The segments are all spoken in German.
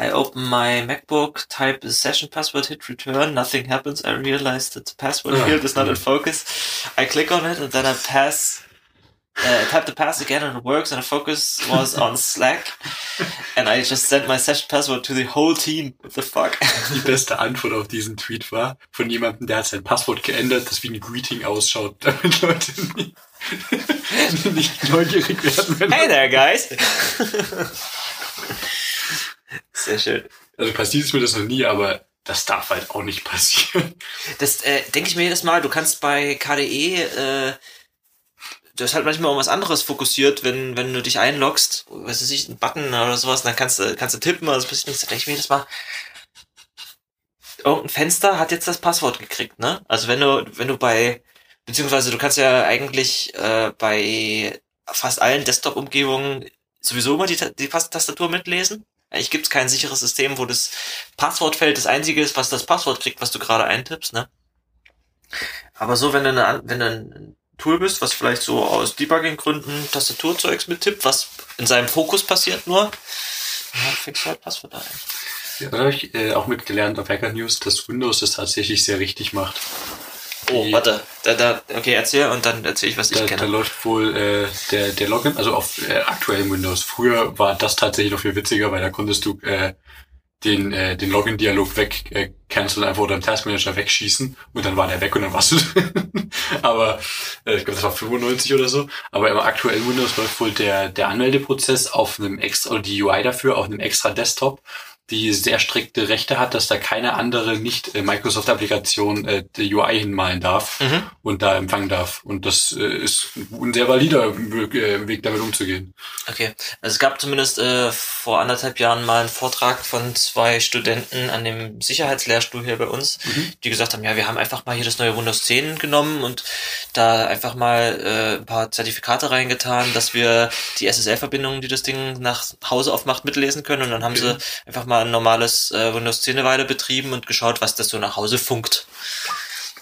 I open my MacBook, type the session password, hit return, nothing happens. I realize that the password Ah, field is not in focus. I click on it and then I pass, uh, type the pass again and it works and the focus was on Slack. And I just sent my session password to the whole team. What the fuck? Die beste Antwort auf diesen Tweet war von jemandem, der hat sein Passwort geändert, das wie ein Greeting ausschaut, damit Leute nicht, nicht neugierig werden. Hey there, guys! Sehr schön. Also passiert ist mir das noch nie, aber das darf halt auch nicht passieren. Das äh, denke ich mir jedes Mal. Du kannst bei KDE, äh, du hast halt manchmal um was anderes fokussiert, wenn, wenn du dich einloggst, weiß ich, ein Button oder sowas, dann kannst du, kannst du tippen, also passiert nichts. Da denke ich mir jedes Mal, irgendein Fenster hat jetzt das Passwort gekriegt, ne? Also wenn du, wenn du bei, beziehungsweise du kannst ja eigentlich äh, bei fast allen Desktop-Umgebungen sowieso immer die, die Tastatur mitlesen. Eigentlich gibt es kein sicheres System, wo das Passwortfeld das einzige ist, was das Passwort kriegt, was du gerade eintippst, ne? Aber so, wenn du, eine, wenn du ein Tool bist, was vielleicht so aus Debugging-Gründen Tastaturzeugs mittippt, was in seinem Fokus passiert nur, ja, fixst du halt Passwort ein. Ja, da habe ich äh, auch mitgelernt auf Hacker News, dass Windows das tatsächlich sehr richtig macht. Oh, Die- warte. Da, da, okay, erzähl und dann erzähl ich, was ich Da, da kenne. läuft wohl äh, der, der Login, also auf äh, aktuellen Windows. Früher war das tatsächlich noch viel witziger, weil da konntest du äh, den, äh, den Login-Dialog weg äh, canceln, einfach oder im Taskmanager wegschießen und dann war der weg und dann warst du. Aber äh, ich glaube, das war 95 oder so. Aber im aktuellen Windows läuft wohl der, der Anmeldeprozess auf einem extra, oder die UI dafür auf einem extra Desktop, die sehr strikte Rechte hat, dass da keine andere nicht äh, Microsoft-Applikation äh, die UI hinmalen darf Mhm. und da empfangen darf. Und das äh, ist ein sehr valider Weg, äh, Weg damit umzugehen. Okay. Also es gab zumindest äh, vor anderthalb Jahren mal einen Vortrag von zwei Studenten an dem Sicherheitslehrstuhl hier bei uns, Mhm. die gesagt haben, ja, wir haben einfach mal hier das neue Windows 10 genommen und da einfach mal äh, ein paar Zertifikate reingetan, dass wir die SSL-Verbindungen, die das Ding nach Hause aufmacht, mitlesen können. Und dann haben Okay. sie einfach mal ein normales äh, Windows 10 eine Weile betrieben und geschaut, was das so nach Hause funkt.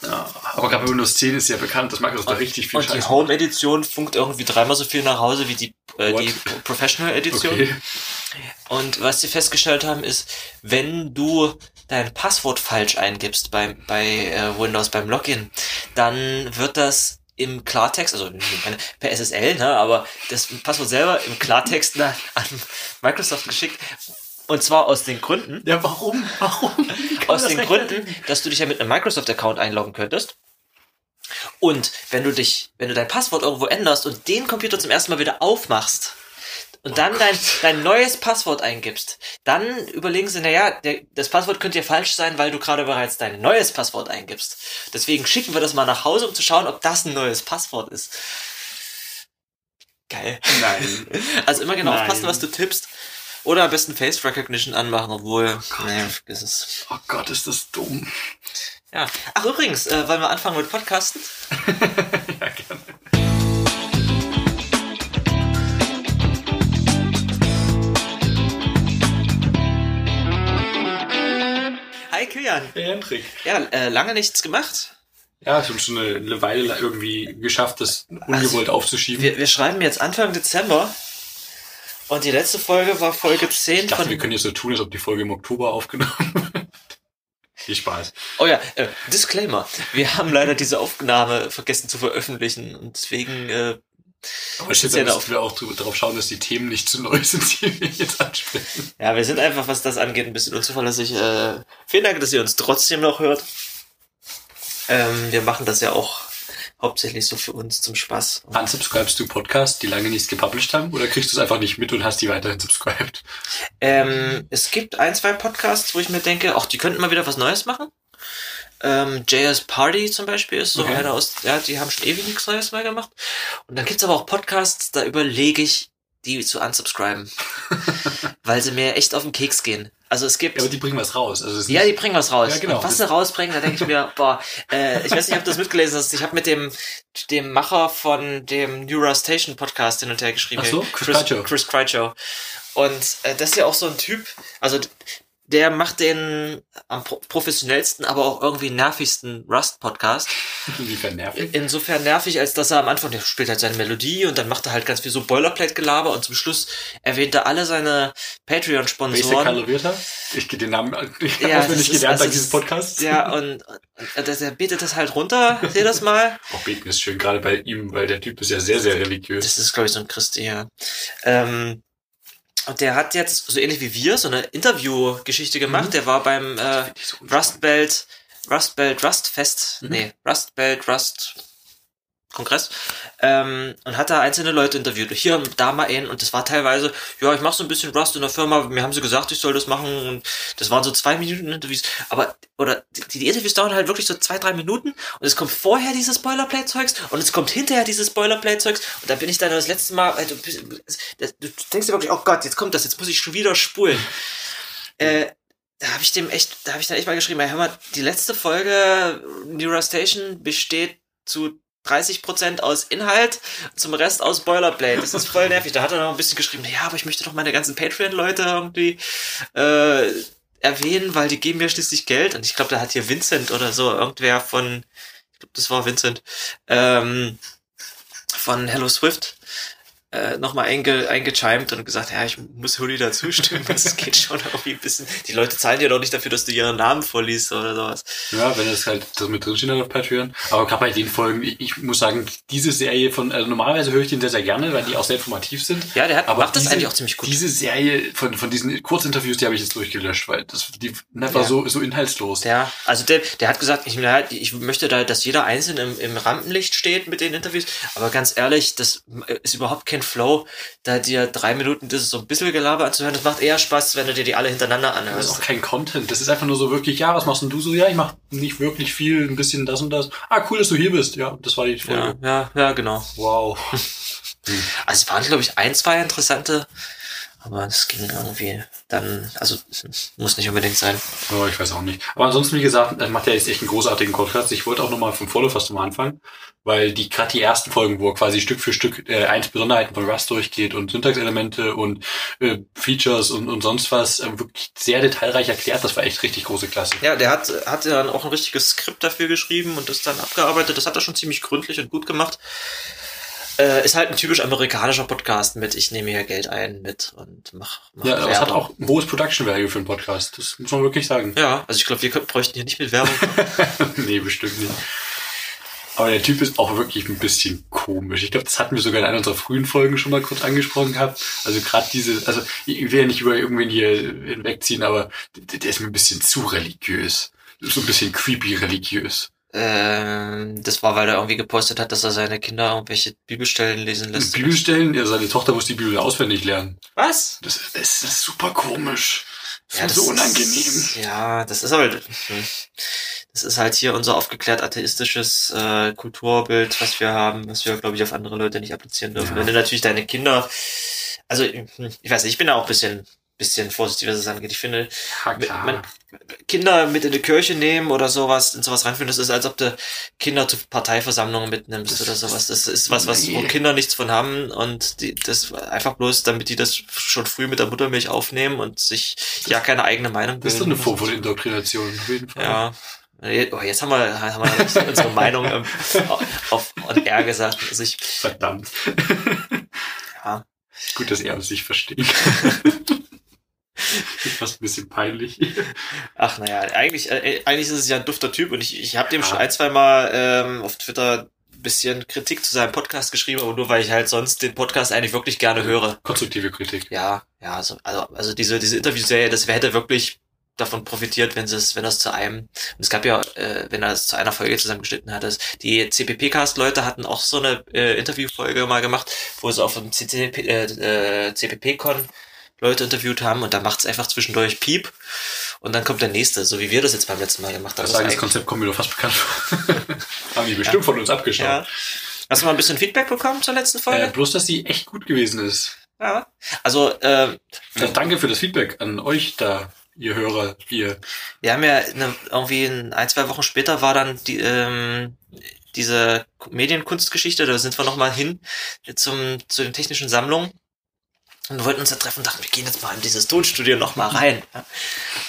Ja, aber gerade bei Windows 10 ist ja bekannt, dass Microsoft da richtig viel Und die Scheiß Home-Edition funkt irgendwie dreimal so viel nach Hause wie die, äh, die Professional-Edition. Okay. Und was sie festgestellt haben, ist, wenn du dein Passwort falsch eingibst bei, bei äh, Windows beim Login, dann wird das im Klartext, also per SSL, ne, aber das Passwort selber im Klartext na, an Microsoft geschickt. Und zwar aus den Gründen, Ja, warum? Warum? Aus den? Gründen, dass du dich ja mit einem Microsoft-Account einloggen könntest. Und wenn du dich, wenn du dein Passwort irgendwo änderst und den Computer zum ersten Mal wieder aufmachst und dann dein, dein neues Passwort eingibst, dann überlegen sie, naja, der, das Passwort könnte ja falsch sein, weil du gerade bereits dein neues Passwort eingibst. Deswegen schicken wir das mal nach Hause, um zu schauen, ob das ein neues Passwort ist. Geil. Nein. Also immer genau Nein. aufpassen, was du tippst. Oder am besten Face Recognition anmachen, obwohl, nee, vergiss es. Oh Gott, ist das dumm. Ja. Ach, übrigens, äh, wollen wir anfangen mit Podcasten? ja, gerne. Hi, Kilian. Hey, Hendrik. Ja, äh, lange nichts gemacht. Ja, ich habe schon eine, eine Weile irgendwie geschafft, das ungewollt aufzuschieben. Wir, wir schreiben jetzt Anfang Dezember. Und die letzte Folge war Folge 10 ich dachte, von... wir können jetzt so tun, als ob die Folge im Oktober aufgenommen wird. Viel Spaß. Oh ja, äh, Disclaimer. Wir haben leider diese Aufnahme vergessen zu veröffentlichen. Und deswegen... Äh, Aber ich müssen wir auch darauf schauen, dass die Themen nicht zu neu sind, die wir jetzt ansprechen. ja, wir sind einfach, was das angeht, ein bisschen unzuverlässig. Äh, vielen Dank, dass ihr uns trotzdem noch hört. Ähm, wir machen das ja auch hauptsächlich so für uns zum Spaß. Unsubscribest du Podcasts, die lange nichts gepublished haben, oder kriegst du es einfach nicht mit und hast die weiterhin subscribed? Ähm, es gibt ein, zwei Podcasts, wo ich mir denke, ach, die könnten mal wieder was Neues machen. Ähm, JS Party zum Beispiel ist so Okay. einer aus, ja, die haben schon ewig nichts Neues mehr gemacht. Und dann gibt's aber auch Podcasts, da überlege ich, die zu unsubscriben. weil sie mir echt auf den Keks gehen. Also es gibt. Ja, aber die bringen was raus. Also Ja, die bringen was raus. Ja, genau. Und was sie rausbringen, da denke ich mir, boah, äh, ich weiß nicht, ob du das mitgelesen hast. Ich habe mit dem, dem Macher von dem Neura Station Podcast hin und her geschrieben. Ach so, Chris Krychow. Chris Krychow. Und äh, das ist ja auch so ein Typ, also der macht den am pro professionellsten, aber auch irgendwie nervigsten Rust-Podcast. Inwiefern nervig? Insofern nervig, als dass er am Anfang, der spielt halt seine Melodie und dann macht er halt ganz viel so Boilerplate-Gelaber und zum Schluss erwähnt er alle seine Patreon-Sponsoren. kaloriert er? Ich gehe den Namen ich Ja, auswendig ist- gelernt also dank es dieses ist- Podcasts. Ja, und, und er betet das halt runter, seht das mal. Auch beten ist schön, gerade bei ihm, weil der Typ ist ja sehr, sehr religiös. Das ist, glaube ich, so ein Christi, ja. Ähm, und der hat jetzt, so ähnlich wie wir, so eine Interview-Geschichte gemacht. Mhm. Der war beim äh, Finde ich so unspannend. Rustbelt, Rustbelt Rustfest, Mhm. nee, Rustbelt Rust Kongress ähm, und hat da einzelne Leute interviewt. Hier und da mal einen und das war teilweise, ja, ich mache so ein bisschen Rust in der Firma, mir haben sie gesagt, ich soll das machen und das waren so zwei Minuten Interviews, aber oder die, die Interviews dauern halt wirklich so zwei, drei Minuten und es kommt vorher dieses Boilerplate-Zeugs und es kommt hinterher dieses Boilerplate-Zeugs und da bin ich dann das letzte Mal, also, du, du denkst dir wirklich, oh Gott, jetzt kommt das, jetzt muss ich schon wieder spulen. Äh, da habe ich dem echt, da habe ich dann echt mal geschrieben, ey, hör mal, die letzte Folge Neurostation besteht zu 30% aus Inhalt, zum Rest aus Boilerplate. Das ist voll nervig. Da hat er noch ein bisschen geschrieben, ja, aber ich möchte doch meine ganzen Patreon-Leute irgendwie äh, erwähnen, weil die geben mir schließlich Geld. Und ich glaube, da hat hier Vincent oder so, irgendwer von, ich glaube, das war Vincent, ähm, von Hello Swift, äh, nochmal einge, eingechimt und gesagt, ja, ich muss Hulli da zustimmen. Das geht schon irgendwie ein bisschen. Die Leute zahlen dir doch nicht dafür, dass du ihren Namen vorliest oder sowas. Ja, wenn es halt das mit drinsteht auf Patreon. Aber gerade bei den Folgen, ich, ich muss sagen, diese Serie von, also normalerweise höre ich den sehr, sehr gerne, weil die auch sehr informativ sind. Ja, der hat, Aber macht das diese- eigentlich auch ziemlich gut. Diese Serie von, von diesen Kurzinterviews, die habe ich jetzt durchgelöscht, weil das die einfach Ja. so, so inhaltslos. Ja, also der, der hat gesagt, ich, ich möchte da, dass jeder einzeln im, im Rampenlicht steht mit den Interviews, aber ganz ehrlich, das ist überhaupt kein Flow, da dir drei Minuten das so ein bisschen Gelaber anzuhören, das macht eher Spaß, wenn du dir die alle hintereinander Das ist anhörst. auch kein Content. Das ist einfach nur so wirklich, ja, was machst denn du so? Ja, ich mache nicht wirklich viel, ein bisschen das und das. Ah, cool, dass du hier bist. Ja, das war die Ja, Folge. ja, ja, genau. Wow. Also es waren, glaube ich, ein, zwei interessante, aber das ging irgendwie dann, also muss nicht unbedingt sein. Oh, ich weiß auch nicht. Aber ansonsten, wie gesagt, er macht ja jetzt echt einen großartigen Podcast. Ich wollte auch nochmal vom Follow fast am Anfang, weil die gerade die ersten Folgen, wo er quasi Stück für Stück äh, eins Besonderheiten von Rust durchgeht und Syntaxelemente und äh, Features und, und sonst was, äh, wirklich sehr detailreich erklärt. Das war echt richtig große Klasse. Ja, der hat, hat dann auch ein richtiges Skript dafür geschrieben und das dann abgearbeitet. Das hat er schon ziemlich gründlich und gut gemacht. Äh, ist halt ein typisch amerikanischer Podcast mit, ich nehme hier Geld ein mit und mach, mach Ja, aber es hat auch ein hohes Production Value für einen Podcast. Das muss man wirklich sagen. Ja, also ich glaube, wir bräuchten hier nicht mit Werbung. nee, bestimmt nicht. Aber der Typ ist auch wirklich ein bisschen komisch. Ich glaube, das hatten wir sogar in einer unserer frühen Folgen schon mal kurz angesprochen gehabt. Also gerade diese, also ich will ja nicht über irgendwen hier hinwegziehen, aber der, der ist mir ein bisschen zu religiös. So ein bisschen creepy religiös. Ähm, das war, weil er irgendwie gepostet hat, dass er seine Kinder irgendwelche Bibelstellen lesen lässt. Bibelstellen, ja, seine Tochter muss die Bibel auswendig lernen. Was? Das, das, das ist super komisch. Das Ja, ist so das unangenehm. Ist, ja, das ist aber, hm. das ist halt hier unser aufgeklärt atheistisches äh, Kulturbild, was wir haben, was wir, glaube ich, auf andere Leute nicht applizieren dürfen. Ja. Wenn du natürlich deine Kinder, also ich weiß nicht, ich bin da auch ein bisschen, bisschen vorsichtig, was es angeht. Ich finde, Ja, man, Kinder mit in die Kirche nehmen oder sowas, in sowas reinführen, das ist, als ob du Kinder zu Parteiversammlungen mitnimmst Das oder sowas. Das ist was, was, wo. Kinder nichts von haben und die, das einfach bloß, damit die das schon früh mit der Muttermilch aufnehmen und sich ja keine eigene Meinung das ist doch eine bilden. Form von Indoktrination, auf jeden Fall. Ja. Oh, jetzt haben wir, haben wir unsere Meinung ähm, auf on air gesagt. Also ich, Verdammt. ja. Gut, dass er uns nicht versteht. fast ein bisschen peinlich. Ach naja, eigentlich, äh, eigentlich ist es ja ein dufter Typ und ich, ich habe dem Ja. schon ein, zwei Mal ähm, auf Twitter ein bisschen Kritik zu seinem Podcast geschrieben, aber nur weil ich halt sonst den Podcast eigentlich wirklich gerne höre. Konstruktive Kritik. Ja, ja, also, also, also diese, diese Interviewserie, das hätte wirklich davon profitiert, wenn sie es, wenn das zu einem, und es gab ja, äh, wenn er es zu einer Folge zusammengeschnitten hat, das, die CPP-Cast-Leute hatten auch so eine äh, Interviewfolge mal gemacht, wo sie auf dem CCP, äh, äh, CPP-Con Leute interviewt haben und da macht es einfach zwischendurch Piep und dann kommt der nächste, so wie wir das jetzt beim letzten Mal gemacht haben. Das sagen, das Konzept kommt mir doch fast bekannt vor. Haben die bestimmt von uns abgeschaut. Ja. Hast du mal ein bisschen Feedback bekommen zur letzten Folge? Äh, bloß, dass sie echt gut gewesen ist. ja. Also, äh, Also danke für das Feedback an euch da, ihr Hörer, ihr. wir haben ja eine, irgendwie ein, ein, zwei Wochen später war dann die, ähm, diese Medienkunstgeschichte, da sind wir nochmal hin zum, zu den technischen Sammlungen und wollten uns da treffen und dachten, wir gehen jetzt mal in dieses Tonstudio nochmal rein. Ja.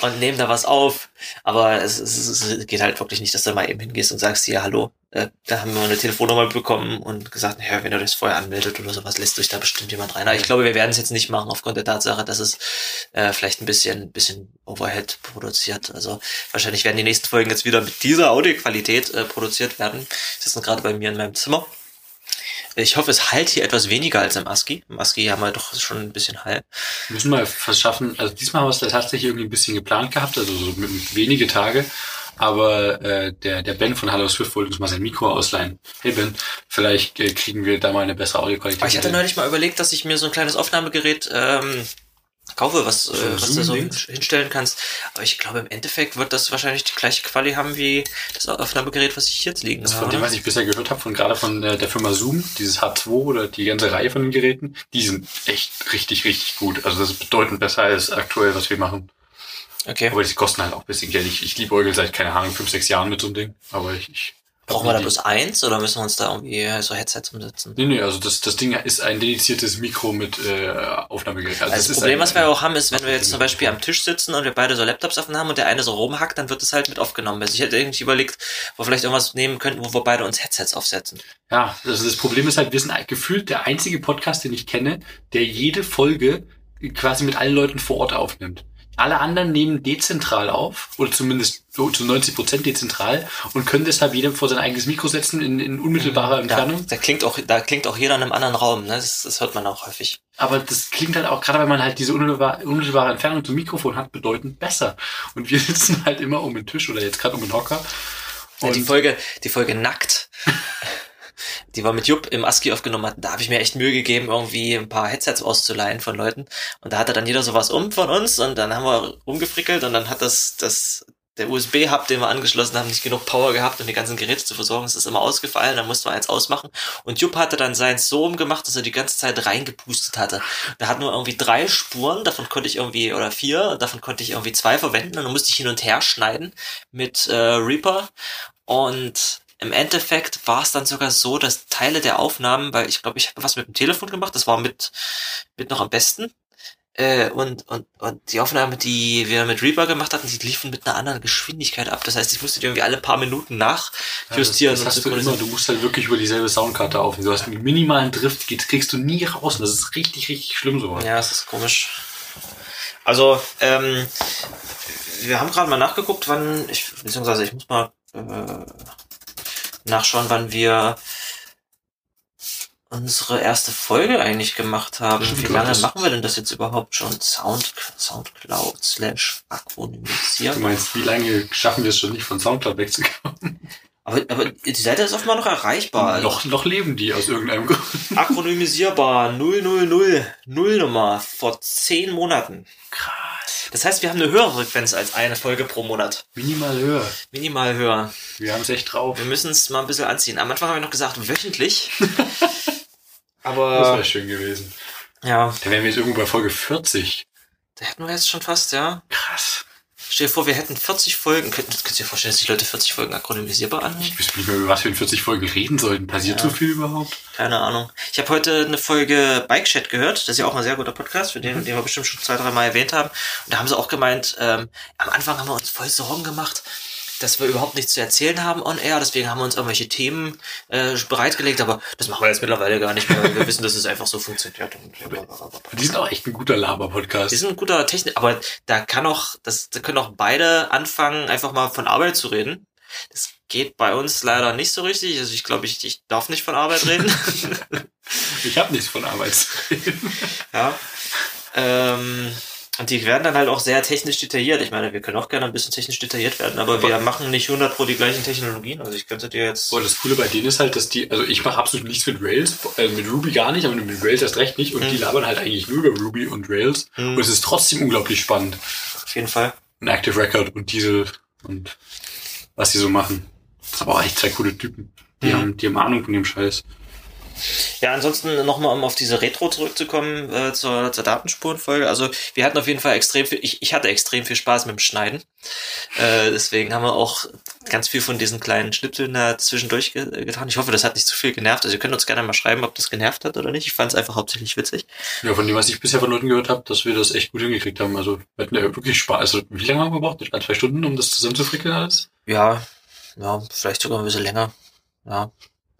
und nehmen da was auf. Aber es, es, es geht halt wirklich nicht, dass du mal eben hingehst und sagst, hier, hallo, äh, da haben wir eine Telefonnummer bekommen und gesagt, ja, wenn ihr das vorher anmeldet oder sowas, lässt euch da bestimmt jemand rein. Aber ich glaube, wir werden es jetzt nicht machen aufgrund der Tatsache, dass es äh, vielleicht ein bisschen, bisschen Overhead produziert. Also wahrscheinlich werden die nächsten Folgen jetzt wieder mit dieser Audioqualität äh, produziert werden. Ich sitze gerade bei mir in meinem Zimmer. Ich hoffe, es halt hier etwas weniger als im ASCII. Im ASCII haben wir doch schon ein bisschen Hall. Wir müssen mal verschaffen, also diesmal haben wir es tatsächlich irgendwie ein bisschen geplant gehabt, also so mit, mit wenige Tage. Aber äh, der, der Ben von Hello Swift wollte uns mal sein Mikro ausleihen. Hey Ben, vielleicht äh, kriegen wir da mal eine bessere Audioqualität. Aber ich hatte neulich mal überlegt, dass ich mir so ein kleines Aufnahmegerät ähm, kaufe, was, äh, was du so hinstellen kannst. Aber ich glaube, im Endeffekt wird das wahrscheinlich die gleiche Quali haben wie das Aufnahmegerät, was ich jetzt liegen habe. Von dem, was ich bisher gehört habe, von gerade von der, der Firma Zoom, dieses H2 oder die ganze Reihe von den Geräten, die sind echt richtig, richtig gut. Also das ist bedeutend besser als aktuell, was wir machen. Okay. Aber die kosten halt auch ein bisschen Geld. Ich, ich liebe Eugel seit, keine Ahnung, fünf, sechs Jahren mit so einem Ding. Aber ich, ich Brauchen wir da bloß eins oder müssen wir uns da irgendwie so Headsets umsetzen? Nee, nee, also das, das Ding ist ein dediziertes Mikro mit äh, Aufnahmegerät. Also, also das, das Problem, ein, was wir auch haben, ist, wenn wir jetzt zum Beispiel am Tisch sitzen und wir beide so Laptops offen haben und der eine so rumhackt, dann wird es halt mit aufgenommen. Also ich hätte irgendwie überlegt, wo wir vielleicht irgendwas nehmen könnten, wo wir beide uns Headsets aufsetzen. Ja, also das Problem ist halt, wir sind gefühlt der einzige Podcast, den ich kenne, der jede Folge quasi mit allen Leuten vor Ort aufnimmt. Alle anderen nehmen dezentral auf, oder zumindest so zu 90 Prozent dezentral und können deshalb jedem vor sein eigenes Mikro setzen in, in unmittelbarer Entfernung. Da, da klingt auch, da klingt auch jeder in einem anderen Raum, ne? Das, das hört man auch häufig. Aber das klingt halt auch, gerade wenn man halt diese unmittelbare, unmittelbare Entfernung zum Mikrofon hat, bedeutend besser. Und wir sitzen halt immer um den Tisch oder jetzt gerade um den Hocker. Und ja, die Folge, die Folge nackt. die wir mit Jupp im ASCII aufgenommen hatten, da habe ich mir echt Mühe gegeben, irgendwie ein paar Headsets auszuleihen von Leuten. Und da hatte dann jeder sowas um von uns und dann haben wir rumgefrickelt und dann hat das, das, der USB-Hub, den wir angeschlossen haben, nicht genug Power gehabt, um die ganzen Geräte zu versorgen. Es ist immer ausgefallen, dann mussten wir eins ausmachen. Und Jupp hatte dann seins so umgemacht, dass er die ganze Zeit reingepustet hatte. Da hat nur irgendwie drei Spuren, davon konnte ich irgendwie, oder vier, davon konnte ich irgendwie zwei verwenden und dann musste ich hin und her schneiden mit äh, Reaper. Und im Endeffekt war es dann sogar so, dass Teile der Aufnahmen, weil ich glaube, ich habe was mit dem Telefon gemacht, das war mit, mit noch am besten. Äh, und, und, und die Aufnahme, die wir mit Reaper gemacht hatten, die liefen mit einer anderen Geschwindigkeit ab. Das heißt, ich musste die irgendwie alle paar Minuten nachjustieren. Ja, das, das hast du, immer, du musst halt wirklich über dieselbe Soundkarte aufnehmen. Du hast einen minimalen Drift, kriegst du nie raus. Und das ist richtig, richtig schlimm sowas. Ja, das ist komisch. Also, ähm, wir haben gerade mal nachgeguckt, wann, ich, beziehungsweise ich muss mal äh, nachschauen, wann wir unsere erste Folge eigentlich gemacht haben. Wie lange machen wir denn das jetzt überhaupt schon? Sound, Soundcloud slash akronymisiert. Du meinst, wie lange schaffen wir es schon nicht von Soundcloud wegzukommen? Aber, aber die Seite ist offenbar noch erreichbar. Also. Noch, noch leben die aus irgendeinem Grund. Akronymisierbar 000 Nullnummer vor zehn Monaten. Krass. Das heißt, wir haben eine höhere Frequenz als eine Folge pro Monat. Minimal höher. Minimal höher. Wir haben es echt drauf. Wir müssen es mal ein bisschen anziehen. Am Anfang haben wir noch gesagt, wöchentlich. Aber. Das wäre schön gewesen. Ja. Da wären wir jetzt irgendwo bei Folge 40. Da hätten wir jetzt schon fast, ja. Krass. Stell dir vor, wir hätten 40 Folgen. Könnt, könnt ihr dir vorstellen, dass die Leute 40 Folgen akronymisierbar anhören? Ich wüsste nicht mehr, über was wir in 40 Folgen reden sollten. Passiert ja. so viel überhaupt? Keine Ahnung. Ich habe heute eine Folge Bike Chat gehört. Das ist ja auch ein sehr guter Podcast, für den, mhm. den wir bestimmt schon zwei, drei Mal erwähnt haben. Und da haben sie auch gemeint, ähm, am Anfang haben wir uns voll Sorgen gemacht, dass wir überhaupt nichts zu erzählen haben on air. Deswegen haben wir uns irgendwelche Themen äh, bereitgelegt, aber das machen wir jetzt mittlerweile gar nicht mehr. Wir wissen, dass es einfach so funktioniert. die sind auch echt ein guter Laber-Podcast. Die sind ein guter Technik, aber da kann auch, das, da können auch beide anfangen, einfach mal von Arbeit zu reden. Das geht bei uns leider nicht so richtig. Also ich glaube, ich, ich darf nicht von Arbeit reden. ich habe nichts von Arbeit zu reden. Ja. Ähm, und die werden dann halt auch sehr technisch detailliert. Ich meine, wir können auch gerne ein bisschen technisch detailliert werden, aber, wir machen nicht 100 pro die gleichen Technologien. Also ich könnte dir jetzt... Boah, das Coole bei denen ist halt, dass die, also ich mache absolut nichts mit Rails, also mit Ruby gar nicht, aber mit Rails erst recht nicht. Und hm. die labern halt eigentlich nur über Ruby und Rails. Hm. Und es ist trotzdem unglaublich spannend. Auf jeden Fall. Ein Active Record und Diesel und was die so machen. Aber auch echt zwei coole Typen. Die, hm. haben, die haben Ahnung von dem Scheiß. Ja, ansonsten nochmal, um auf diese Retro zurückzukommen, äh, zur, zur Datenspurenfolge. Also wir hatten auf jeden Fall extrem viel, ich, ich hatte extrem viel Spaß mit dem Schneiden. Äh, deswegen haben wir auch ganz viel von diesen kleinen Schnipseln da zwischendurch ge getan. Ich hoffe, das hat nicht zu viel genervt. Also ihr könnt uns gerne mal schreiben, ob das genervt hat oder nicht. Ich fand es einfach hauptsächlich witzig. Ja, von dem, was ich bisher von Leuten gehört habe, dass wir das echt gut hingekriegt haben. Also wir hatten ja wirklich Spaß. Also wie lange haben wir gebraucht? Ein, zwei Stunden, um das zusammenzufrickeln alles? Ja, ja, vielleicht sogar ein bisschen länger. Ja.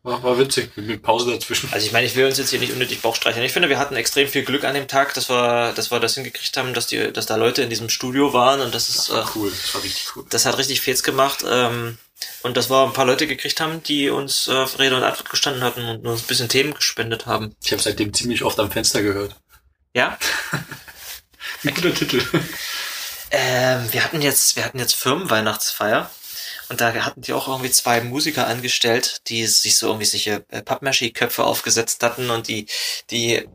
War, war witzig, mit Pause dazwischen. Also ich meine, ich will uns jetzt hier nicht unnötig Bauch streicheln. Ich finde, wir hatten extrem viel Glück an dem Tag, dass wir, dass wir das hingekriegt haben, dass die, dass da Leute in diesem Studio waren und das ist Das war äh, cool, das war richtig cool. das hat richtig Fets gemacht. Ähm, und dass wir ein paar Leute gekriegt haben, die uns äh, Rede und Antwort gestanden hatten und uns ein bisschen Themen gespendet haben. Ich habe seitdem ziemlich oft am Fenster gehört. Ja, Ein guter Titel. ähm, wir hatten jetzt, wir hatten jetzt Firmenweihnachtsfeier. Und da hatten die auch irgendwie zwei Musiker angestellt, die sich so irgendwie solche äh, Pappmaché-Köpfe aufgesetzt hatten und die, die,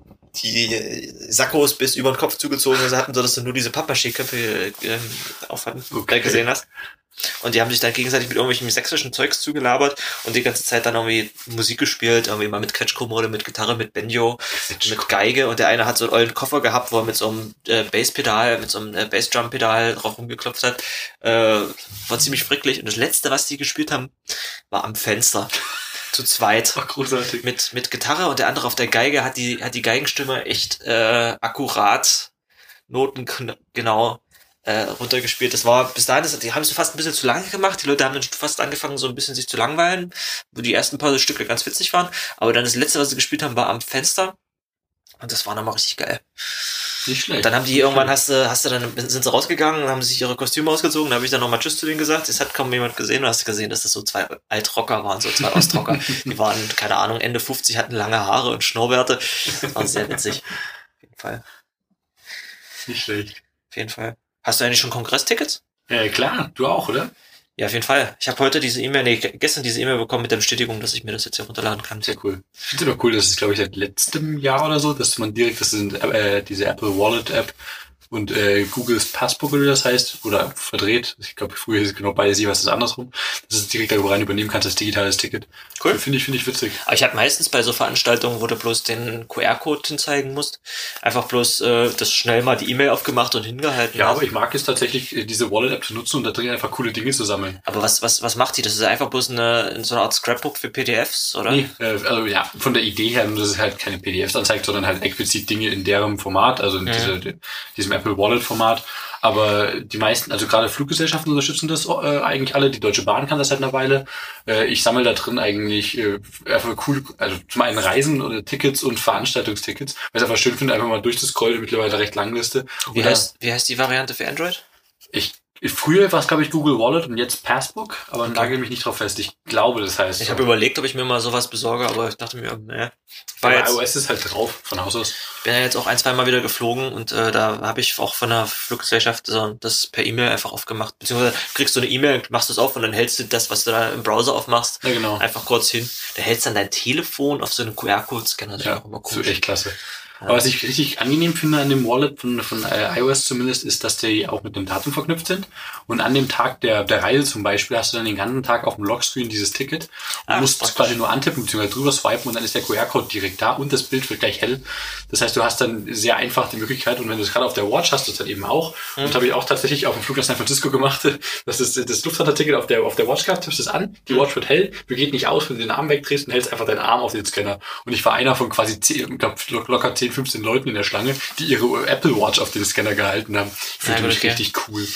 die Sakkos bis über den Kopf zugezogen hatten, sodass du nur diese Pappmaché-Köpfe äh, ähm, auf hatten, Okay. äh, gesehen hast. Und die haben sich dann gegenseitig mit irgendwelchem sächsischen Zeugs zugelabert und die ganze Zeit dann irgendwie Musik gespielt, irgendwie mal mit Quetschkommode, mit Gitarre, mit Banjo, mit Geige und der eine hat so einen ollen Koffer gehabt, wo er mit so einem äh, Basspedal, mit so einem äh, Bassdrum-Pedal drauf rumgeklopft hat. Äh, war ziemlich fricklich. Und das letzte, was die gespielt haben, war am Fenster. Zu zweit. War großartig. Mit, mit Gitarre und der andere auf der Geige hat die, hat die Geigenstimme echt äh, akkurat Noten genau äh, runtergespielt. Das war bis dahin, das, die haben es fast ein bisschen zu lange gemacht. Die Leute haben dann fast angefangen, so ein bisschen sich zu langweilen, wo die ersten paar Stücke ganz witzig waren. Aber dann das letzte, was sie gespielt haben, war am Fenster. Und das war nochmal richtig geil. Nicht schlecht. Und dann haben die irgendwann, hast du, hast du dann, sind sie rausgegangen und haben sich ihre Kostüme ausgezogen. Da habe ich dann nochmal Tschüss zu denen gesagt. Es hat kaum jemand gesehen. Du hast gesehen, dass das so zwei Altrocker waren, so zwei Ostrocker. die waren, keine Ahnung, Ende 50, hatten lange Haare und Schnurrbärte. Das war sehr witzig. Auf jeden Fall. Nicht schlecht. Auf jeden Fall. Hast du eigentlich schon Kongresstickets? Äh, klar, du auch, oder? Ja, auf jeden Fall. Ich habe heute diese E-Mail, nee, gestern diese E-Mail bekommen mit der Bestätigung, dass ich mir das jetzt hier runterladen kann. Sehr cool. Ich finde es aber cool, das ist, glaube ich, seit letztem Jahr oder so, dass man direkt, das äh, diese Apple Wallet App und äh, Googles Passbook oder wie das heißt, oder verdreht. Ich glaube, früher hieß es genau beides jeweils das andersrum, dass du es direkt darüber rein übernehmen kannst, als digitales Ticket. Cool. Finde ich, finde ich witzig. Aber ich habe meistens bei so Veranstaltungen, wo du bloß den QR-Code hinzeigen musst, einfach bloß äh, das schnell mal die E-Mail aufgemacht und hingehalten. Ja, hast. aber ich mag es tatsächlich, äh, diese Wallet-App zu nutzen und da drin einfach coole Dinge zu sammeln. Aber was, was, was macht die? Das ist einfach bloß eine, so eine Art Scrapbook für PDFs, oder? Nee, äh, also ja, von der Idee her, dass es halt keine PDFs anzeigt, sondern halt explizit Dinge in deren Format, also in Mhm. diese, diesem Apple Wallet Format. Aber die meisten, also gerade Fluggesellschaften unterstützen das äh, eigentlich alle. Die Deutsche Bahn kann das seit einer Weile. Äh, ich sammle da drin eigentlich äh, einfach cool, also zum einen Reisen oder Tickets und Veranstaltungstickets, weil ich es einfach schön finde, einfach mal durchzuscrollen, mittlerweile recht lang Liste. Wie heißt, wie heißt die Variante für Android? ich, früher war es, glaube ich, Google Wallet und jetzt Passbook, aber nagel mich nicht drauf fest. Ich glaube, das heißt. Ich so. habe überlegt, ob ich mir mal sowas besorge, aber ich dachte mir. Ich war Aber jetzt, iOS ist halt drauf von Haus aus. bin ja jetzt auch ein, zwei Mal wieder geflogen und äh, da habe ich auch von der Fluggesellschaft so, das per E-Mail einfach aufgemacht. Beziehungsweise kriegst du eine E-Mail, machst es auf und dann hältst du das, was du da im Browser aufmachst, Ja, genau. einfach kurz hin. Da hältst dann dein Telefon auf so einen QR-Code-Scanner. Das ist Ja, auch immer cool. echt klasse. Aber was ich richtig angenehm finde an dem Wallet von, von äh, iOS zumindest, ist, dass die auch mit dem Datum verknüpft sind. Und an dem Tag der, der Reise zum Beispiel hast du dann den ganzen Tag auf dem Lockscreen dieses Ticket und Ah, musst praktisch. quasi nur antippen bzw. drüber swipen und dann ist der QR-Code direkt da und das Bild wird gleich hell. Das heißt, du hast dann sehr einfach die Möglichkeit und wenn du es gerade auf der Watch hast, das dann eben auch. Und das habe ich auch tatsächlich auf dem Flug nach San Francisco gemacht. Das ist das Lufthansa-Ticket auf der, auf der Watch gehabt, tippst es an, die Watch wird hell, du geht nicht aus, wenn du den Arm wegdrehst und hältst einfach deinen Arm auf den Scanner. Und ich war einer von quasi 10, ich glaub, locker 10, 15 Leuten in der Schlange, die ihre Apple Watch auf den Scanner gehalten haben. Ich gut, mich okay. richtig cool.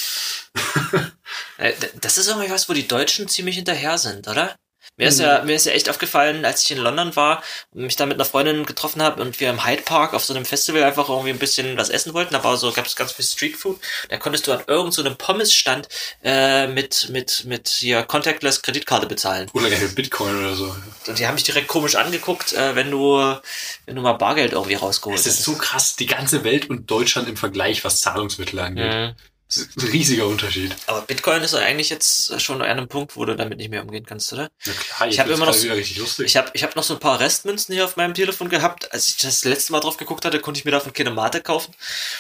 Äh, Das ist irgendwie was, wo die Deutschen ziemlich hinterher sind, oder? Mir ist ja, mir ist ja echt aufgefallen, als ich in London war und mich da mit einer Freundin getroffen habe und wir im Hyde Park auf so einem Festival einfach irgendwie ein bisschen was essen wollten. Da war so, gab es ganz viel Streetfood. Da konntest du an irgendeinem so einem Pommesstand äh, mit, mit, mit hier Contactless Kreditkarte bezahlen. Oder gerne Bitcoin oder so. Und die haben mich direkt komisch angeguckt, äh, wenn du, wenn du mal Bargeld irgendwie rausgeholt Es ist so krass, die ganze Welt und Deutschland im Vergleich, was Zahlungsmittel angeht. Mhm. Das ist ein riesiger Unterschied. Aber Bitcoin ist eigentlich jetzt schon an einem Punkt, wo du damit nicht mehr umgehen kannst, oder? Na klar, Ich hab wird's immer noch so- wieder richtig lustig. Ich habe ich hab noch so ein paar Restmünzen hier auf meinem Telefon gehabt. Als ich das letzte Mal drauf geguckt hatte, konnte ich mir davon keine Mate kaufen.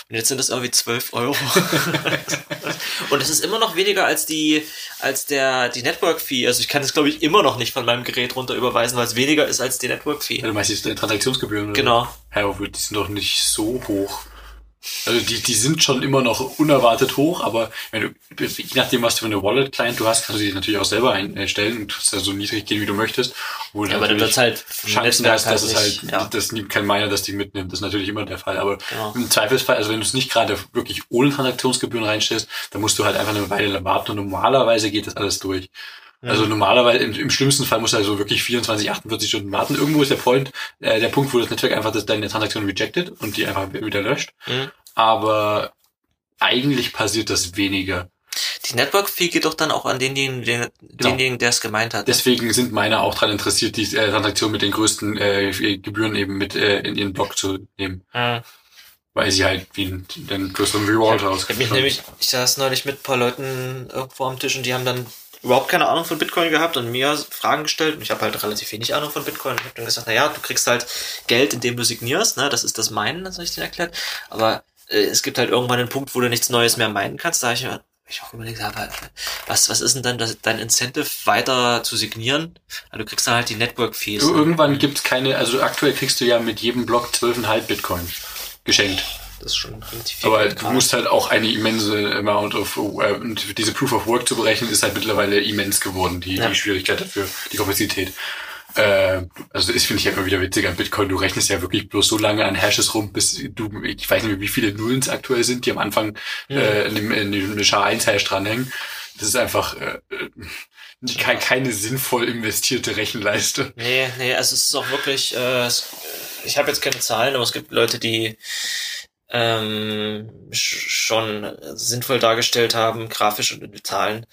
Und jetzt sind das irgendwie 12 Euro. Und es ist immer noch weniger als die, als der, die Network Fee. Also ich kann es glaube ich immer noch nicht von meinem Gerät runter überweisen, weil es weniger ist als die Network Fee. Ja, du meinst jetzt Transaktionsgebühren? Oder? Genau. Ja, aber die sind doch nicht so hoch. Also die, die sind schon immer noch unerwartet hoch, aber wenn du, je nachdem, was du für eine Wallet-Client du hast, kannst du die natürlich auch selber einstellen und kannst da so niedrig gehen, wie du möchtest. Wo Ja, aber dann wird's halt Chancen Netzwerk hast, dass es halt halt, ja. dass nie- kein Miner das Ding mitnimmt. Das ist natürlich immer der Fall. Aber Genau. im Zweifelsfall, also wenn du es nicht gerade wirklich ohne Transaktionsgebühren reinstellst, dann musst du halt einfach eine Weile warten und normalerweise geht das alles durch. Also normalerweise, im, im schlimmsten Fall musst du also wirklich 24, 48 Stunden warten. Irgendwo ist der Point, äh, der Punkt, wo das Netzwerk einfach das, deine Transaktion rejected und die einfach wieder löscht. Mhm. Aber eigentlich passiert das weniger. Die Network Fee geht doch dann auch an denjenigen, den, Genau. denjenigen, der es gemeint hat. Deswegen sind meine auch daran interessiert, die äh, Transaktion mit den größten äh, Gebühren eben mit äh, in ihren Block zu nehmen. Mhm. Weil sie halt wie einen, einen größeren Reward Ich hab mich nämlich, ich saß neulich mit ein paar Leuten irgendwo am Tisch und die haben dann überhaupt keine Ahnung von Bitcoin gehabt und mir Fragen gestellt und ich habe halt relativ wenig Ahnung von Bitcoin. Ich habe dann gesagt, naja, du kriegst halt Geld, indem du signierst, ne? Das ist das Meinen, das habe ich denen erklärt. Aber äh, es gibt halt irgendwann einen Punkt, wo du nichts Neues mehr meinen kannst. Da habe ich mir ich auch überlegt, aber was, was ist denn dann das, dein Incentive, weiter zu signieren? Also du kriegst dann halt die Network-Fees. Ne? irgendwann gibt's keine, also aktuell kriegst du ja mit jedem Block 12,5 Bitcoin geschenkt. Das ist schon relativ viel. Aber Geld du musst halt auch eine immense Amount of, äh, und diese Proof of Work zu berechnen, ist halt mittlerweile immens geworden, die, Ja. die Schwierigkeit dafür, die Komplexität. Äh, also das finde ich ja immer wieder witzig an Bitcoin. Du rechnest ja wirklich bloß so lange an Hashes rum, bis du, ich weiß nicht mehr, wie viele Nullen es aktuell sind, die am Anfang äh, in dem, in dem SHA-1-Hash dranhängen. Das ist einfach äh, äh, keine, keine sinnvoll investierte Rechenleiste. Nee, nee, also es ist auch wirklich, äh, es, ich habe jetzt keine Zahlen, aber es gibt Leute, die ähm, sch- schon sinnvoll dargestellt haben, grafisch und in Zahlen,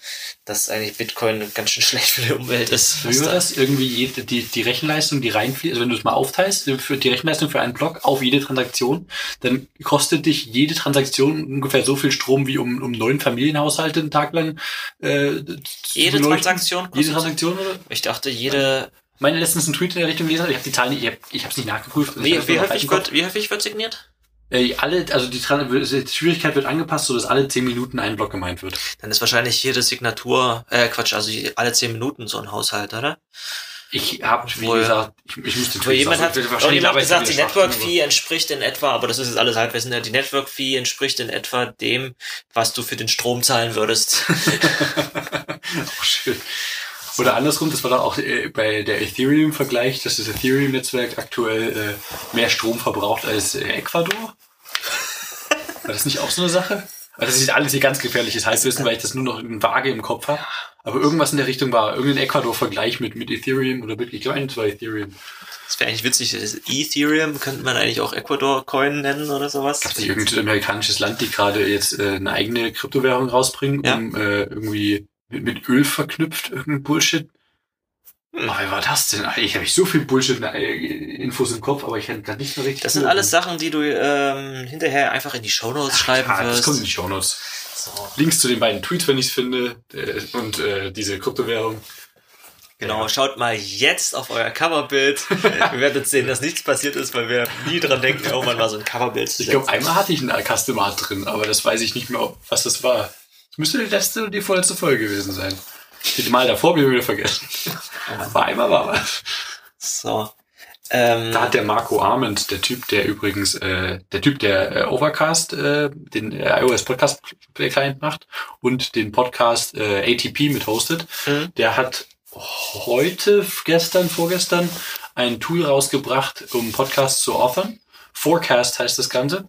dass eigentlich Bitcoin ganz schön schlecht für die Umwelt ist. War das? Irgendwie jede, die, die Rechenleistung, die reinfließt, also wenn du es mal aufteilst, für die Rechenleistung für einen Block auf jede Transaktion, dann kostet dich jede Transaktion ungefähr so viel Strom, wie um, um neun Familienhaushalte einen Tag lang äh, zu Jede. Transaktion Jede kostet- Transaktion, oder? Ich dachte, jede, Meine letztens einen Tweet in der Richtung gelesen, ich habe die Zahlen nicht, ich habe hab's nicht nachgeprüft. Wie, hab's wie häufig wird, wie häufig wird signiert? Äh, alle, also die, Schwierigkeit wird angepasst, so dass alle zehn Minuten ein Block gemeint wird. Dann ist wahrscheinlich jede Signatur, äh, Quatsch, also alle zehn Minuten so ein Haushalt, oder? Ich habe, wie gesagt, ich, ich den Wo jemand hat, wahrscheinlich dabei gesagt, die sind wir Network schwach, Fee entspricht in etwa, aber das ist jetzt alles Halbwissen, die Network Fee entspricht in etwa dem, was du für den Strom zahlen würdest. auch schön. Oder andersrum, das war dann auch äh, bei der Ethereum-Vergleich, dass das Ethereum-Netzwerk aktuell äh, mehr Strom verbraucht als äh, Ecuador. War das nicht auch so eine Sache? Also das ist alles hier ganz gefährliches Halbwissen, weil ich das nur noch in vage im Kopf habe. Aber irgendwas in der Richtung war irgendein Ecuador-Vergleich mit, mit Ethereum oder mit, ich glaube, ein, zwei Ethereum. Das wäre eigentlich witzig. Ethereum könnte man eigentlich auch Ecuador Coin nennen oder sowas. Gab es nicht irgendein amerikanisches Land, die gerade jetzt äh, eine eigene Kryptowährung rausbringen, Ja. um äh, irgendwie mit, Öl verknüpft, irgendein Bullshit? Oh, wie war das denn? Ich habe so viel Bullshit-Infos im Kopf, aber ich kann gerade nicht mehr richtig. Das sind alles Sachen, die du ähm, hinterher einfach in die Shownotes schreiben das wirst. kommt in die Shownotes. So, Links zu den beiden Tweets, wenn ich es finde, äh, und äh, diese Kryptowährung. genau, Ja. schaut mal jetzt auf euer Coverbild. Wir werden jetzt sehen, dass nichts passiert ist, weil wir nie dran denken, irgendwann mal so ein Coverbild zu Ich glaube, einmal hatte ich ein Customer drin, aber das weiß ich nicht mehr, ob- was das war. Das müsste die letzte und die vorletzte Folge gewesen sein. Die Mal davor habe ich wieder vergessen. Aber einmal war was. So. Ähm, Da hat der Marco Arment, der Typ, der übrigens, äh, der Typ, der äh, Overcast, äh, den äh, iOS Podcast Client macht und den Podcast äh, ATP mit hostet, Mhm. der hat heute, gestern, vorgestern ein Tool rausgebracht, um Podcasts zu offern. Forecast heißt das Ganze.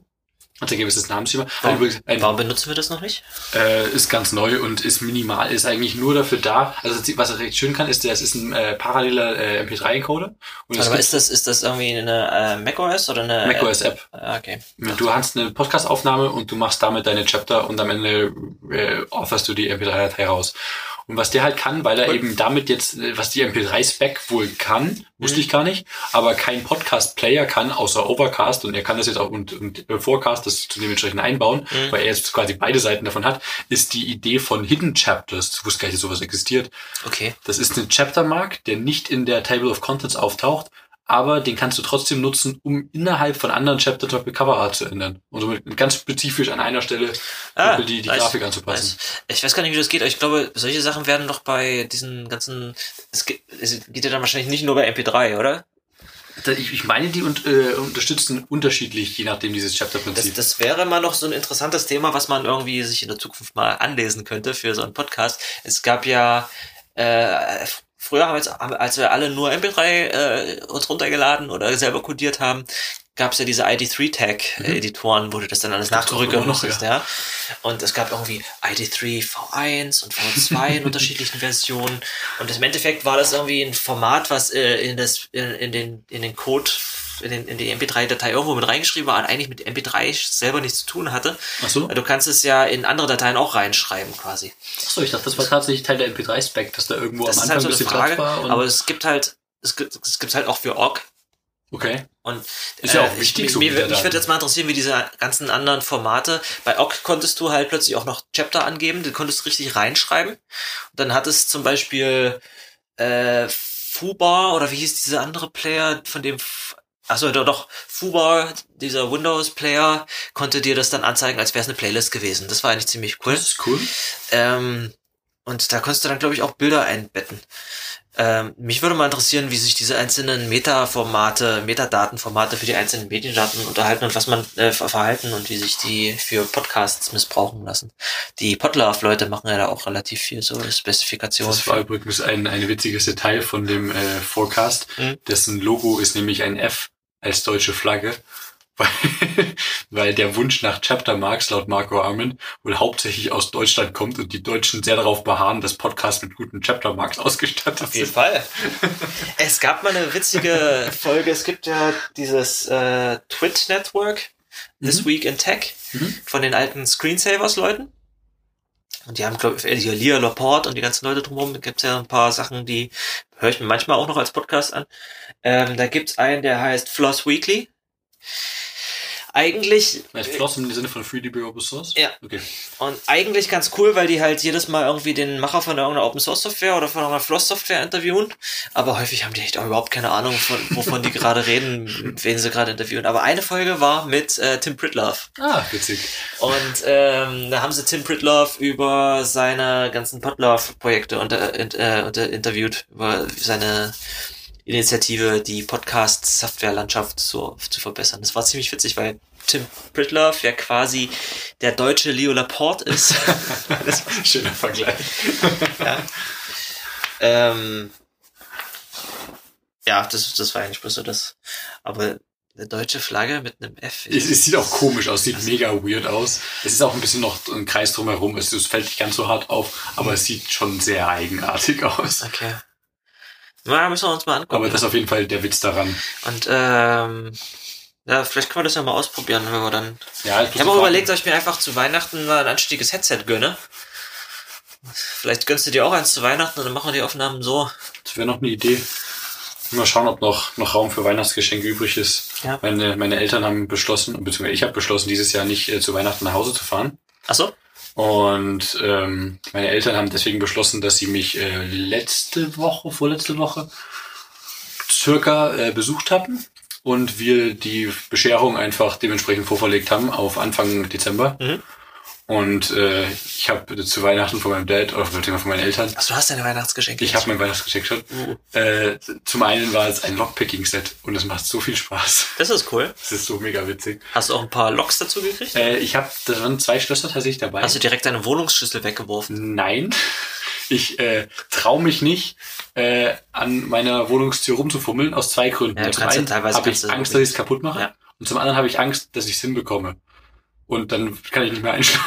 Hat ein gewisses Namensschema. Warum, übrigens ein, warum benutzen wir das noch nicht? äh, ist ganz neu und ist minimal, ist eigentlich nur dafür da. Also was er recht schön kann, ist, das ist ein äh, paralleler äh, MP3-Encoder. Und es Aber ist das, ist das irgendwie eine äh, macOS oder eine macOS-App. Ah, okay. Du hast eine Podcast-Aufnahme und du machst damit deine Chapter und am Ende äh, offerst du die MP3-Datei raus. Und was der halt kann, weil er Cool. eben damit jetzt, äh, was die MP3-Spec wohl kann, wusste Mhm. ich gar nicht, aber kein Podcast-Player kann, außer Overcast und er kann das jetzt auch und, und äh, Forecast das zu dementsprechend einbauen, Mhm. weil er jetzt quasi beide Seiten davon hat, ist die Idee von Hidden Chapters. Ich wusste gar nicht, dass sowas existiert. Okay. Das ist ein Chaptermark, der nicht in der Table of Contents auftaucht, aber den kannst du trotzdem nutzen, um innerhalb von anderen Chapter Topic Cover Art zu ändern. Und somit ganz spezifisch an einer Stelle Ah, die, die nice, Grafik anzupassen. nice. Ich weiß gar nicht, wie das geht, aber ich glaube, solche Sachen werden doch bei diesen ganzen, es geht, es geht ja dann wahrscheinlich nicht nur bei MP3, oder? Ich, meine, die und, äh, unterstützen unterschiedlich, je nachdem dieses Das, Chapter-Prinzip. das wäre mal noch so ein interessantes Thema, was man irgendwie sich in der Zukunft mal anlesen könnte für so einen Podcast. Es gab ja äh, früher, als, als wir alle nur MP3 äh, uns runtergeladen oder selber codiert haben, gab es ja diese ID3-Tag-Editoren, wo du das dann alles noch, musstest, ja. Und es gab irgendwie ID3 V1 und V2 in unterschiedlichen Versionen. Und im Endeffekt war das irgendwie ein Format, was äh, in, das, in, in, den, in den Code, in, den, in die MP3-Datei irgendwo mit reingeschrieben war und eigentlich mit MP3 selber nichts zu tun hatte. Ach so? Du kannst es ja in andere Dateien auch reinschreiben quasi. Achso, ich dachte, das war tatsächlich Teil der MP3-Spec, dass da irgendwo Das am ist Anfang halt so ein eine bisschen Frage, war. Aber es gibt halt, es gibt es gibt's halt auch für Org. okay. Und Ist ja auch äh, wichtig, ich, so Metadaten. mich würde jetzt mal interessieren, wie diese ganzen anderen Formate. Bei Ogg konntest du halt plötzlich auch noch Chapter angeben, den konntest du richtig reinschreiben. Und dann hat es zum Beispiel äh, Fubar oder wie hieß dieser andere Player, von dem Achso, doch, doch, Fubar, dieser Windows-Player, konnte dir das dann anzeigen, als wäre es eine Playlist gewesen. Das war eigentlich ziemlich cool. Das ist cool. Ähm, und da konntest du dann, glaube ich, auch Bilder einbetten. Ähm, mich würde mal interessieren, wie sich diese einzelnen Meta-Formate, Metadatenformate für die einzelnen Mediendaten unterhalten und was man äh, ver- verhalten und wie sich die für Podcasts missbrauchen lassen. Die Podlove-Leute machen ja da auch relativ viel so Spezifikationen. Das war übrigens ein, ein witziges Detail von dem äh, Forecast. Mhm. Dessen Logo ist nämlich ein F als deutsche Flagge. Weil, weil der Wunsch nach Chapter Marks laut Marco Arment wohl hauptsächlich aus Deutschland kommt und die Deutschen sehr darauf beharren, dass Podcasts mit guten Chapter Marks ausgestattet Auf jeden sind. Fall. es gab mal eine witzige Folge. Es gibt ja dieses äh, Twit Network, This Mhm. Week in Tech, Mhm. von den alten Screensavers-Leuten. Und die haben, glaube ich, hier Lia Laporte und die ganzen Leute drumherum. Gibt es ja ein paar Sachen, die höre ich mir manchmal auch noch als Podcast an. Ähm, da gibt's einen, der heißt Floss Weekly. Eigentlich Als Floss im Sinne von FreeDB Open Source? Ja. Okay. Und eigentlich ganz cool, weil die halt jedes Mal irgendwie den Macher von irgendeiner Open Source Software oder von irgendeiner Floss Software interviewen. Aber häufig haben die echt auch überhaupt keine Ahnung, von, wovon die gerade reden, wen sie gerade interviewen. Aber eine Folge war mit äh, Tim Pritlove. Ah, witzig. Und ähm, da haben sie Tim Pritlove über seine ganzen Podlove-Projekte unter, äh, unter, interviewt, über seine Initiative, die Podcast-Software-Landschaft zu, zu verbessern. Das war ziemlich witzig, weil Tim Pritlove ja quasi der deutsche Leo Laporte ist. das, Schöner Vergleich. ja. Ähm, ja, das, das war eigentlich bloß so das. Aber eine deutsche Flagge mit einem F. Es, es sieht auch komisch aus, sieht mega weird aus. Es ist auch ein bisschen noch ein Kreis drumherum. Es, es fällt nicht ganz so hart auf, aber es sieht schon sehr eigenartig aus. Okay. Na, müssen wir uns mal angucken. Aber das ist auf jeden Fall der Witz daran. Und ähm, ja, vielleicht können wir das ja mal ausprobieren, wenn wir dann. Ja, Ich habe auch überlegt, ob ich mir einfach zu Weihnachten mal ein anständiges Headset gönne. Vielleicht gönnst du dir auch eins zu Weihnachten und dann machen wir die Aufnahmen so. Das wäre noch eine Idee. Mal schauen, ob noch, noch Raum für Weihnachtsgeschenke übrig ist. Ja. Meine, meine Eltern haben beschlossen, beziehungsweise ich habe beschlossen, dieses Jahr nicht äh, zu Weihnachten nach Hause zu fahren. Ach so? Und ähm, meine Eltern haben deswegen beschlossen, dass sie mich äh, letzte Woche, vorletzte Woche circa äh, besucht hatten und wir die Bescherung einfach dementsprechend vorverlegt haben auf Anfang Dezember. Mhm. Und äh, ich habe zu Weihnachten von meinem Dad oder von meinen Eltern Ach, du hast deine Weihnachtsgeschenke. ich habe mein Weihnachtsgeschenk schon. Uh. Äh, zum einen war es ein Lockpicking-Set und es macht so viel Spaß. Das ist cool. Das ist so mega witzig. Hast du auch ein paar Loks dazu gekriegt? Äh, ich habe, da waren zwei Schlösser tatsächlich dabei. Hast du direkt deine Wohnungsschlüssel weggeworfen? Nein, ich äh, traue mich nicht, äh, an meiner Wohnungstür rumzufummeln, aus zwei Gründen. Ja, zum einen teilweise habe ich Angst, dass ich es kaputt mache. Ja. Und zum anderen habe ich Angst, dass ich es hinbekomme. Und dann kann ich nicht mehr einschlafen.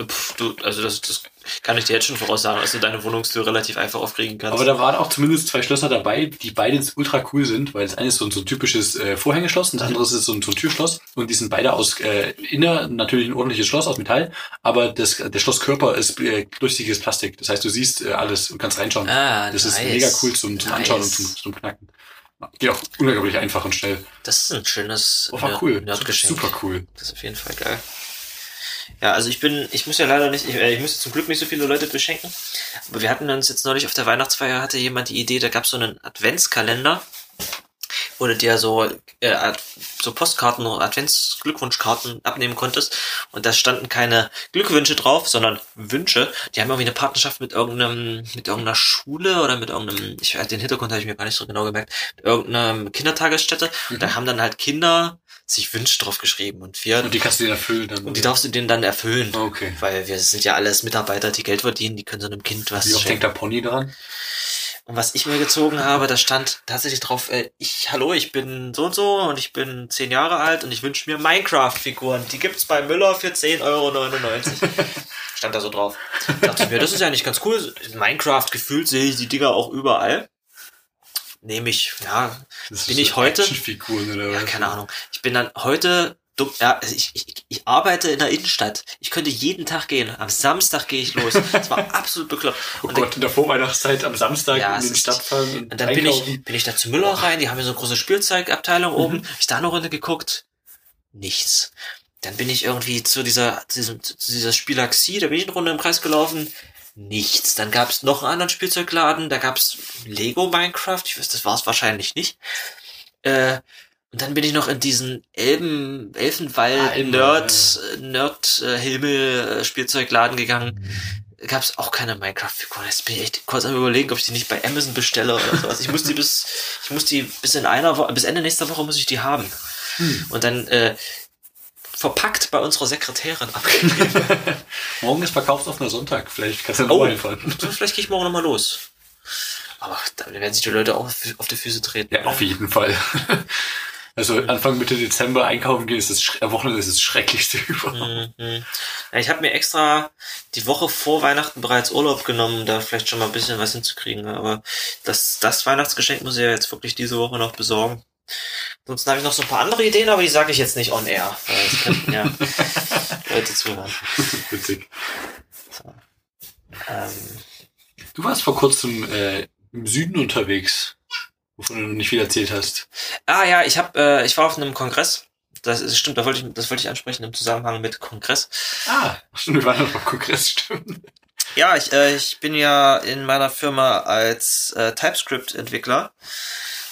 Pff, du, also das, das kann ich dir jetzt schon voraussagen, dass du deine Wohnungstür relativ einfach aufkriegen kannst. Aber da waren auch zumindest zwei Schlösser dabei, die beide ultra cool sind, weil das eine ist so ein, so ein typisches äh, Vorhängeschloss und das andere ist so ein, so ein Türschloss. Und die sind beide aus äh, inner natürlich ein ordentliches Schloss aus Metall, aber das, der Schlosskörper ist äh, durchsichtiges Plastik. Das heißt, du siehst äh, alles und kannst reinschauen. ah, das ist nice. mega cool zum, zum Anschauen und zum, zum Knacken. Geht auch unglaublich einfach und schnell. Das ist ein schönes Oh, war cool. Nerdgeschenk. Super cool. Das ist auf jeden Fall geil. Ja, also ich bin, ich muss ja leider nicht, ich, äh, ich muss zum Glück nicht so viele Leute beschenken. Aber wir hatten uns jetzt neulich auf der Weihnachtsfeier hatte jemand die Idee, da gab es so einen Adventskalender wo du dir so, äh, so Postkarten oder Adventsglückwunschkarten abnehmen konntest. Und da standen keine Glückwünsche drauf, sondern Wünsche. Die haben irgendwie eine Partnerschaft mit irgendeinem, mit irgendeiner Schule oder mit irgendeinem, ich den Hintergrund habe ich mir gar nicht so genau gemerkt, mit irgendeiner Kindertagesstätte. Mhm. Da haben dann halt Kinder sich Wünsche drauf geschrieben und wir Und die kannst du dir erfüllen dann. und die darfst du denen dann erfüllen. Okay. Weil wir sind ja alles Mitarbeiter, die Geld verdienen, die können so einem Kind was Wie oft schenken. denkt der Pony dran? Und was ich mir gezogen habe, da stand tatsächlich drauf, äh, ich, hallo, ich bin so und so und ich bin zehn Jahre alt und ich wünsche mir Minecraft-Figuren. Die gibt's bei Müller für 10,99 Euro. stand da so drauf. Dachte ich mir, das ist ja nicht ganz cool. In Minecraft gefühlt sehe ich die Dinger auch überall. Nehme ich, ja, Das Bin ich so heute- oder ja, was? keine Ahnung. Ich bin dann heute dumm, ja, also ich, ich, ich arbeite in der Innenstadt. Ich könnte jeden Tag gehen. Am Samstag gehe ich los. Das war absolut bekloppt. Oh Und dann- Gott, in der Vorweihnachtszeit am Samstag Ja, in ist- Stadt fahren und, Und dann bin ich, bin ich da zu Müller rein, die haben ja so eine große Spielzeugabteilung oben. Ich da eine Runde geguckt. Nichts. Dann bin ich irgendwie zu dieser, zu diesem, zu dieser Spielaxie, da bin ich eine Runde im Kreis gelaufen. Nichts. Dann gab es noch einen anderen Spielzeugladen, da gab es Lego Minecraft, ich weiß, das war es wahrscheinlich nicht. Äh, und dann bin ich noch in diesen Elben, Elfenwald, Ah, Elbenwald, Nerd, Nerd, äh, Himmel, äh, Spielzeugladen gegangen. Gab es auch keine Minecraft-Figuren. Jetzt bin ich echt kurz am überlegen, ob ich die nicht bei Amazon bestelle oder sowas. Ich muss die bis, ich muss die bis in einer Woche, bis Ende nächster Woche muss ich die haben. Hm. Und dann, äh, verpackt bei unserer Sekretärin abgegeben. Morgen ist verkaufsoffener Sonntag. Vielleicht kannst du Oh. einfallen. Vielleicht gehe ich morgen nochmal los. Aber da werden sich die Leute auch auf- auf die Füße treten. Ja, auf jeden Fall. Also Anfang Mitte Dezember einkaufen gehen ist das äh, Wochenende ist das Schrecklichste überhaupt. Mhm. Ich habe mir extra die Woche vor Weihnachten bereits Urlaub genommen, da vielleicht schon mal ein bisschen was hinzukriegen. Aber das, das Weihnachtsgeschenk muss ich ja jetzt wirklich diese Woche noch besorgen. Ansonsten habe ich noch so ein paar andere Ideen, aber die sage ich jetzt nicht on air. Weil es könnten ja Leute zuhören. Witzig. Ähm, Du warst vor kurzem äh, im Süden unterwegs, wovon du nicht viel erzählt hast. ah ja, ich habe, äh, ich war auf einem Kongress. Das ist, stimmt, da wollte ich, das wollte ich ansprechen im Zusammenhang mit Kongress. Ah, stimmt, wir waren noch beim Kongress, stimmt. Ja, ich, äh, ich bin ja in meiner Firma als äh, TypeScript-Entwickler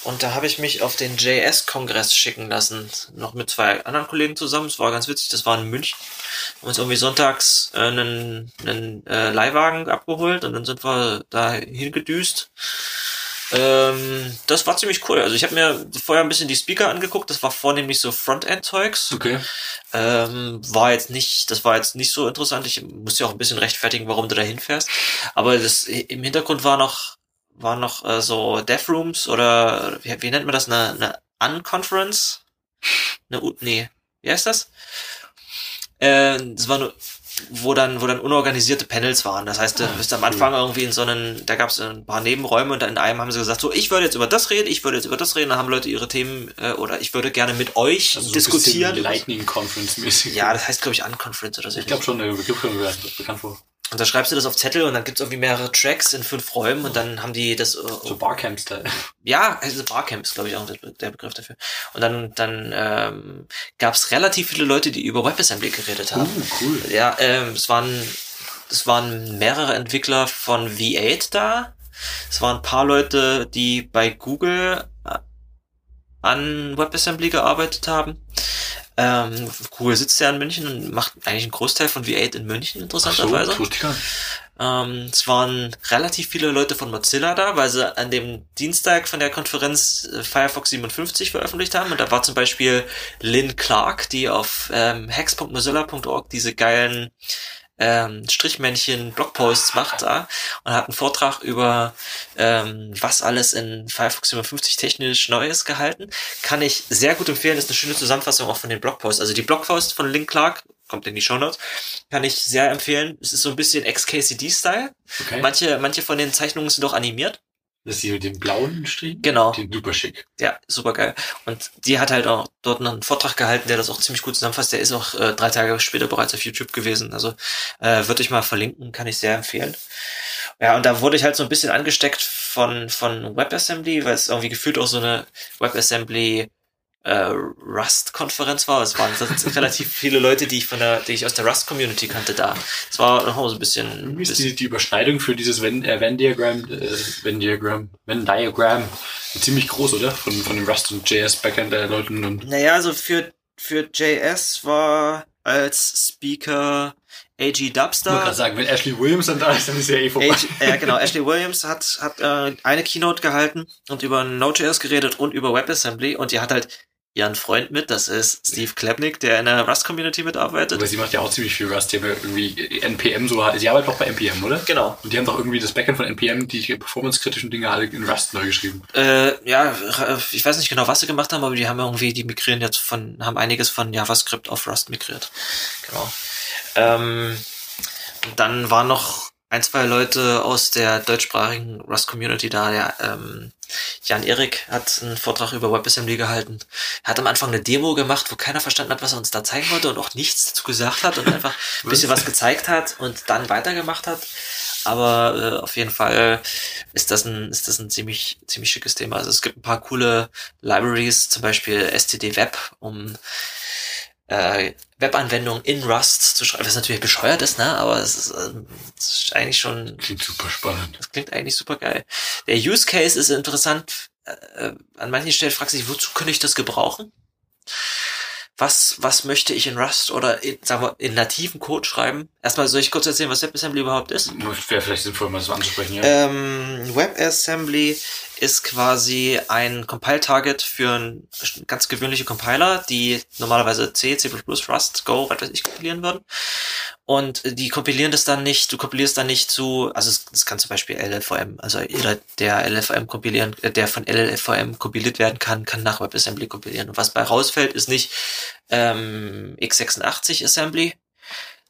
und da habe ich mich auf den JS-Kongress schicken lassen, noch mit zwei anderen Kollegen zusammen. Es war ganz witzig, das war in München. Haben uns irgendwie sonntags äh, einen, einen äh, Leihwagen abgeholt und dann sind wir da hingedüst. Ähm, das war ziemlich cool. Also ich habe mir vorher ein bisschen die Speaker angeguckt. Das war vornehmlich so Frontend-Zeugs. Okay. Ähm, war jetzt nicht, das war jetzt nicht so interessant. Ich muss ja auch ein bisschen rechtfertigen, warum du da hinfährst. Aber das im Hintergrund war noch, war noch äh, so Dev Rooms oder wie, wie nennt man das? Eine, eine Unconference? Eine, U- nee, wie heißt das? Äh, das war nur, wo dann, wo dann unorganisierte Panels waren. Das heißt, du Ah, bist am. Anfang irgendwie in so einen, da gab es ein paar Nebenräume und in einem haben sie gesagt, so, ich würde jetzt über das reden, ich würde jetzt über das reden, da haben Leute ihre Themen, äh, oder ich würde gerne mit euch Also diskutieren. Lightning Conference mäßig. Ja, das heißt, glaube ich, Unconference oder so. ich glaube schon, der Begriff kommt bekannt vor. Und da schreibst du das auf Zettel und dann gibt's irgendwie mehrere Tracks in fünf Räumen und dann haben die das. Äh, So Barcamp-Style. ja, also Barcamp ist, glaube ich, auch der Begriff dafür. Und dann, dann ähm, gab's relativ viele Leute, die über WebAssembly geredet haben. Uh, cool. Ja, ähm, es waren, es waren mehrere Entwickler von V8 da. Es waren ein paar Leute, die bei Google äh, an WebAssembly gearbeitet haben. Ähm, Google sitzt ja in München und macht eigentlich einen Großteil von V8 in München, so, interessanterweise. nicht. Ähm, es waren relativ viele Leute von Mozilla da, weil sie an dem Dienstag von der Konferenz äh, Firefox 57 veröffentlicht haben. Und da war zum Beispiel Lynn Clark, die auf ähm, hex.mozilla.org diese geilen ähm, Strichmännchen Blogposts macht da und hat einen Vortrag über ähm, was alles in Firefox 57 technisch Neues gehalten. Kann ich sehr gut empfehlen, ist eine schöne Zusammenfassung auch von den Blogposts. Also die Blogposts von Lynn Clark, kommt in die Shownotes, kann ich sehr empfehlen. Es ist so ein bisschen XKCD-Style. Okay. Manche, manche von den Zeichnungen sind auch animiert. Das ist die mit dem blauen Strich? Genau. Die super schick. Ja, super geil. Und die hat halt auch dort noch einen Vortrag gehalten, der das auch ziemlich gut zusammenfasst. Der ist auch äh, drei Tage später bereits auf YouTube gewesen. Also äh, würde ich mal verlinken, kann ich sehr empfehlen. Ja, und da wurde ich halt so ein bisschen angesteckt von, von WebAssembly, weil es irgendwie gefühlt auch so eine WebAssembly äh, Rust-Konferenz war. Es waren relativ viele Leute, die ich von der, die ich aus der Rust-Community kannte da. Es war noch mal so ein bisschen. Irgendwie ist die, die Überschneidung für dieses Venn, äh, Venn Diagram, äh, Venn Diagram, Venn Diagram ziemlich groß, oder? Von, von den Rust und JS Backend Leuten und. Naja, also für, für JS war als Speaker AG Dubstar. Ich wollte gerade sagen, wenn Ashley Williams dann da ist, dann ist ja eh vorbei. Ja, äh, genau. Ashley Williams hat, hat äh, eine Keynote gehalten und über Node.js geredet und über WebAssembly und die hat halt ihren Freund mit, das ist Steve Klebnik, der in der Rust-Community mitarbeitet. Aber sie macht ja auch ziemlich viel Rust, die haben ja irgendwie NPM so, sie arbeitet auch bei NPM, oder? Genau. Und die haben doch irgendwie das Backend von NPM, die performance-kritischen Dinge alle in Rust neu geschrieben. Äh, ja, ich weiß nicht genau, was sie gemacht haben, aber die haben irgendwie, die migrieren jetzt von, haben einiges von JavaScript auf Rust migriert. Genau. Ähm, dann waren noch ein, zwei Leute aus der deutschsprachigen Rust-Community da, der ähm, Jan Erik hat einen Vortrag über WebAssembly gehalten. Er hat am Anfang eine Demo gemacht, wo keiner verstanden hat, was er uns da zeigen wollte und auch nichts dazu gesagt hat und einfach ein bisschen was gezeigt hat und dann weitergemacht hat. Aber äh, auf jeden Fall ist das ein, ist das ein ziemlich, ziemlich schickes Thema. Also es gibt ein paar coole Libraries, zum Beispiel STD Web, um äh, Webanwendungen in Rust zu schreiben, was natürlich bescheuert ist, ne? Aber es ist, äh, es ist eigentlich schon. Klingt super spannend. Das klingt eigentlich super geil. Der Use Case ist interessant. Äh, an manchen Stellen fragt sich, wozu könnte ich das gebrauchen? Was, was möchte ich in Rust oder in, sagen wir, in nativen Code schreiben? Erstmal soll ich kurz erzählen, was WebAssembly überhaupt ist? Wäre vielleicht sinnvoll, mal so anzusprechen, ja. Ähm, WebAssembly ist quasi ein Compile-Target für ganz gewöhnliche Compiler, die normalerweise C, C++, Rust, Go, was weiß ich, kompilieren würden. Und die kompilieren das dann nicht, du kompilierst dann nicht zu, also es kann zum Beispiel LLVM, also jeder, der LLVM kompilieren, äh, der von LLVM kompiliert werden kann, kann nach WebAssembly kompilieren. Und was bei rausfällt, ist nicht ähm, x86 Assembly,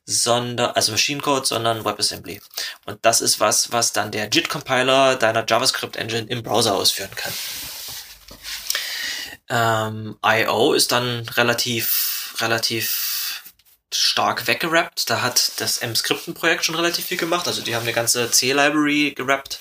sondern, also Machine Code, sondern WebAssembly. Und das ist was, was dann der JIT-Compiler deiner JavaScript-Engine im Browser ausführen kann. Ähm, I.O. ist dann relativ, relativ stark weggerappt. Da hat das M-Skripten-Projekt schon relativ viel gemacht. Also die haben eine ganze C-Library gerappt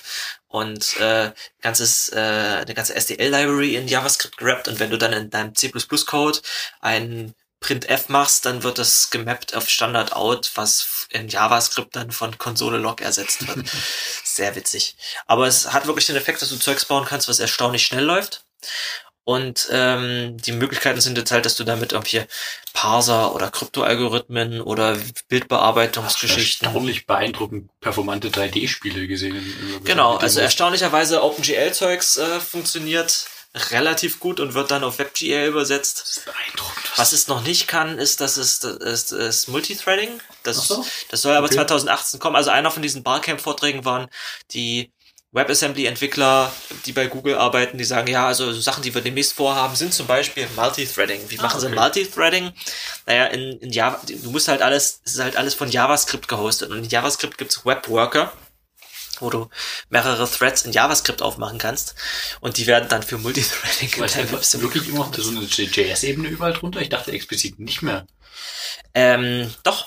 und äh, ganzes, äh, eine ganze SDL-Library in JavaScript gerappt. Und wenn du dann in deinem C++-Code einen printf machst, dann wird das gemappt auf Standard out, was in JavaScript dann von Konsole Log ersetzt wird. Sehr witzig. Aber es hat wirklich den Effekt, dass du Zeugs bauen kannst, was erstaunlich schnell läuft. Und ähm, die Möglichkeiten sind jetzt halt, dass du damit irgendwie Parser oder Kryptoalgorithmen oder Bildbearbeitungsgeschichten. Erstaunlich beeindruckend performante 3D-Spiele gesehen. Genau, also erstaunlicherweise OpenGL-Zeugs äh, funktioniert relativ gut und wird dann auf WebGL übersetzt. Das ist beeindruckend. Was es noch nicht kann, ist, dass es das ist, ist Multithreading. Das, so? das soll aber okay. 2018 kommen. Also einer von diesen Barcamp-Vorträgen waren die WebAssembly-Entwickler, die bei Google arbeiten, die sagen, ja, also Sachen, die wir demnächst vorhaben, sind zum Beispiel Multithreading. Wie ah, machen okay. sie Multithreading? Naja, in, in Java, du musst halt alles, es ist halt alles von JavaScript gehostet. Und in JavaScript gibt's Webworker wo du mehrere Threads in JavaScript aufmachen kannst und die werden dann für Multithreading in deinem wirklich immer so eine JS-Ebene überall drunter? Ich dachte explizit nicht mehr. Ähm, doch.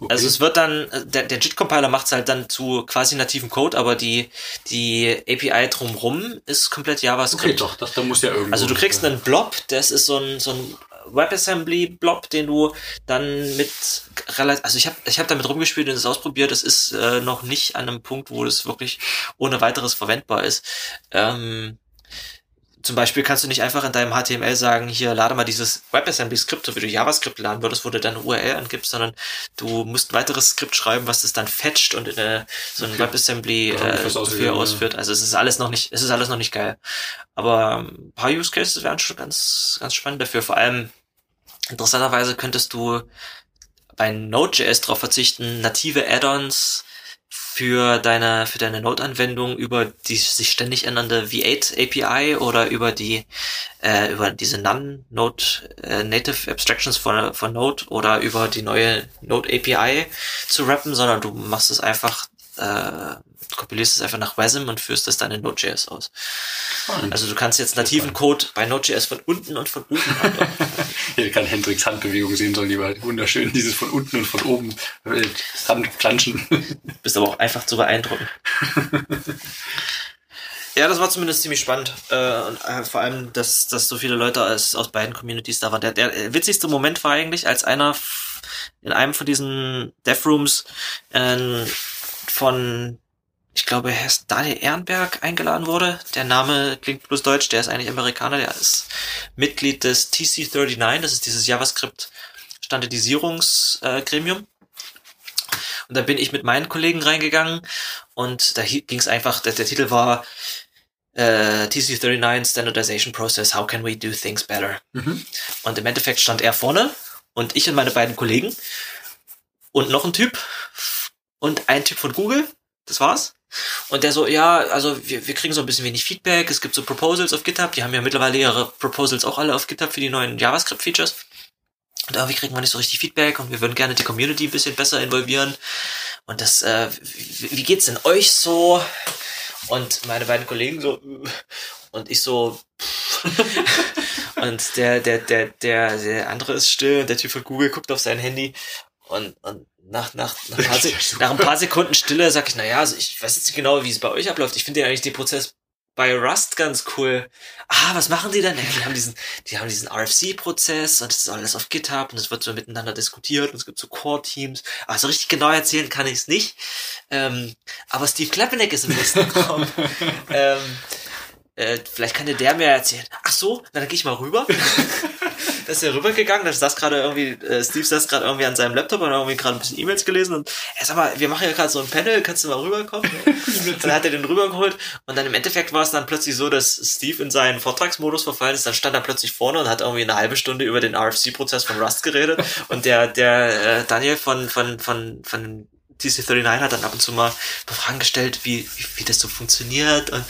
Okay. Also es wird dann, der, der JIT-Compiler macht es halt dann zu quasi nativen Code, aber die, die API drumrum ist komplett JavaScript. Okay, doch, das, da muss ja irgendwo. Also du kriegst einen Blob, das ist so ein, so ein WebAssembly-Blob, den du dann mit also ich habe ich hab damit rumgespielt und es ausprobiert, es ist äh, noch nicht an einem Punkt, wo das wirklich ohne weiteres verwendbar ist. Ähm, zum Beispiel kannst du nicht einfach in deinem HTML sagen, hier lade mal dieses WebAssembly-Skript, so wie du JavaScript laden würdest, wo du deine URL angibst, sondern du musst ein weiteres Skript schreiben, was das dann fetcht und in eine, so ein okay. WebAssembly äh, ausführt. Also es ist alles noch nicht, es ist alles noch nicht geil. Aber ein paar Use Cases wären schon ganz, ganz spannend dafür. Vor allem interessanterweise könntest du bei Node.js darauf verzichten, native Add-ons für deine, für deine Node-Anwendung über die sich ständig ändernde V8 API oder über die, äh, über diese Non-Node äh, Native Abstractions von, von Node oder über die neue Node API zu rappen, sondern du machst es einfach äh, kompilierst es einfach nach WASM und führst das dann in Node.js aus. Und also du kannst jetzt nativen Code bei Node.js von unten und von oben Hier kann Hendricks Handbewegung sehen, soll lieber wunderschön dieses von unten und von oben Handplanschen. Bist aber auch einfach zu beeindrucken. Ja, das war zumindest ziemlich spannend. Äh, und äh, vor allem, dass, dass so viele Leute aus, aus beiden Communities da waren. Der, der witzigste Moment war eigentlich, als einer in einem von diesen Death Rooms äh, von, ich glaube, Herr Daniel Ehrenberg eingeladen wurde. Der Name klingt bloß deutsch, der ist eigentlich Amerikaner, der ist Mitglied des TC39, das ist dieses JavaScript Standardisierungsgremium. Äh, und da bin ich mit meinen Kollegen reingegangen und da ging es einfach, der, der Titel war äh, TC39 Standardization Process, How can we do things better? Mhm. Und im Endeffekt stand er vorne und ich und meine beiden Kollegen und noch ein Typ und ein Typ von Google, das war's. Und der so, ja, also wir, wir kriegen so ein bisschen wenig Feedback, es gibt so Proposals auf GitHub, die haben ja mittlerweile ihre Proposals auch alle auf GitHub für die neuen JavaScript-Features. Und irgendwie kriegen wir nicht so richtig Feedback und wir würden gerne die Community ein bisschen besser involvieren. Und das, äh, wie, wie geht's denn euch so? Und meine beiden Kollegen so, und ich so, und der, der, der, der, der andere ist still und der Typ von Google guckt auf sein Handy und, und nach, nach, nach, ein, paar, nach ein paar Sekunden Stille sag ich, naja, also ich weiß jetzt nicht genau, wie es bei euch abläuft. Ich finde ja eigentlich den Prozess bei Rust ganz cool. Ah, was machen die dann? Ja, die haben diesen, die haben diesen RFC-Prozess und das ist alles auf GitHub und es wird so miteinander diskutiert und es gibt so Core-Teams. Also richtig genau erzählen kann ich es nicht. Ähm, aber Steve Klepeneck ist im nächsten Raum. ähm, äh, vielleicht kann dir der mehr erzählen. Ach so, dann gehe ich mal rüber. ist er rübergegangen, da saß gerade irgendwie, äh, Steve saß gerade irgendwie an seinem Laptop und hat irgendwie gerade ein bisschen E-Mails gelesen und er sag mal, wir machen ja gerade so ein Panel, kannst du mal rüberkommen? dann hat er den rübergeholt und dann im Endeffekt war es dann plötzlich so, dass Steve in seinen Vortragsmodus verfallen ist, dann stand er plötzlich vorne und hat irgendwie eine halbe Stunde über den RFC-Prozess von Rust geredet und der, der äh, Daniel von, von, von, von TC39 hat dann ab und zu mal Fragen gestellt, wie, wie, wie das so funktioniert und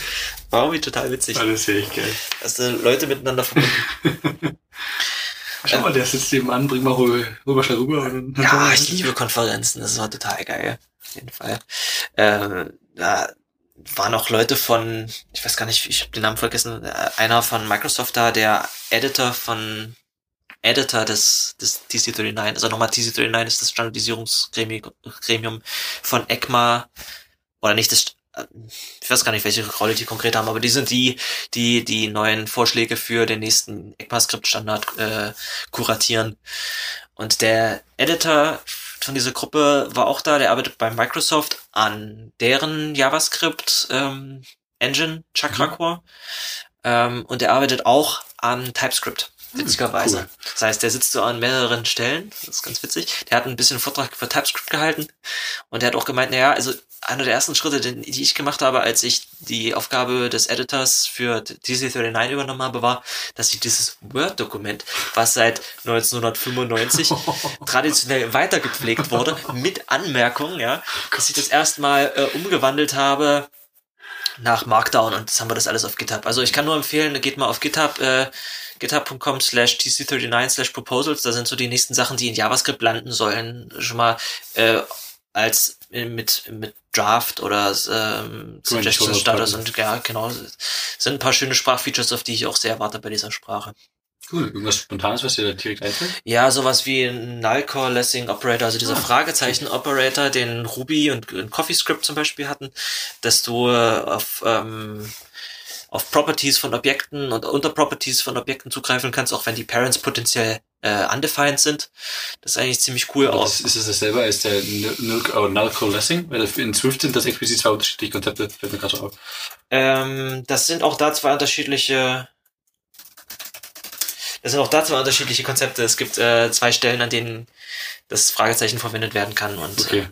war irgendwie total witzig. Alles sehe ich geil. Also Leute miteinander verbunden. Schau mal, der sitzt eben an, bring mal rüber, rüber schnell rüber. Und ja, ich liebe Konferenzen, das war total geil. Auf jeden Fall. Äh, da waren auch Leute von, ich weiß gar nicht, ich habe den Namen vergessen, einer von Microsoft da, der Editor von Editor des, des TC39, also nochmal TC39 ist das Standardisierungsgremium von ECMA, oder nicht das, ich weiß gar nicht, welche Rolle die konkret haben, aber die sind die, die die neuen Vorschläge für den nächsten ECMAScript-Standard äh, kuratieren. Und der Editor von dieser Gruppe war auch da, der arbeitet bei Microsoft an deren JavaScript ähm, Engine, Chakra Core. Mhm. Ähm, und er arbeitet auch an TypeScript. Hm, witzigerweise. Cool. Das heißt, der sitzt so an mehreren Stellen. Das ist ganz witzig. Der hat ein bisschen Vortrag über TypeScript gehalten. Und der hat auch gemeint, naja, also einer der ersten Schritte, die ich gemacht habe, als ich die Aufgabe des Editors für DC39 übernommen habe, war, dass ich dieses Word-Dokument, was seit 1995 traditionell weitergepflegt wurde, mit Anmerkungen, ja, dass ich das erstmal äh, umgewandelt habe nach Markdown und jetzt haben wir das alles auf GitHub. Also ich kann nur empfehlen, geht mal auf GitHub, äh, github.com slash tc39 slash proposals, da sind so die nächsten Sachen, die in JavaScript landen sollen, schon mal äh, als äh, mit, mit Draft oder ähm, Suggestion Status und ja, genau, sind ein paar schöne Sprachfeatures, auf die ich auch sehr warte bei dieser Sprache. Cool, irgendwas Spontanes, was dir da direkt einfällt? Ja, sowas wie ein Null Coalescing Operator, also dieser ah. Fragezeichen Operator, den Ruby und, und CoffeeScript zum Beispiel hatten, dass du auf ähm, auf Properties von Objekten und Unterproperties von Objekten zugreifen kannst, auch wenn die Parents potenziell äh, undefined sind. Das ist eigentlich ziemlich cool. Auch. Ist es dasselbe als der Null, oh, Null Coalescing? Weil in Swift sind das explizit zwei unterschiedliche Konzepte, fällt mir gerade auf. Ähm, das sind auch da zwei unterschiedliche das sind auch da zwei unterschiedliche Konzepte. Es gibt äh, zwei Stellen, an denen das Fragezeichen verwendet werden kann. Und, okay. Äh,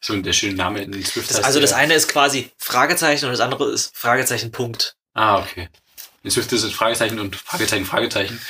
so der schöne Name in Swift. Das, also das eine ist quasi Fragezeichen und das andere ist Fragezeichen Punkt. Ah, okay. In Swift ist es Fragezeichen und Fragezeichen, Fragezeichen.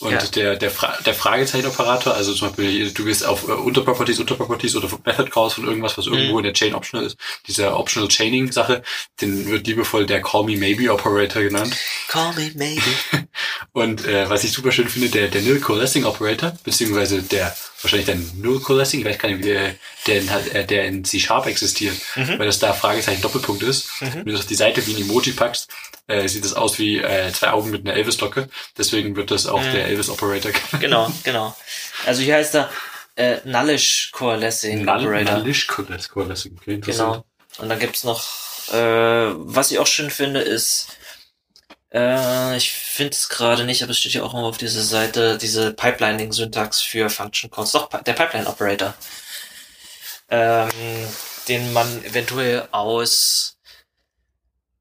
Und ja. der, der, Fra der Fragezeichen-Operator, also zum Beispiel, du gehst auf äh, Unterproperties, Unterproperties oder Method Calls von irgendwas, was irgendwo mhm. in der Chain optional ist, dieser Optional Chaining-Sache, den wird liebevoll der Call Me Maybe Operator genannt. Call Me Maybe. Und äh, was ich super schön finde, der, der Nil Coalescing Operator, beziehungsweise der wahrscheinlich der Null Coalescing, ich weiß gar nicht, wie der, der, in, äh, der in C-Sharp existiert, mhm. weil das da Fragezeichen Doppelpunkt ist. Mhm. Wenn du das auf die Seite wie ein Emoji packst, äh, sieht das aus wie äh, zwei Augen mit einer Elvis-Locke. Deswegen wird das auch mhm. der Elvis-Operator Genau, genau. Also hier heißt er äh, Nullish Coalescing Null, Operator. Nullish Coalescing, okay, Genau. Und dann gibt's noch Äh, was ich auch schön finde, ist, äh, ich finde es gerade nicht, aber es steht ja auch immer auf dieser Seite, diese Pipelining-Syntax für Function Calls. Doch, der Pipeline-Operator. Ähm, den man eventuell aus,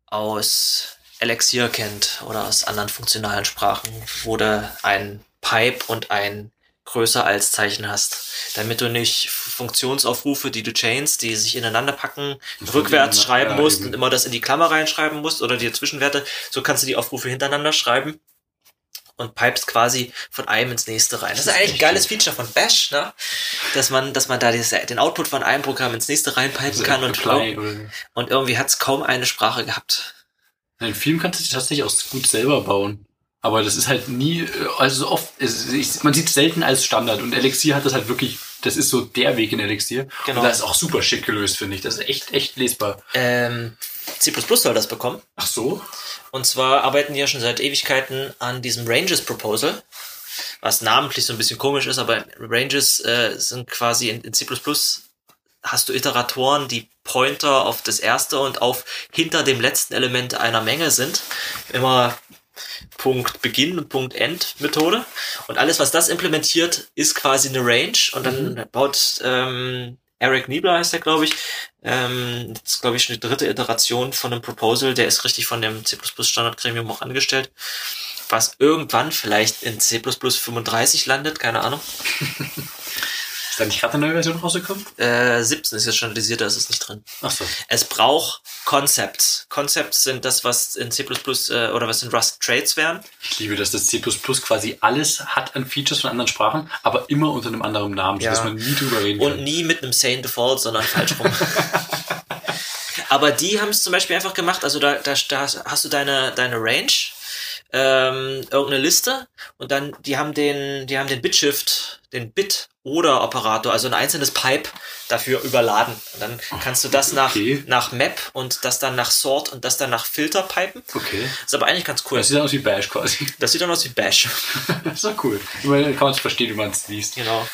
aus Elixir kennt oder aus anderen funktionalen Sprachen, wo du ein Pipe und ein größer als Zeichen hast, damit du nicht Funktionsaufrufe, die du chainst, die sich ineinander packen, rückwärts ja, schreiben ja, musst eben. und immer das in die Klammer reinschreiben musst oder die Zwischenwerte, so kannst du die Aufrufe hintereinander schreiben und pipest quasi von einem ins nächste rein. Das ist Das eigentlich ein geiles. Feature von Bash, ne? Dass man, dass man da dieses, den Output von einem Programm ins nächste reinpipen kann und, und irgendwie hat's kaum eine Sprache gehabt. Den Film kannst du tatsächlich auch gut selber bauen. Aber das ist halt nie, also so oft, ich, man sieht es selten als Standard und Elixir hat das halt wirklich, das ist so der Weg in Elixir. Genau. Und das ist auch super schick gelöst, finde ich. Das ist echt, echt lesbar. Ähm, C++ soll das bekommen. Ach so? Und zwar arbeiten die ja schon seit Ewigkeiten an diesem Ranges Proposal, was namentlich so ein bisschen komisch ist, aber Ranges äh, sind quasi in, in C++ hast du Iteratoren, die Pointer auf das erste und auf hinter dem letzten Element einer Menge sind. Immer Punkt Beginn und Punkt End Methode. Und alles, was das implementiert, ist quasi eine Range. Und dann baut ähm, Eric Niebler heißt der, glaube ich, ähm, das ist, glaube ich, schon die dritte Iteration von einem Proposal. Der ist richtig von dem C++ Standardgremium auch angestellt. Was irgendwann vielleicht in C++ 35 landet, keine Ahnung. Ist da nicht gerade eine neue Version rausgekommen? Äh, 17 ist jetzt standardisiert, da ist es nicht drin. Ach so. Es braucht Concepts. Concepts sind das, was in C++ äh, oder was in Rust Traits wären. Ich liebe, dass das C++ quasi alles hat an Features von anderen Sprachen, aber immer unter einem anderen Namen, Ja. sodass man nie drüber reden Und kann. nie mit einem Sane Default, sondern falsch rum. Aber die haben es zum Beispiel einfach gemacht, also da, da, da hast du deine, deine Range, ähm, irgendeine Liste und dann, die haben den, die haben den Bitshift, den Bit oder Operator, also ein einzelnes Pipe dafür überladen. Und dann kannst du das nach, Okay. nach Map und das dann nach Sort und das dann nach Filter pipen. Okay. Ist aber eigentlich ganz cool. Das sieht aus wie Bash quasi. Das sieht dann aus wie Bash. Das ist doch cool. Meine, kann man es verstehen, wie man es liest. Genau.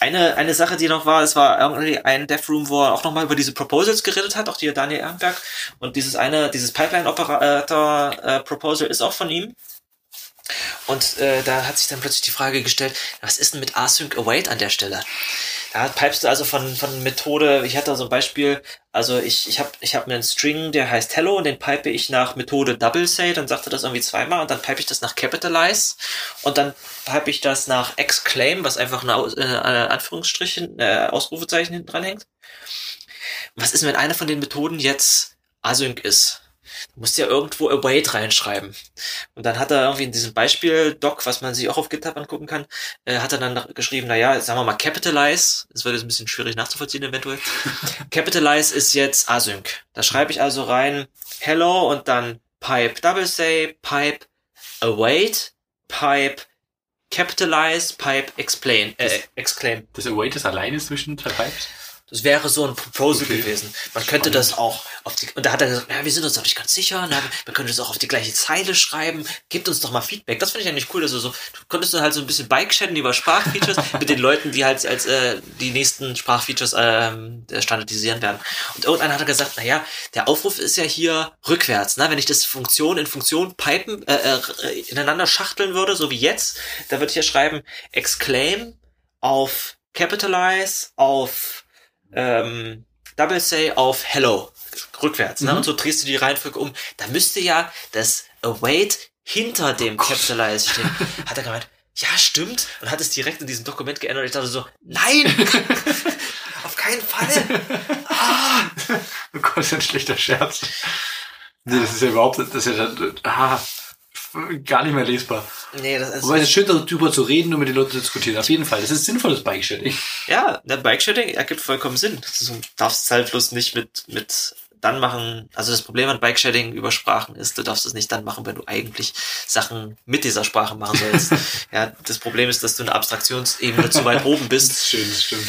Eine, eine Sache, die noch war, es war irgendwie ein Dev Room, wo er auch nochmal über diese Proposals geredet hat, auch die Daniel Ehrenberg. Und dieses eine, dieses Pipeline-Operator-Proposal ist auch von ihm. Und äh, da hat sich dann plötzlich die Frage gestellt, was ist denn mit Async Await an der Stelle? Da pipest du also von, von Methode, ich hatte so ein Beispiel, also ich, ich habe ich hab mir einen String, der heißt Hello und den pipe ich nach Methode Double Say, dann sagt er das irgendwie zweimal und dann pipe ich das nach Capitalize und dann pipe ich das nach Exclaim, was einfach eine Aus- äh, Anführungsstrichen, äh, Ausrufezeichen hinten dran hängt. Was ist, wenn eine von den Methoden jetzt Async ist? Musst ja irgendwo await reinschreiben. Und dann hat er irgendwie in diesem Beispiel-Doc, was man sich auch auf GitHub angucken kann, äh, hat er dann geschrieben, naja, sagen wir mal capitalize, das wird jetzt ein bisschen schwierig nachzuvollziehen eventuell. capitalize ist jetzt async. Da schreibe ich also rein hello und dann pipe double say, pipe await, pipe capitalize, pipe explain, äh, exclaim. Das Await ist alleine zwischen zwei Pipes? Das wäre so ein Proposal Okay. gewesen. Man könnte das auch auf die, und da hat er gesagt, ja, wir sind uns noch nicht ganz sicher, na, wir können das auch auf die gleiche Zeile schreiben, gebt uns doch mal Feedback. Das finde ich eigentlich cool, dass du so, du konntest dann halt so ein bisschen Bike-chatten über Sprachfeatures mit den Leuten, die halt als äh, die nächsten Sprachfeatures ähm, standardisieren werden. Und irgendeiner hat gesagt, na ja, der Aufruf ist ja hier rückwärts, ne? Wenn ich das Funktion in Funktion pipen, äh, äh, ineinander schachteln würde, so wie jetzt, da würde ich ja schreiben, exclaim auf capitalize auf ähm, Double Say auf Hello rückwärts. Ne? Mhm. Und so drehst du die Reihenfolge um. Da müsste ja das Await hinter dem Capitalize stehen. Hat er gemeint, ja, stimmt. Und hat es direkt in diesem Dokument geändert. Ich dachte so, nein! auf keinen Fall! Oh Gott, ist ein schlechter Scherz. Nee, das ist ja überhaupt, das ist ja, ah, gar nicht mehr lesbar. Nee, das ist, Aber es ist schön, darüber zu reden und mit den Leuten zu diskutieren. Auf jeden Fall. Das ist sinnvolles Bike-Shitting. ja, der Bike-Shading ergibt vollkommen Sinn. Du darfst es halt bloß nicht mit, mit dann machen. Also das Problem an Bike-Shading über Sprachen ist, du darfst es nicht dann machen, wenn du eigentlich Sachen mit dieser Sprache machen sollst. ja, das Problem ist, dass du eine Abstraktionsebene zu weit oben bist. Das ist schön, das stimmt.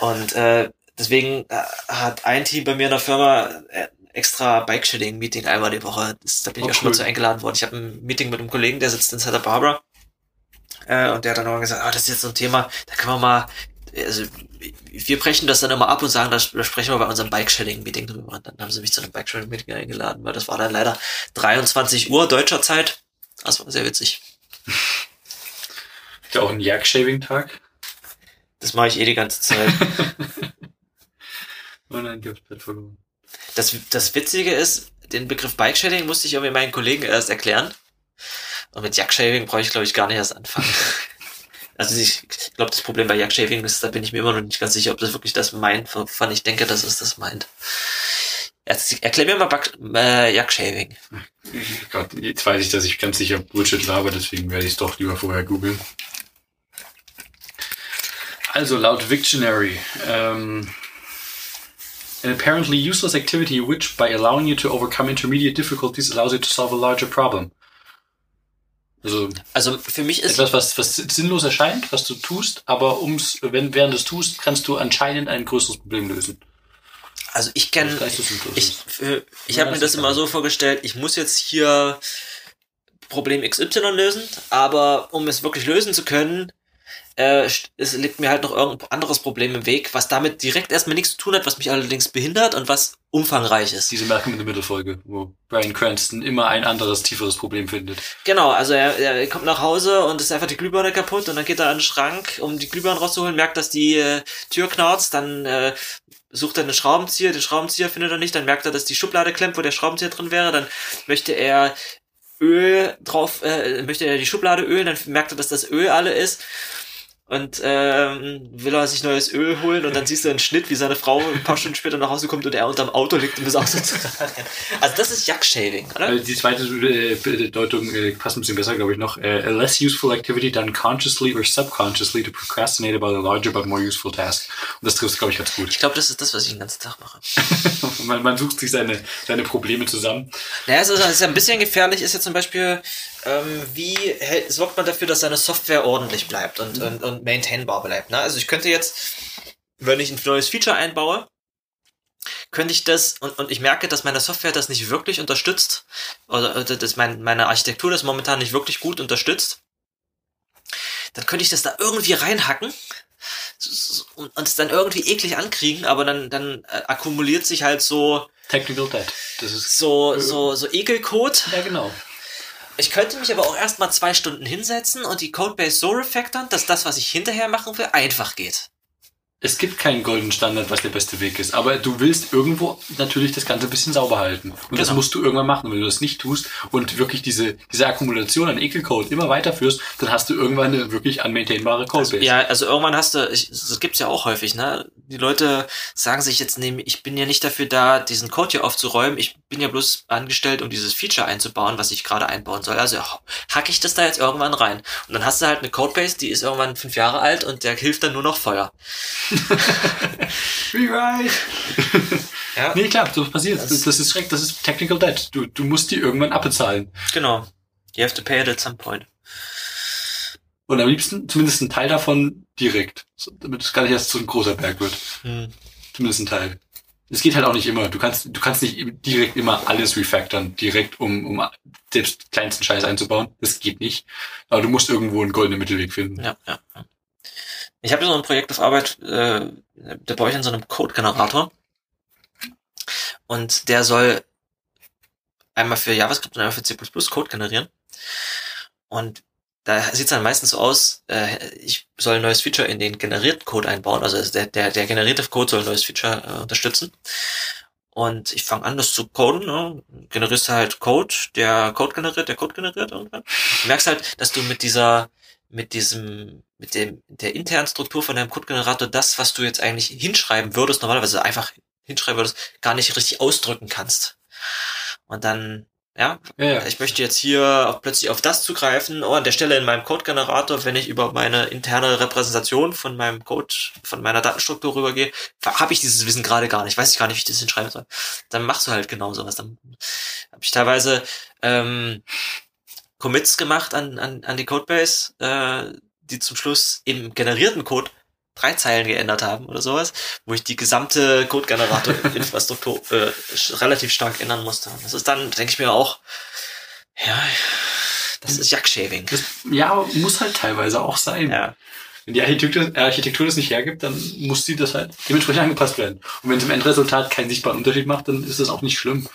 Und äh, deswegen äh, hat ein Team bei mir in der Firma äh, extra Bike-Shading-Meeting einmal die Woche. Das, da bin ich Oh, auch schon mal cool. zu eingeladen worden. Ich habe ein Meeting mit einem Kollegen, der sitzt in Santa Barbara. Äh, und der hat dann auch gesagt, ah, das ist jetzt so ein Thema, da können wir mal, also wir brechen das dann immer ab und sagen, da sprechen wir bei unserem Bike-Sharing-Meeting drüber. Und dann haben sie mich zu einem Bike-Sharing-Meeting eingeladen, weil das war dann leider 23 Uhr deutscher Zeit. Das war sehr witzig. Ist ja auch ein Jagd-Shaving-Tag. Das mache ich eh die ganze Zeit. oh nein, die hab's verloren. Das, das Witzige ist, den Begriff Bike-Sharing musste ich irgendwie meinen Kollegen erst erklären. Und mit Jagd-Shaving brauche ich, glaube ich, gar nicht erst anfangen. Also ich glaube, das Problem bei Jagdshaving ist, da bin ich mir immer noch nicht ganz sicher, ob das wirklich das meint, wovon ich denke, dass es das meint. Erklär mir mal Back, äh, Jagdshaving. Gott, jetzt weiß ich, dass ich ganz sicher Bullshit laber, deswegen werde ich es doch lieber vorher googeln. Also laut Victionary, ähm, an apparently useless activity which, by allowing you to overcome intermediate difficulties, allows you to solve a larger problem. Also, also für mich ist etwas, was, was sinnlos erscheint, was du tust, aber ums, wenn während du es tust, kannst du anscheinend ein größeres Problem lösen. Also ich kenne, ich, ich habe mir das immer so vorgestellt, ich muss jetzt hier Problem XY lösen, aber um es wirklich lösen zu können, äh, es liegt mir halt noch irgendein anderes Problem im Weg, was damit direkt erstmal nichts zu tun hat, was mich allerdings behindert und was umfangreich ist. Diese Malcolm in the Middle Folge, wo Brian Cranston immer ein anderes, tieferes Problem findet. Genau, also er, er kommt nach Hause und ist einfach die Glühbirne kaputt und dann geht er an den Schrank, um die Glühbirne rauszuholen, merkt, dass die äh, Tür knarzt, dann äh, sucht er einen Schraubenzieher, den Schraubenzieher findet er nicht, dann merkt er, dass die Schublade klemmt, wo der Schraubenzieher drin wäre, dann möchte er Öl drauf, äh, möchte er die Schublade ölen, dann merkt er, dass das Öl alle ist und ähm, will er sich neues Öl holen und dann siehst du einen Schnitt, wie seine Frau ein paar Stunden später nach Hause kommt und er unterm Auto liegt und das Auto zu Also das ist Jackshaving, oder? Also die zweite äh, Bedeutung äh, passt ein bisschen besser, glaube ich, noch. Äh, a less useful activity done consciously or subconsciously to procrastinate about a larger but more useful task. Und das trifft glaube ich, ganz gut. Ich glaube, das ist das, was ich den ganzen Tag mache. man, man sucht sich seine, seine Probleme zusammen. Naja, es ist, es ist ein bisschen gefährlich, ist ja zum Beispiel ähm, wie hält, sorgt man dafür, dass seine Software ordentlich bleibt und, und, und maintainbar bleibt. Ne? Also ich könnte jetzt, wenn ich ein neues Feature einbaue, könnte ich das, und, und ich merke, dass meine Software das nicht wirklich unterstützt, oder dass mein, meine Architektur das momentan nicht wirklich gut unterstützt, dann könnte ich das da irgendwie reinhacken und, und es dann irgendwie eklig ankriegen, aber dann, dann äh, akkumuliert sich halt so Technical Debt. Das ist so, so, so Ekelcode. Ja, genau. Ich könnte mich aber auch erstmal zwei Stunden hinsetzen und die Codebase so refactoren, dass das, was ich hinterher machen will, einfach geht es gibt keinen goldenen Standard, was der beste Weg ist. Aber du willst irgendwo natürlich das Ganze ein bisschen sauber halten. Und genau. das musst du irgendwann machen. Und wenn du das nicht tust und wirklich diese, diese Akkumulation an Ekelcode immer weiterführst, dann hast du irgendwann eine wirklich unmaintainbare Codebase. Also, ja, also irgendwann hast du, ich, das gibt's ja auch häufig, ne? Die Leute sagen sich jetzt, nee, ich bin ja nicht dafür da, diesen Code hier aufzuräumen. Ich bin ja bloß angestellt, um dieses Feature einzubauen, was ich gerade einbauen soll. Also hack ich das da jetzt irgendwann rein. Und dann hast du halt eine Codebase, die ist irgendwann fünf Jahre alt und der hilft dann nur noch Feuer. Rewrite! ja. Nee, klar, so passiert. Das, das ist direkt, das ist Technical Debt. Du, du musst die irgendwann abbezahlen. Genau. You have to pay it at some point. Und am liebsten zumindest ein Teil davon direkt. Damit es gar nicht erst so ein großer Berg wird. Hm. Zumindest ein Teil. Es geht halt auch nicht immer. Du kannst, du kannst nicht direkt immer alles refactoren, direkt um, um selbst kleinsten Scheiß einzubauen. Das geht nicht. Aber du musst irgendwo einen goldenen Mittelweg finden. Ja, ja. ja. Ich habe so ein Projekt auf Arbeit, äh, da baue ich an so einem Code-Generator. Und der soll einmal für JavaScript und einmal für C++ Code generieren. Und da sieht es dann meistens so aus, äh, ich soll ein neues Feature in den generierten Code einbauen. Also der, der, der generierte Code soll ein neues Feature äh, unterstützen. Und ich fange an, das zu coden. Ne? Generierst halt Code, der Code generiert, der Code generiert irgendwann. Du merkst halt, dass du mit dieser mit diesem, mit dem, der internen Struktur von deinem Codegenerator das, was du jetzt eigentlich hinschreiben würdest, normalerweise einfach hinschreiben würdest, gar nicht richtig ausdrücken kannst. Und dann, ja, ja, ja. ich möchte jetzt hier auf, plötzlich auf das zugreifen, oh, an der Stelle in meinem Codegenerator, wenn ich über meine interne Repräsentation von meinem Code, von meiner Datenstruktur rübergehe, habe ich dieses Wissen gerade gar nicht, weiß ich gar nicht, wie ich das hinschreiben soll. Dann machst du halt genau sowas. Dann habe ich teilweise ähm, Commits gemacht an, an, an die Codebase, äh, die zum Schluss im generierten Code drei Zeilen geändert haben oder sowas, wo ich die gesamte Code-Generator-Infrastruktur äh, relativ stark ändern musste. Das ist dann, denke ich mir auch, ja, das ist Jackshaving. Ja, muss halt teilweise auch sein. Ja. Wenn die Architektur, äh, Architektur das nicht hergibt, dann muss die das halt dementsprechend angepasst werden. Und wenn es im Endresultat keinen sichtbaren Unterschied macht, dann ist das auch nicht schlimm.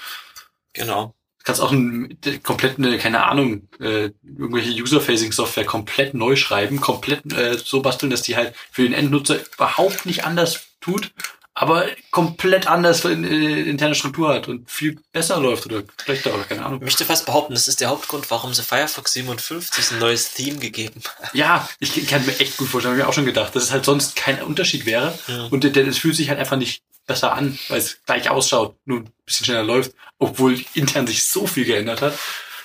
Genau. Du kannst auch ein, komplett eine, keine Ahnung, äh, irgendwelche User-Facing-Software komplett neu schreiben, komplett äh, so basteln, dass die halt für den Endnutzer überhaupt nicht anders tut, aber komplett anders in, äh, interne Struktur hat und viel besser läuft oder schlechter oder keine Ahnung. Ich möchte fast behaupten, das ist der Hauptgrund, warum sie Firefox 57 ein neues Theme gegeben haben. Ja, ich kann mir echt gut vorstellen, habe ich mir auch schon gedacht, dass es halt sonst kein Unterschied wäre Ja. und es fühlt sich halt einfach nicht besser an, weil es gleich ausschaut, nur ein bisschen schneller läuft, obwohl intern sich so viel geändert hat.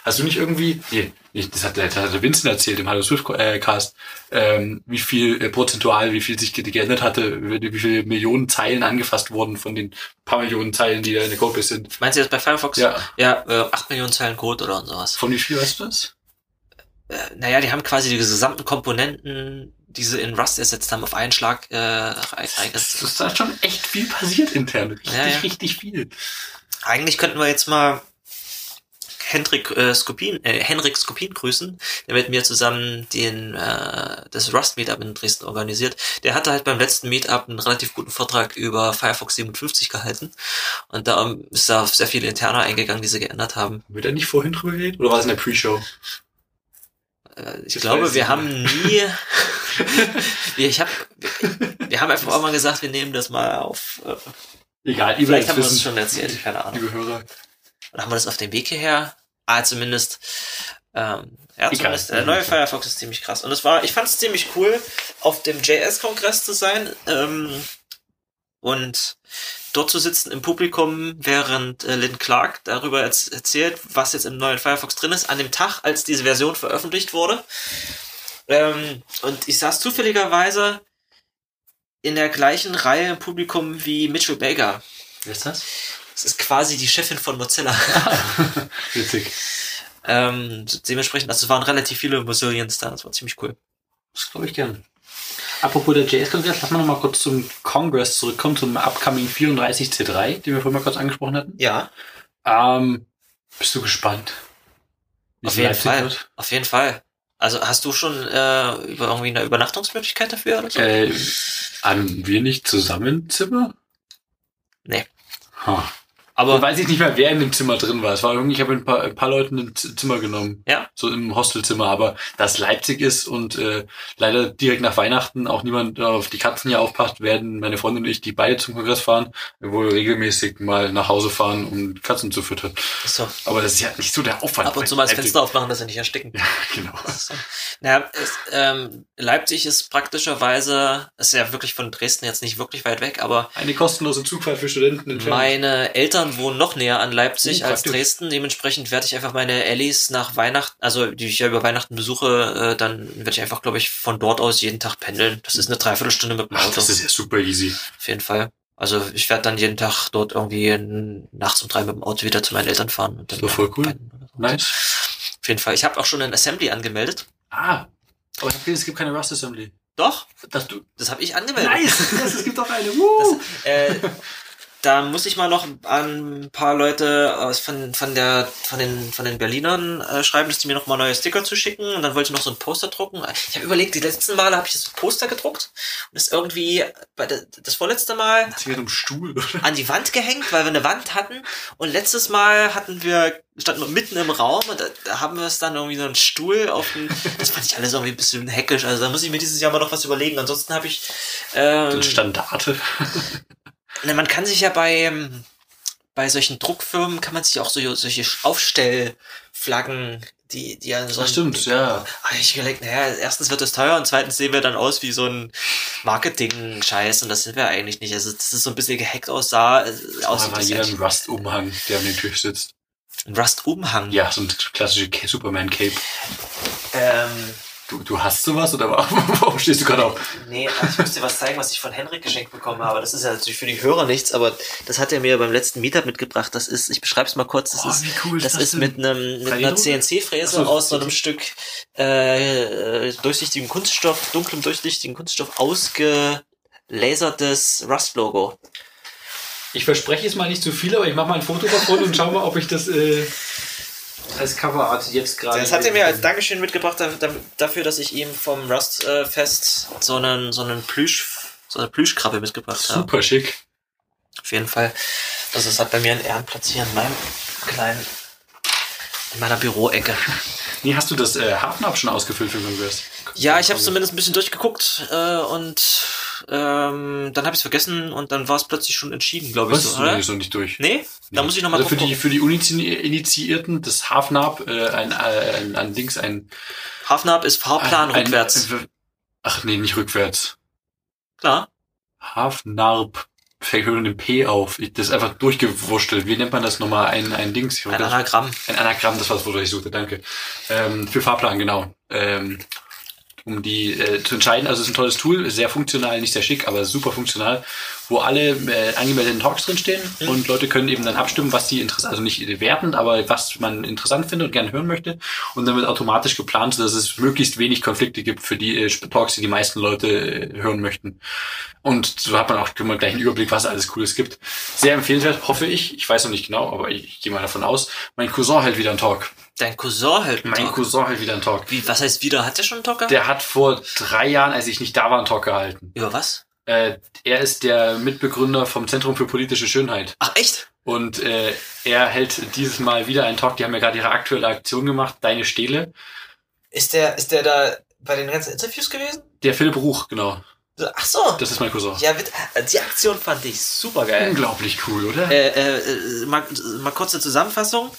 Hast du nicht irgendwie, nee, nicht, das hat, der- das hat Vincent erzählt im Hallo Swift äh, Cast, ähm, wie viel äh, prozentual, wie viel sich ge- geändert hatte, wie viele Millionen Zeilen angefasst wurden von den paar Millionen Zeilen, die da in der Codebase sind. Meinst du das bei Firefox? Ja. Ja, äh, 8 Millionen Zeilen Code oder sowas. Von wie viel weißt du das? Äh, naja, die haben quasi die gesamten Komponenten, die sie in Rust ersetzt haben, auf einen Schlag äh, rein- Das reingesetzt. ist da schon echt viel passiert intern. Richtig, Ja, ja. richtig viel. Eigentlich könnten wir jetzt mal Hendrik äh, Skopin, äh, Henrik Skopin grüßen, der mit mir zusammen den äh, das Rust Meetup in Dresden organisiert. Der hatte halt beim letzten Meetup einen relativ guten Vortrag über Firefox 57 gehalten und da ist da auf sehr viele Interner eingegangen, die sie geändert haben. Wird er nicht vorhin drüber geredet? Oder war es in der Pre-Show? Äh, ich weiß glaube, ich wir haben nie, wir, ich hab, wir, wir haben einfach auch mal gesagt, wir nehmen das mal auf. Äh, Egal, ihr vielleicht haben wir das schon erzählt, keine Ahnung. liebe Hörer. Oder haben wir das auf dem Weg hierher? Ah, zumindest. Ähm, ja, Egal. zumindest der neue Firefox ist ziemlich krass. Und es war, ich fand es ziemlich cool, auf dem JS-Kongress zu sein ähm, und dort zu sitzen im Publikum, während äh, Lynn Clark darüber erz erzählt, was jetzt im neuen Firefox drin ist, an dem Tag, als diese Version veröffentlicht wurde. Ähm, und ich saß zufälligerweise in der gleichen Reihe im Publikum wie Mitchell Baker. Wer ist das? Das ist quasi die Chefin von Mozilla. Witzig. Ähm, dementsprechend, also es waren relativ viele Mozillians da, das war ziemlich cool. Das glaube ich gern. Apropos der JS-Kongress, lass mal noch mal kurz zum Kongress zurückkommen, zum upcoming 34C3, den wir vorhin mal kurz angesprochen hatten. Ja, Ähm, bist du gespannt? auf jeden Fall. wird? Auf jeden Fall. Also hast du schon äh, über irgendwie eine Übernachtungsmöglichkeit dafür oder so? Äh, haben wir nicht zusammen Zimmer? Nee. Ha. Aber weiß ich nicht mehr, wer in dem Zimmer drin war. Es war irgendwie, ich habe ein paar, ein paar Leuten ein Zimmer genommen. Ja. So im Hostelzimmer. Aber da es Leipzig ist und äh, leider direkt nach Weihnachten auch niemand auf die Katzen hier aufpasst, werden meine Freundin und ich, die beide zum Kongress fahren, wohl regelmäßig mal nach Hause fahren, um Katzen zu füttern. so, Aber das ist ja nicht so der Aufwand. ab und zu mal das. Fenster aufmachen, dass sie nicht ersticken. Ja, genau. So. Naja, es, ähm, Leipzig ist praktischerweise, ist ja wirklich von Dresden jetzt nicht wirklich weit weg, aber Eine kostenlose Zugfahrt für Studenten entfernt. Meine Eltern wohnen noch näher an Leipzig Oh, als praktisch. Dresden. Dementsprechend werde ich einfach meine Ellis nach Weihnachten, also die ich ja über Weihnachten besuche, äh, dann werde ich einfach, glaube ich, von dort aus jeden Tag pendeln. Das ist eine Dreiviertelstunde mit dem Ach, Auto. das ist ja super easy. Auf jeden Fall. Also ich werde dann jeden Tag dort irgendwie nachts um drei mit dem Auto wieder zu meinen Eltern fahren. Und dann So voll cool. so. Nice. Auf jeden Fall. Ich habe auch schon ein Assembly angemeldet. Ah. Aber ich hab gesehen, es gibt keine Rust Assembly. Doch, Dass du. das habe ich angemeldet. Nice! Yes, es gibt auch eine. Woo! Äh, da muss ich mal noch an ein paar Leute aus von, von der von den von den Berlinern äh, schreiben, dass die mir noch mal neue Sticker zuschicken und dann wollte ich noch so ein Poster drucken. Ich habe überlegt, die letzten Male habe ich das Poster gedruckt und das irgendwie bei der, das vorletzte Mal im Stuhl, oder? an die Wand gehängt, weil wir eine Wand hatten und letztes Mal hatten wir standen wir mitten im Raum und da, da haben wir es dann irgendwie so einen Stuhl auf den, das fand ich alles irgendwie ein bisschen heckisch, also da muss ich mir dieses Jahr mal noch was überlegen. Ansonsten habe ich ähm, Standarte. Na, man kann sich ja bei, ähm, bei solchen Druckfirmen kann man sich auch so, solche Aufstellflaggen, die, die ja so. Ach, stimmt, ja. Hab ich überlegt, naja, erstens wird es teuer und zweitens sehen wir dann aus wie so ein Marketing-Scheiß und das sind wir eigentlich nicht. Also, das ist so ein bisschen gehackt aussah, äh, einfach das jeder einen Rust-Umhang, der an den Tisch sitzt. Ein Rust-Umhang. Ja, so ein klassische Ca- Superman-Cape. Ähm, Du, du hast sowas oder warum, stehst du gerade auf? Nee, ich muss dir was zeigen, was ich von Henrik geschenkt bekommen habe. Das ist ja natürlich für die Hörer nichts, aber das hat er mir beim letzten Meetup mitgebracht. Das ist, ich beschreibe es mal kurz, das Oh, ist, cool ist das das ist mit einem mit einer 3D-Drucker? CNC-Fräse so, aus so einem. Stück äh, durchsichtigem Kunststoff, dunklem durchsichtigen Kunststoff ausgelasertes Rust-Logo. Ich verspreche jetzt mal nicht zu viel, aber ich mache mal ein Foto davon und schau mal, ob ich das. Äh als Coverart jetzt gerade. Das hat er mir als Dankeschön mitgebracht da- da- dafür, dass ich ihm vom Rust-Fest so einen, so einen Plüsch, so eine Plüschkrabbe mitgebracht habe. Super schick. Auf jeden Fall. Also es hat bei mir einen Ehrenplatz hier in meinem kleinen, in meiner Büroecke. Nee, hast du das äh, Hafenab schon ausgefüllt für Congress? Ja, ich habe zumindest ein bisschen durchgeguckt äh, und ähm, dann habe ich es vergessen und dann war es plötzlich schon entschieden, glaube ich. Was? So, Nee, oder? ist noch nicht durch. Nee? Da muss ich nochmal also für die, für die Unizinierten, das Hafenab, äh, ein, äh, ein, ein Dings, ein... Hafenab ist Fahrplan ein, rückwärts. Ein, ach nee, nicht rückwärts. Klar. Hafnarb. Fängt mit dem P auf. Ich, das ist einfach durchgewurschtelt. Wie nennt man das nochmal? Ein, ein Dings. Ein Anagramm. Ein Anagramm, das war das das ich suchte, danke. Ähm, für Fahrplan, genau. Ähm, um die äh, zu entscheiden. Also es ist ein tolles Tool, sehr funktional, nicht sehr schick, aber super funktional, wo alle äh, angemeldeten Talks drinstehen und Leute können eben dann abstimmen, was sie interessant, also nicht wertend, aber was man interessant findet und gerne hören möchte. Und dann wird automatisch geplant, sodass es möglichst wenig Konflikte gibt für die äh, Talks, die die meisten Leute äh, hören möchten. Und so hat man auch immer gleich einen Überblick, was alles Cooles gibt. Sehr empfehlenswert, hoffe ich. Ich weiß noch nicht genau, aber ich, ich gehe mal davon aus. Mein Cousin hält wieder einen Talk. Dein Cousin hält einen Mein Talk. Cousin hält wieder einen Talk. Wie, was heißt wieder? Hat der schon einen Talk gehabt? Der hat vor drei Jahren, als ich nicht da war, einen Talk gehalten. Über was? Äh, er ist der Mitbegründer vom Zentrum für politische Schönheit. Ach, echt? Und äh, er hält dieses Mal wieder einen Talk. Die haben ja gerade ihre aktuelle Aktion gemacht, Deine Stele. Ist der, ist der da bei den ganzen Interviews gewesen? Der Philipp Ruch, genau. Ach so. Das ist mein Cousin. Ja, die Aktion fand ich super geil. Unglaublich cool, oder? Äh, äh, äh, mal, mal kurze Zusammenfassung.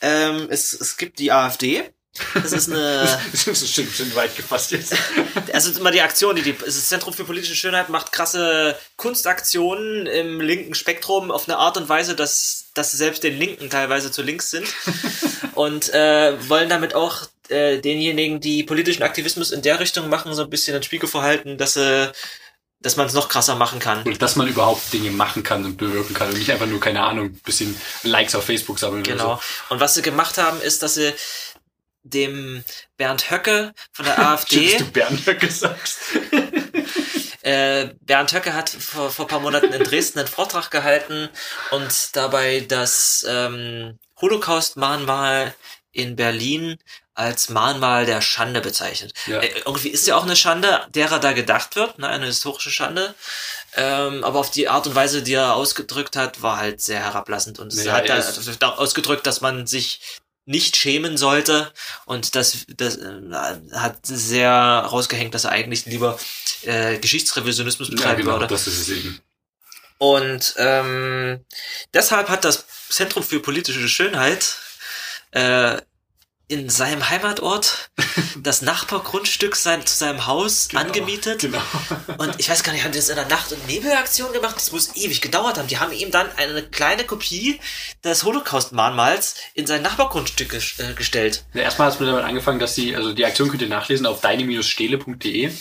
Ähm, es, es gibt die AfD. Das ist eine, das ist schon, schon weit gefasst jetzt. also immer die Aktion, die, die das Zentrum für politische Schönheit macht krasse Kunstaktionen im linken Spektrum auf eine Art und Weise, dass, dass selbst den Linken teilweise zu links sind und äh, wollen damit auch äh, denjenigen, die politischen Aktivismus in der Richtung machen, so ein bisschen ein Spiegel verhalten, dass sie, dass man es noch krasser machen kann. Und dass man überhaupt Dinge machen kann und bewirken kann und nicht einfach nur, keine Ahnung, ein bisschen Likes auf Facebook sammeln Genau. oder Und was sie gemacht haben, ist, dass sie dem Bernd Höcke von der. AfD, Dass du Bernd gesagt. äh, Bernd Höcke hat vor, vor ein paar Monaten in Dresden einen Vortrag gehalten und dabei das ähm, Holocaust-Mahnmal in Berlin als Mahnmal der Schande bezeichnet. Ja. Äh, irgendwie ist ja auch eine Schande, derer da gedacht wird, ne, eine historische Schande. Ähm, aber auf die Art und Weise, die er ausgedrückt hat, war halt sehr herablassend und Naja, hat da, ist- da ausgedrückt, dass man sich nicht schämen sollte und das, das äh, hat sehr rausgehängt, dass er eigentlich lieber äh, Geschichtsrevisionismus Ja, betreiben genau, würde. das ist es eben. Und ähm, deshalb hat das Zentrum für politische Schönheit äh, in seinem Heimatort das Nachbargrundstück sein, zu seinem Haus angemietet. Genau. Und ich weiß gar nicht, haben die das in der Nacht- und Nebelaktion gemacht? Das muss ewig gedauert haben. Die haben ihm dann eine kleine Kopie des Holocaust-Mahnmals in sein Nachbargrundstück ges äh, gestellt. Ja, erstmal hat es mit damit angefangen, dass sie, also die Aktion könnt ihr nachlesen auf deine-stele.de.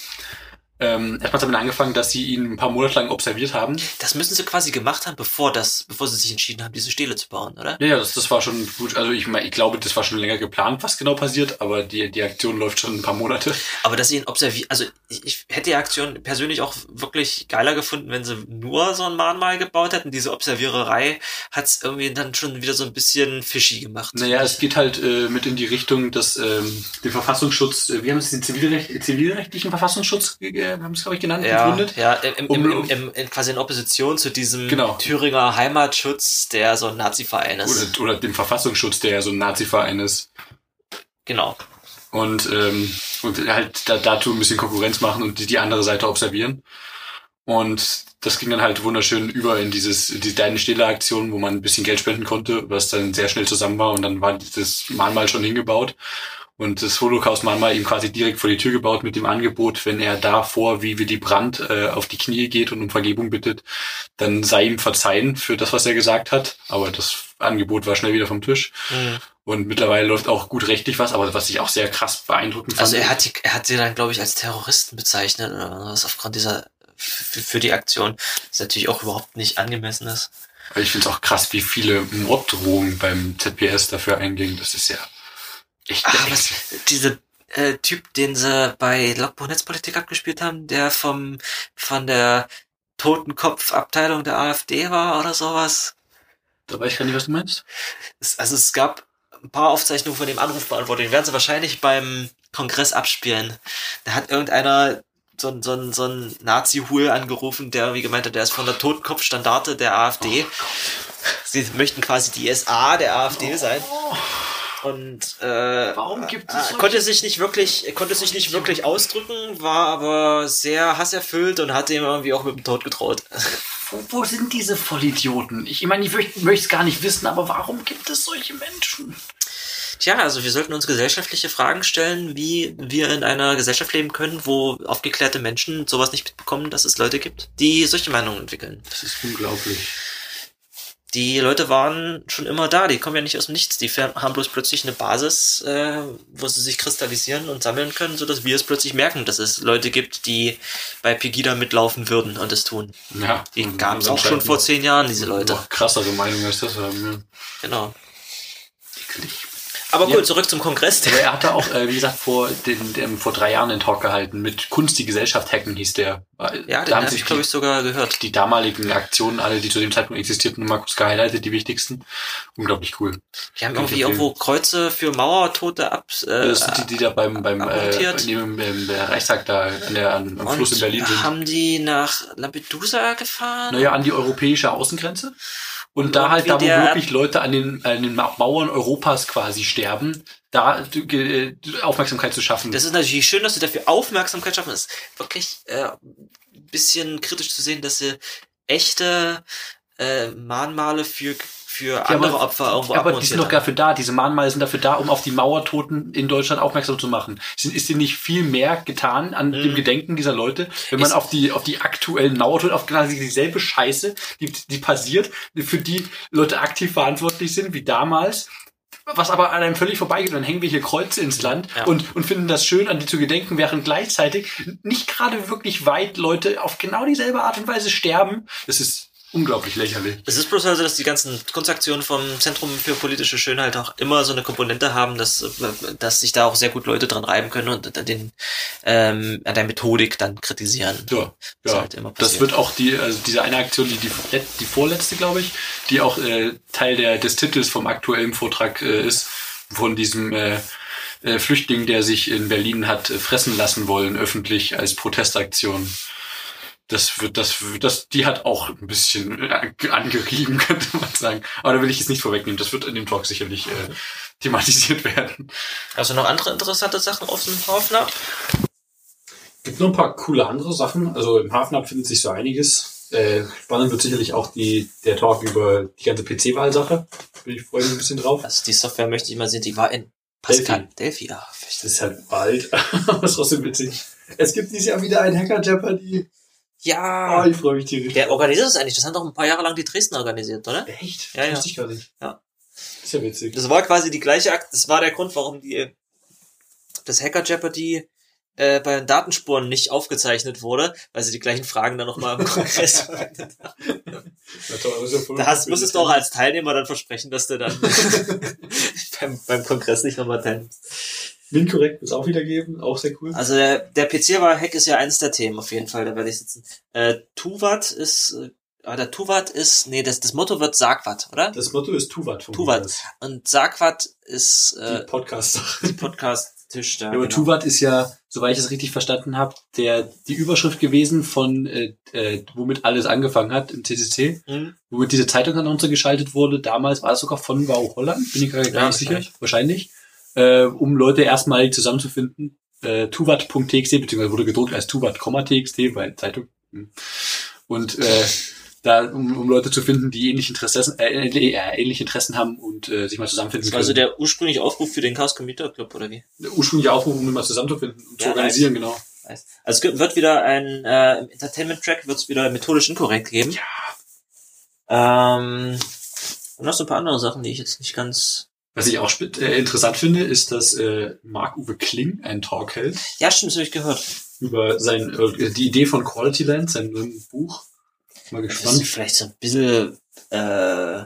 Ähm, erstmal hat es damit angefangen, dass sie ihn ein paar Monate lang observiert haben. Das müssen sie quasi gemacht haben, bevor das, bevor sie sich entschieden haben, diese Stele zu bauen, oder? Ja, ja, das, das war schon gut. Also ich ich glaube, das war schon länger geplant, was genau passiert, aber die, die Aktion läuft schon ein paar Monate. Aber dass sie ihn observieren, also ich, ich hätte die Aktion persönlich auch wirklich geiler gefunden, wenn sie nur so ein Mahnmal gebaut hätten. Diese Observiererei hat's irgendwie dann schon wieder so ein bisschen fishy gemacht. Naja, es geht halt äh, mit in die Richtung, dass ähm, den Verfassungsschutz, äh, wir haben es den Zivilrecht, zivilrechtlichen Verfassungsschutz, äh, haben es glaube ich genannt, ja, gegründet. ja, im, Um- im, im, quasi in Opposition zu diesem Genau. Thüringer Heimatschutz, der so ein Nazi-Verein ist. Oder, oder dem Verfassungsschutz, der ja so ein Nazi-Verein ist. Genau. und, ähm, und halt da, dazu ein bisschen Konkurrenz machen und die, die andere Seite observieren. Und das ging dann halt wunderschön über in dieses, die deine stille Aktion, wo man ein bisschen Geld spenden konnte, was dann sehr schnell zusammen war und dann war das Mahnmal schon hingebaut. Und das Holocaust-Mahnmal ihm quasi direkt vor die Tür gebaut mit dem Angebot, wenn er davor wie Willy Brandt äh, auf die Knie geht und um Vergebung bittet, dann sei ihm verzeihen für das, was er gesagt hat. Aber das Angebot war schnell wieder vom Tisch. Mhm. Und mittlerweile läuft auch gut rechtlich was, aber was ich auch sehr krass beeindruckend fand. Also er hat die, er hat sie dann, glaube ich, als Terroristen bezeichnet oder was aufgrund dieser für, die Aktion, das natürlich auch überhaupt nicht angemessen ist. Ich finde es auch krass, wie viele Morddrohungen beim ZPS dafür eingingen. Das ist ja echt. Ach, echt was, diese äh, Typ, den sie bei Logbuch Netzpolitik abgespielt haben, der vom von der Totenkopfabteilung der AfD war oder sowas. da weiß ich gar nicht, was du meinst. Es, also es gab ein paar Aufzeichnungen von dem Anruf beantwortet. Den werden sie wahrscheinlich beim Kongress abspielen. Da hat irgendeiner so ein, so ein, so ein Nazi-Hul angerufen, der wie gemeint hat, der ist von der Totenkopfstandarte der AfD. Sie möchten quasi die SA der AfD sein. Und äh, Warum gibt es äh, solche- konnte sich nicht wirklich, konnte sich nicht wirklich ausdrücken, war aber sehr hasserfüllt und hat ihm irgendwie auch mit dem Tod gedroht. Wo, wo sind diese Vollidioten? Ich, ich meine, ich möchte es gar nicht wissen, aber warum gibt es solche Menschen? Tja, also wir sollten uns gesellschaftliche Fragen stellen, wie wir in einer Gesellschaft leben können, wo aufgeklärte Menschen sowas nicht mitbekommen, dass es Leute gibt, die solche Meinungen entwickeln. Das ist unglaublich. Die Leute waren schon immer da, die kommen ja nicht aus dem Nichts, die haben bloß plötzlich eine Basis, äh, wo sie sich kristallisieren und sammeln können, sodass wir es plötzlich merken, dass es Leute gibt, die bei Pegida mitlaufen würden und es tun. Ja. Die gab es auch schon vor zehn Jahren, diese Leute. Noch krassere Meinung als das haben. Genau. Ja. Eklig. Aber Ja. gut, zurück zum Kongress. Aber er hatte auch, äh, wie gesagt, vor, den, den, vor drei Jahren einen Talk gehalten mit Kunst die Gesellschaft hacken, hieß der. Ja, den da haben habe sich ich, glaube ich, sogar gehört. die damaligen Aktionen, alle, die zu dem Zeitpunkt existierten, mal kurz gehighlightet, die wichtigsten. Unglaublich cool. Die haben irgendwie irgendwo Kreuze für Mauertote ab. Äh, Das sind die, die da beim, beim äh, neben dem äh, Reichstag da an der, an, am Fluss in Berlin sind. haben die nach Lampedusa gefahren? Naja, an die europäische Außengrenze. Und da halt, da wo wirklich Leute an den, an den Ma- Mauern Europas quasi sterben, da äh, Aufmerksamkeit zu schaffen. Das ist natürlich schön, dass sie dafür Aufmerksamkeit schaffen. Es ist wirklich äh, ein bisschen kritisch zu sehen, dass sie echte äh, Mahnmale für, für andere aber- Opfer irgendwo aber die sind doch dafür da, diese Mahnmale sind dafür da, um auf die Mauertoten in Deutschland aufmerksam zu machen. Sind, ist dir nicht viel mehr getan an dem Gedenken dieser Leute, wenn man Mhm. Ist- auf die, auf die aktuellen Mauertoten, auf genau dieselbe Scheiße, die, die passiert, für die Leute aktiv verantwortlich sind, wie damals, was aber an einem völlig vorbeigeht. Dann hängen wir hier Kreuze ins Land Ja. und, und finden das schön, an die zu gedenken, während gleichzeitig nicht gerade wirklich weit Leute auf genau dieselbe Art und Weise sterben. Das ist unglaublich lächerlich. Es ist bloß also, dass die ganzen Kunstaktionen vom Zentrum für politische Schönheit auch immer so eine Komponente haben, dass, dass sich da auch sehr gut Leute dran reiben können und an den ähm, an der Methodik dann kritisieren. Ja, Das ja. halt immer das wird auch die, also diese eine Aktion, die, die, die vorletzte, glaube ich, die auch äh, Teil der, des Titels vom aktuellen Vortrag äh, ist, von diesem äh, äh, Flüchtling, der sich in Berlin hat äh, fressen lassen wollen, öffentlich als Protestaktion. Das wird, das wird, das, die hat auch ein bisschen äh, angerieben, könnte man sagen. Aber da will ich jetzt nicht vorwegnehmen. Das wird in dem Talk sicherlich äh, thematisiert werden. Also noch andere interessante Sachen auf dem Haufen ab? Gibt noch ein paar coole andere Sachen. Also im Hafen findet sich so einiges. Äh, spannend wird sicherlich auch die, der Talk über die ganze PC-Wahl-Sache. Bin ich freue mich ein bisschen drauf. Also die Software möchte ich mal sehen, die war in Pascal. Delphi, ja. Das ist halt bald, aber ist trotzdem witzig. Es gibt dieses Jahr wieder ein Hacker Jeopardy. Oh, Ja. ich freue mich tierisch. Wer organisiert das eigentlich? Das haben doch ein paar Jahre lang die Dresden organisiert, oder? Echt? Ja, ja. Wusste ich gar nicht. Ja. Ist ja witzig. Das war quasi die gleiche Akt, das war der Grund, warum die das Hacker Jeopardy äh, bei den Datenspuren nicht aufgezeichnet wurde, weil sie die gleichen Fragen dann nochmal im Kongress verwendet haben. Da hast, musstest du auch als Teilnehmer dann versprechen, dass du dann beim, beim Kongress nicht nochmal teilnimmst. Minkorrekt wird es auch wieder geben. Auch sehr cool. Also der, der PC-Hack ist ja eines der Themen auf jeden Fall, da werde ich sitzen. Äh, Tuvat ist, äh, ah, der Tuvat ist, nee, das, das Motto wird Sagwat, oder? Das Motto ist Tuvat vom Tuvat. Und Sagwat ist Die äh, Podcast-Sache. die Podcast-Tisch da. Ja, aber genau. Tuvat ist ja, soweit ich es richtig verstanden habe, der die Überschrift gewesen von äh, äh, womit alles angefangen hat im CCC, Hm? womit diese Zeitung an uns geschaltet wurde. Damals war es sogar von Wow Holland, bin ich gerade gar nicht sicher, wahrscheinlich. Äh, um Leute erstmalig zusammenzufinden. Äh, tuvat.txt, beziehungsweise wurde gedruckt als tuvat.txt, weil Zeitung. hm. Und äh, da, um, um Leute zu finden, die ähnliche Interessen, äh, äh, ähnliche Interessen haben und äh, sich mal zusammenfinden Das war also der ursprüngliche Aufruf für den Chaos Computer Club, oder wie? der ursprüngliche Aufruf, um mal zusammenzufinden und zu Ja, organisieren, genau. Weiß. Also es wird wieder ein, äh, im Entertainment-Track wird es wieder methodisch inkorrekt geben. Ja. Ähm, und noch so ein paar andere Sachen, die ich jetzt nicht ganz... Was ich auch äh, interessant finde, ist, dass äh, Marc-Uwe Kling einen Talk hält Ja, stimmt, das habe ich gehört. über sein, äh, die Idee von Quality Land, sein, Buch. Mal Das ist gespannt. vielleicht so ein bisschen, äh,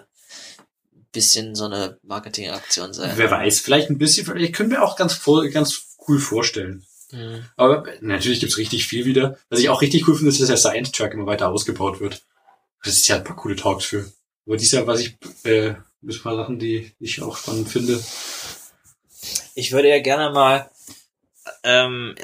bisschen so eine Marketingaktion sein. Wer weiß, vielleicht ein bisschen, vielleicht können wir auch ganz, ganz cool vorstellen. Hm. Aber natürlich gibt's richtig viel wieder. Was ich auch richtig cool finde, ist, dass der Science Track immer weiter ausgebaut wird. Das ist ja ein paar coole Talks für. Aber dieses Jahr, was ich äh, Ein paar Sachen, die ich auch spannend finde. Ich würde ja gerne mal ähm,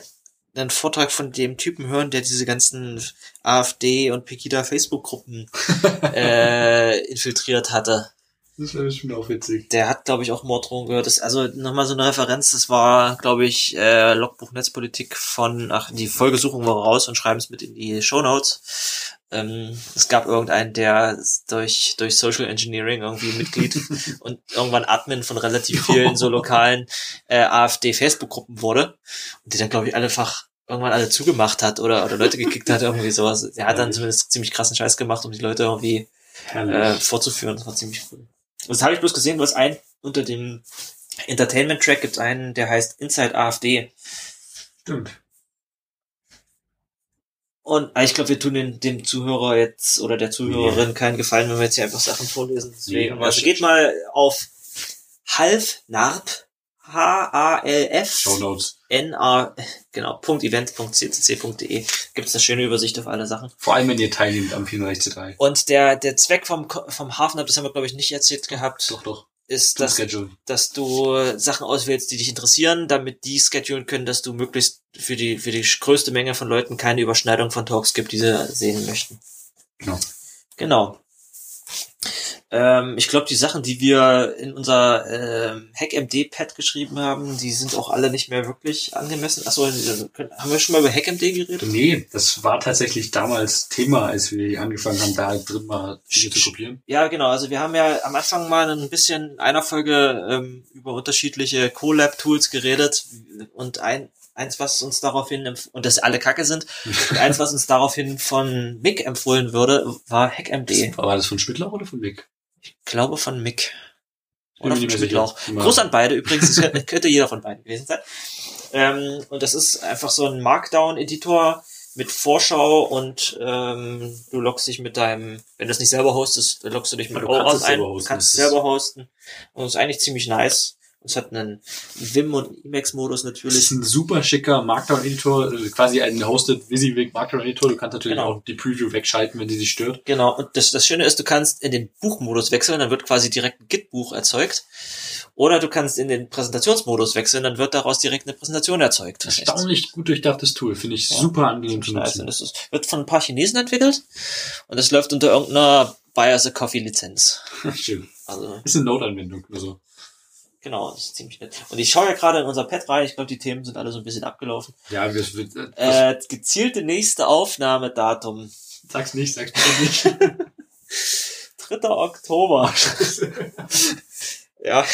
einen Vortrag von dem Typen hören, der diese ganzen AfD und Pegida Facebook-Gruppen äh, infiltriert hatte. Das wäre bestimmt auch witzig. Der hat, glaube ich, auch Morddrohungen gehört. Das, also nochmal so eine Referenz, das war, glaube ich, äh, Logbuch Netzpolitik von, ach, die Folgesuchung war raus und schreiben es mit in die Shownotes. Ähm, es gab irgendeinen, der durch, durch Social Engineering irgendwie Mitglied und irgendwann Admin von relativ vielen so lokalen äh, AfD-Facebook-Gruppen wurde und die dann, glaube ich, einfach irgendwann alle zugemacht hat oder, oder Leute gekickt hat, irgendwie sowas. Er hat dann zumindest ziemlich krassen Scheiß gemacht, um die Leute irgendwie äh, vorzuführen. Das war ziemlich cool. Das habe ich bloß gesehen, du hast einen unter dem Entertainment-Track gibt einen, der heißt Inside AfD. Stimmt. Und ah, ich glaube, wir tun den, dem Zuhörer jetzt oder der Zuhörerin keinen Gefallen, wenn wir jetzt hier einfach Sachen vorlesen. Deswegen, Nee, also geht mal auf halfnarb, H-A-L-F, Show Notes. N-A, genau, .event.ccc.de gibt es eine schöne Übersicht auf alle Sachen. Vor allem, wenn ihr teilnehmt am 34C3. Und der, der Zweck vom, vom Hafenab, das haben wir, glaube ich, nicht erzählt gehabt, Doch, doch. Ist, Zum dass, dass du Sachen auswählst, die dich interessieren, damit die schedulen können, dass du möglichst für die, für die größte Menge von Leuten keine Überschneidung von Talks gibt, die sie sehen möchten. Genau. Genau. Ähm, ich glaube, die Sachen, die wir in unser ähm, HackMD-Pad geschrieben haben, die sind auch alle nicht mehr wirklich angemessen. Achso, haben wir schon mal über HackMD geredet? Nee, das war tatsächlich damals Thema, als wir angefangen haben, da drin mal Dinge zu kopieren. Ja, genau. Also wir haben ja am Anfang mal ein bisschen in einer Folge ähm, über unterschiedliche Colab-Tools geredet und ein eins, was uns daraufhin und das alle Kacke sind und eins, was uns daraufhin von Mick empfohlen würde, war HackMD. War das von Schmidtler oder von Mick? Ich glaube von Mick. Oder von Schmidtlauch. Gruß an beide übrigens, das könnte- jeder von beiden gewesen sein. Ähm, und das ist einfach so ein Markdown-Editor mit Vorschau und ähm, du loggst dich mit deinem, wenn du es nicht selber hostest, loggst du dich mit OAuth ein, kannst es das selber hosten. Und es ist eigentlich ziemlich nice. Es hat einen Vim- und Emacs-Modus Das ist natürlich. ein super schicker Markdown-Editor, äh, quasi ein hosted WYSIWYG Markdown-Editor. Du kannst natürlich Genau. auch die Preview wegschalten, wenn die sich stört. Genau, und das, das Schöne ist, du kannst in den Buchmodus wechseln, dann wird quasi direkt ein Git-Buch erzeugt. Oder du kannst in den Präsentationsmodus wechseln, dann wird daraus direkt eine Präsentation erzeugt. Echt Erstaunlich gut durchdachtes Tool, finde ich Ja. super angenehm zu nutzen. Und das ist, wird von ein paar Chinesen entwickelt und das läuft unter irgendeiner Buy as a Coffee Lizenz. Schön. Also, Ist eine Node-Anwendung. Also. Genau, das ist ziemlich nett. Und ich schaue ja gerade in unser Pad rein, ich glaube, die Themen sind alle so ein bisschen abgelaufen. Ja, wir, wir, äh, Äh, gezielte nächste Aufnahmedatum. sag's nicht, sag's bitte nicht. 3. Oktober. ja.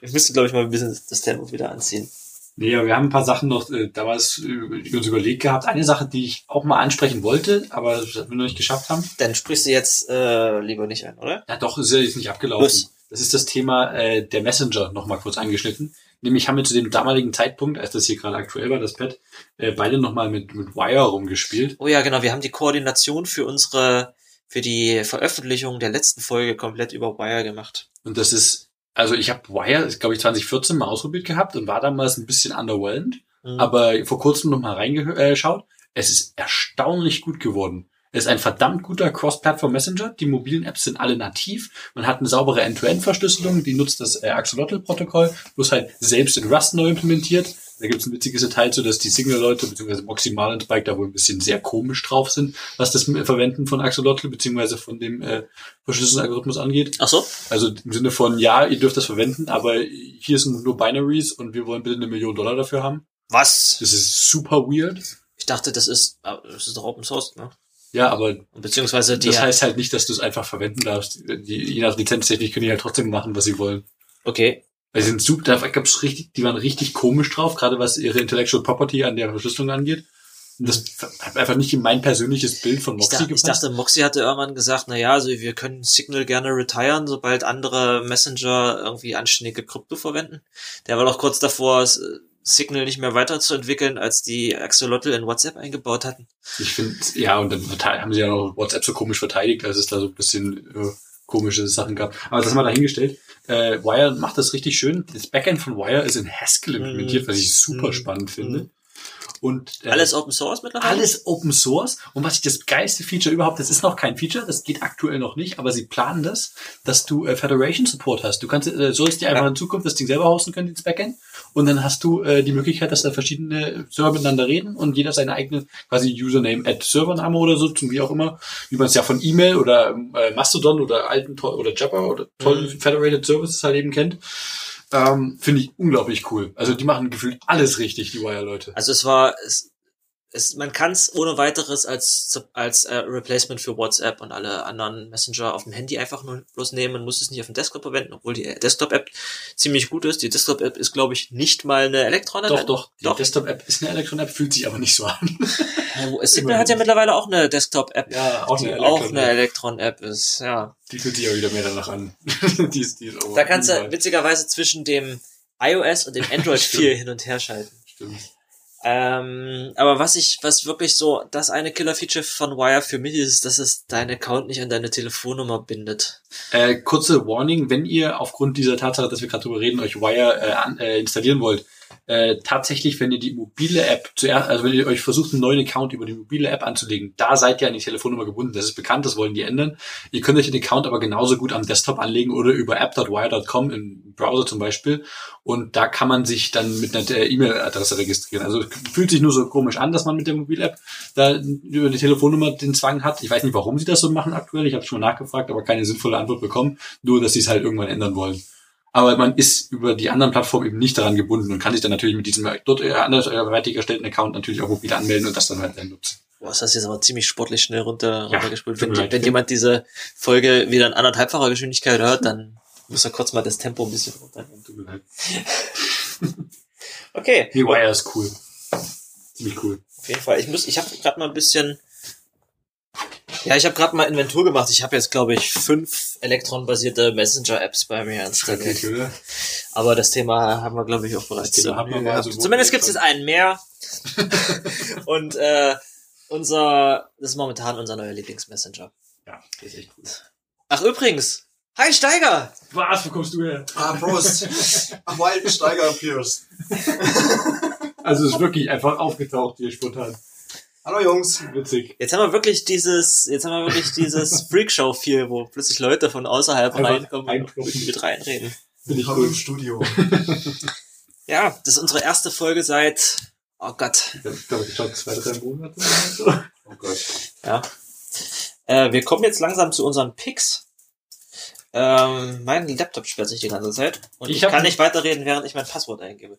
Ich müsste, glaube ich, mal ein bisschen das Tempo wieder anziehen. Nee, aber wir haben ein paar Sachen noch äh, damals äh, uns überlegt gehabt. Eine Sache, die ich auch mal ansprechen wollte, aber das wir noch nicht geschafft haben. Dann sprichst du jetzt äh, lieber nicht ein, oder? Ja, doch, ist ja jetzt nicht abgelaufen. Was? Das ist das Thema äh, der Messenger noch mal kurz angeschnitten. Nämlich haben wir zu dem damaligen Zeitpunkt, als das hier gerade aktuell war, das Pad, äh, beide noch mal mit, mit Wire rumgespielt. Oh ja, genau. Wir haben die Koordination für unsere, für die Veröffentlichung der letzten Folge komplett über Wire gemacht. Und das ist, also ich habe Wire, glaube ich, 2014 mal ausprobiert gehabt und war damals ein bisschen underwhelmed. Mhm. aber vor kurzem noch mal reingeschaut. Es ist erstaunlich gut geworden. Es ist ein verdammt guter Cross-Platform Messenger. Die mobilen Apps sind alle nativ. Man hat eine saubere End-to-End-Verschlüsselung, die nutzt das äh, Axolotl-Protokoll, bloß halt selbst in Rust neu implementiert. Da gibt es ein witziges Detail zu, dass die Signal-Leute bzw. Maximal und Spike da wohl ein bisschen sehr komisch drauf sind, was das Verwenden von Axolotl bzw. von dem äh, Verschlüsselungsalgorithmus angeht. Ach so? Also im Sinne von, ja, ihr dürft das verwenden, aber hier sind nur Binaries und wir wollen bitte eine Million Dollar dafür haben. Was? Das ist super weird. Ich dachte, das ist, ah, das ist doch Open Source, ne? Ja, aber beziehungsweise die, das heißt halt nicht, dass du es einfach verwenden darfst. Die, je nach Lizenztechnik können die halt trotzdem machen, was sie wollen. okay. Weil sie sind super, da gab's richtig, die waren richtig komisch drauf, gerade was ihre Intellectual Property an der Verschlüsselung angeht. Und das hat einfach nicht in mein persönliches Bild von Ich, Moxie ich gepasst. dachte, Moxie hatte irgendwann gesagt, na ja, also wir können Signal gerne retiren, sobald andere Messenger irgendwie anständige Krypto verwenden. Der war doch kurz davor, s- Signal nicht mehr weiterzuentwickeln, als die Axolotl in WhatsApp eingebaut hatten. Ich finde, ja, und dann haben sie ja noch WhatsApp so komisch verteidigt, als es da so ein bisschen äh, komische Sachen gab. Aber das mal dahingestellt. Äh, Wire macht das richtig schön. Das Backend von Wire ist in Haskell implementiert, was ich super Mhm. spannend finde. Mhm. Und äh, Alles Open Source mittlerweile? alles Open Source. Und was ich das geilste Feature überhaupt, das ist noch kein Feature, das geht aktuell noch nicht, aber sie planen das, dass du äh, Federation Support hast. Du kannst, äh, sollst dir einfach Ja. in Zukunft das Ding selber hosten können, ins Backend. Und dann hast du äh, die Möglichkeit, dass da verschiedene Server miteinander reden und jeder seine eigene quasi Username at Servername oder so, zum wie auch immer, wie man es ja von E-Mail oder äh, Mastodon oder alten oder Jabber oder tollen Mhm. Federated Services halt eben kennt. Ähm, Finde ich unglaublich cool. Also die machen gefühlt alles richtig, die Wire-Leute. Also es war, es, es, man kann es ohne weiteres als, als äh, Replacement für WhatsApp und alle anderen Messenger auf dem Handy einfach nur bloß nehmen. Man muss es nicht auf dem Desktop verwenden, obwohl die Desktop-App ziemlich gut ist. Die Desktop-App ist, glaube ich, nicht mal eine Elektron-App. Doch, doch. Die Doch. Desktop-App ist eine Elektron-App, fühlt sich aber nicht so an. Ja, Signal hat ja mittlerweile auch eine Desktop-App. Ja, auch die eine auch Elektron-App. eine Elektron-App ist, ja. Die fühlt sich ja wieder mehr danach an. die ist, die ist Da kannst du witzigerweise zwischen dem iOS und dem Android Stimmt. 4 hin und her schalten. Stimmt. Ähm, aber was ich, was wirklich so das eine Killer-Feature von Wire für mich ist, dass es deinen Account nicht an deine Telefonnummer bindet. Äh, kurze Warning, wenn ihr aufgrund dieser Tatsache, dass wir gerade drüber reden, euch Wire äh, äh, installieren wollt, äh, tatsächlich, wenn ihr die mobile App zuerst, also wenn ihr euch versucht, einen neuen Account über die mobile App anzulegen, da seid ihr an die Telefonnummer gebunden. Das ist bekannt, das wollen die ändern. Ihr könnt euch den Account aber genauso gut am Desktop anlegen oder über app.wire.com im Browser zum Beispiel. Und da kann man sich dann mit einer äh, E-Mail-Adresse registrieren. Also fühlt sich nur so komisch an, dass man mit der Mobile-App da über die Telefonnummer den Zwang hat. Ich weiß nicht, warum sie das so machen aktuell. Ich habe schon mal nachgefragt, aber keine sinnvolle Antwort bekommen. Nur, dass sie es halt irgendwann ändern wollen. Aber man ist über die anderen Plattformen eben nicht daran gebunden und kann sich dann natürlich mit diesem dort äh, anderweitig erstellten Account natürlich auch mobil anmelden und das dann halt dann nutzen. Boah, das jetzt aber ziemlich sportlich schnell runter, Ja, runtergespult. Wenn, leid. wenn jemand diese Folge wieder in anderthalbfacher Geschwindigkeit hört, dann muss er kurz mal das Tempo ein bisschen runternehmen. Tut mir leid. Okay, Nee, Wire ist cool. Ziemlich cool. auf jeden Fall. Ich muss, ich habe gerade mal ein bisschen, ja, ich habe gerade mal Inventur gemacht. Ich habe jetzt, glaube ich, fünf Elektron-basierte Messenger-Apps bei mir installiert. oder? Aber das Thema haben wir, glaube ich, auch bereits. Thema haben wir mal gehabt. so Zumindest gibt es jetzt einen mehr. Und äh, unser, das ist momentan unser neuer Lieblingsmessenger. Ja, das ist echt cool. Ach übrigens, hi Steiger! Was, wo kommst du her? Ah, Prost. Wild Steiger Pierce. Also es ist wirklich einfach aufgetaucht hier spontan. Hallo Jungs. Witzig. Jetzt haben wir wirklich dieses, jetzt haben wir wirklich dieses Freakshow-Feel, wo plötzlich Leute von außerhalb Einfach reinkommen und mit reinreden. Finde ich im. Studio. Ja, das ist unsere erste Folge seit, oh Gott, Ich glaube, ich schon zwei, drei Monate. Oh Gott. ja. Äh, wir kommen jetzt langsam zu unseren Picks. Ähm, mein Laptop sperrt sich die ganze Zeit und Ich ich, kann nicht weiterreden, während ich mein Passwort eingebe.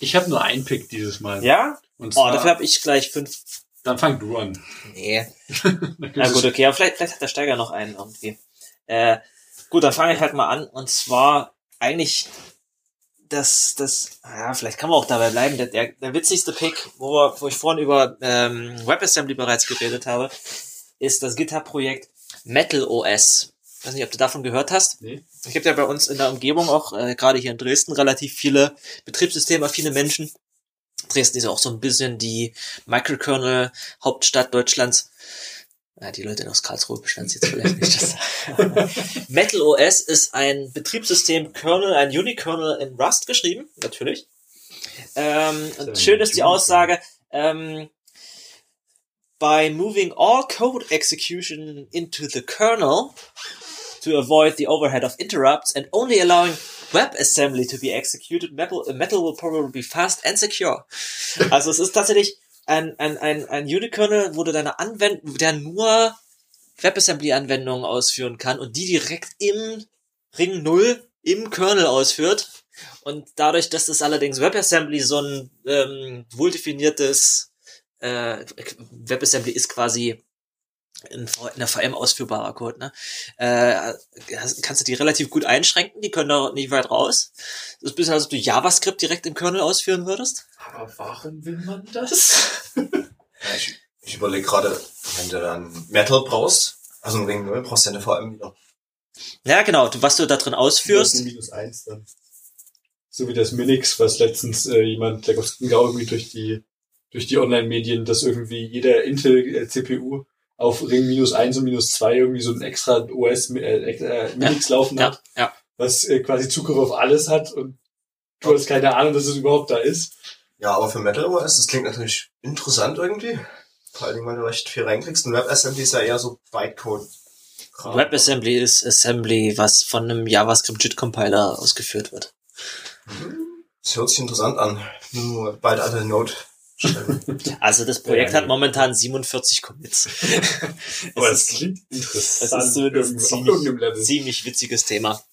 Ich habe nur einen Pick dieses Mal. Ja? Und Oh, zwar, dafür habe ich gleich fünf. dann fang du an. Nee. Na gut, okay, aber vielleicht, vielleicht hat der Steiger noch einen irgendwie. Äh, gut, dann fange ich halt mal an. Und zwar eigentlich das, das, ja, vielleicht kann man auch dabei bleiben. Der, der, der witzigste Pick, wo, wir, wo ich vorhin über ähm, WebAssembly bereits geredet habe, ist das GitHub-Projekt Metal OS. Ich weiß nicht, ob du davon gehört hast. Nee. Es gibt ja bei uns in der Umgebung auch, äh, gerade hier in Dresden, relativ viele betriebssystemaffine Menschen. Dresden ist ja auch so ein bisschen die Microkernel-Hauptstadt Deutschlands. Ja, die Leute aus Karlsruhe bestanden jetzt vielleicht nicht. Das. Metal OS ist ein Betriebssystem Kernel, ein Unikernel in Rust geschrieben, natürlich. Ähm, und schön ist die. Aussage, ähm, by moving all code execution into the kernel to avoid the overhead of interrupts and only allowing WebAssembly to be executed, Metal, Metal will probably be fast and secure. Also es ist tatsächlich ein, ein, ein, ein Unikernel, wo du deine Anwendung, der nur WebAssembly-Anwendungen ausführen kann und die direkt im Ring 0 im Kernel ausführt. Und dadurch, dass das allerdings WebAssembly so ein ähm, wohldefiniertes äh, WebAssembly ist quasi in, in der VM ausführbarer Code, ne? Äh, kannst du die relativ gut einschränken, die können da nicht weit raus. Das ist ein bisschen, als ob du JavaScript direkt im Kernel ausführen würdest. Aber warum will man das? Ja, ich ich überlege gerade, wenn du dann Metal brauchst, also ein Ring 0, brauchst du ja eine VM wieder. Ja, genau, du, was du da drin ausführst. minus eins dann. So wie das Minix, was letztens äh, jemand, der ging irgendwie durch die durch die Online-Medien, dass irgendwie jeder Intel-CPU auf Ring minus eins und minus zwei irgendwie so ein extra OS äh, äh, Minix laufen Ja, hat, ja. was äh, quasi Zugriff auf alles hat und du hast keine Ahnung, dass es überhaupt da ist. Ja, aber für Metal OS, das klingt natürlich interessant irgendwie. Vor allen Dingen, weil du recht viel reinkriegst. Und WebAssembly ist ja eher so Bytecode. WebAssembly ist Assembly, was von einem JavaScript-JIT-Compiler ausgeführt wird. Das hört sich interessant an. Nur bald alle Node. Also das Projekt hat momentan 47 Commits. Aber es es klingt interessant. es ist irgendwo- auf ziemlich, ziemlich witziges Thema.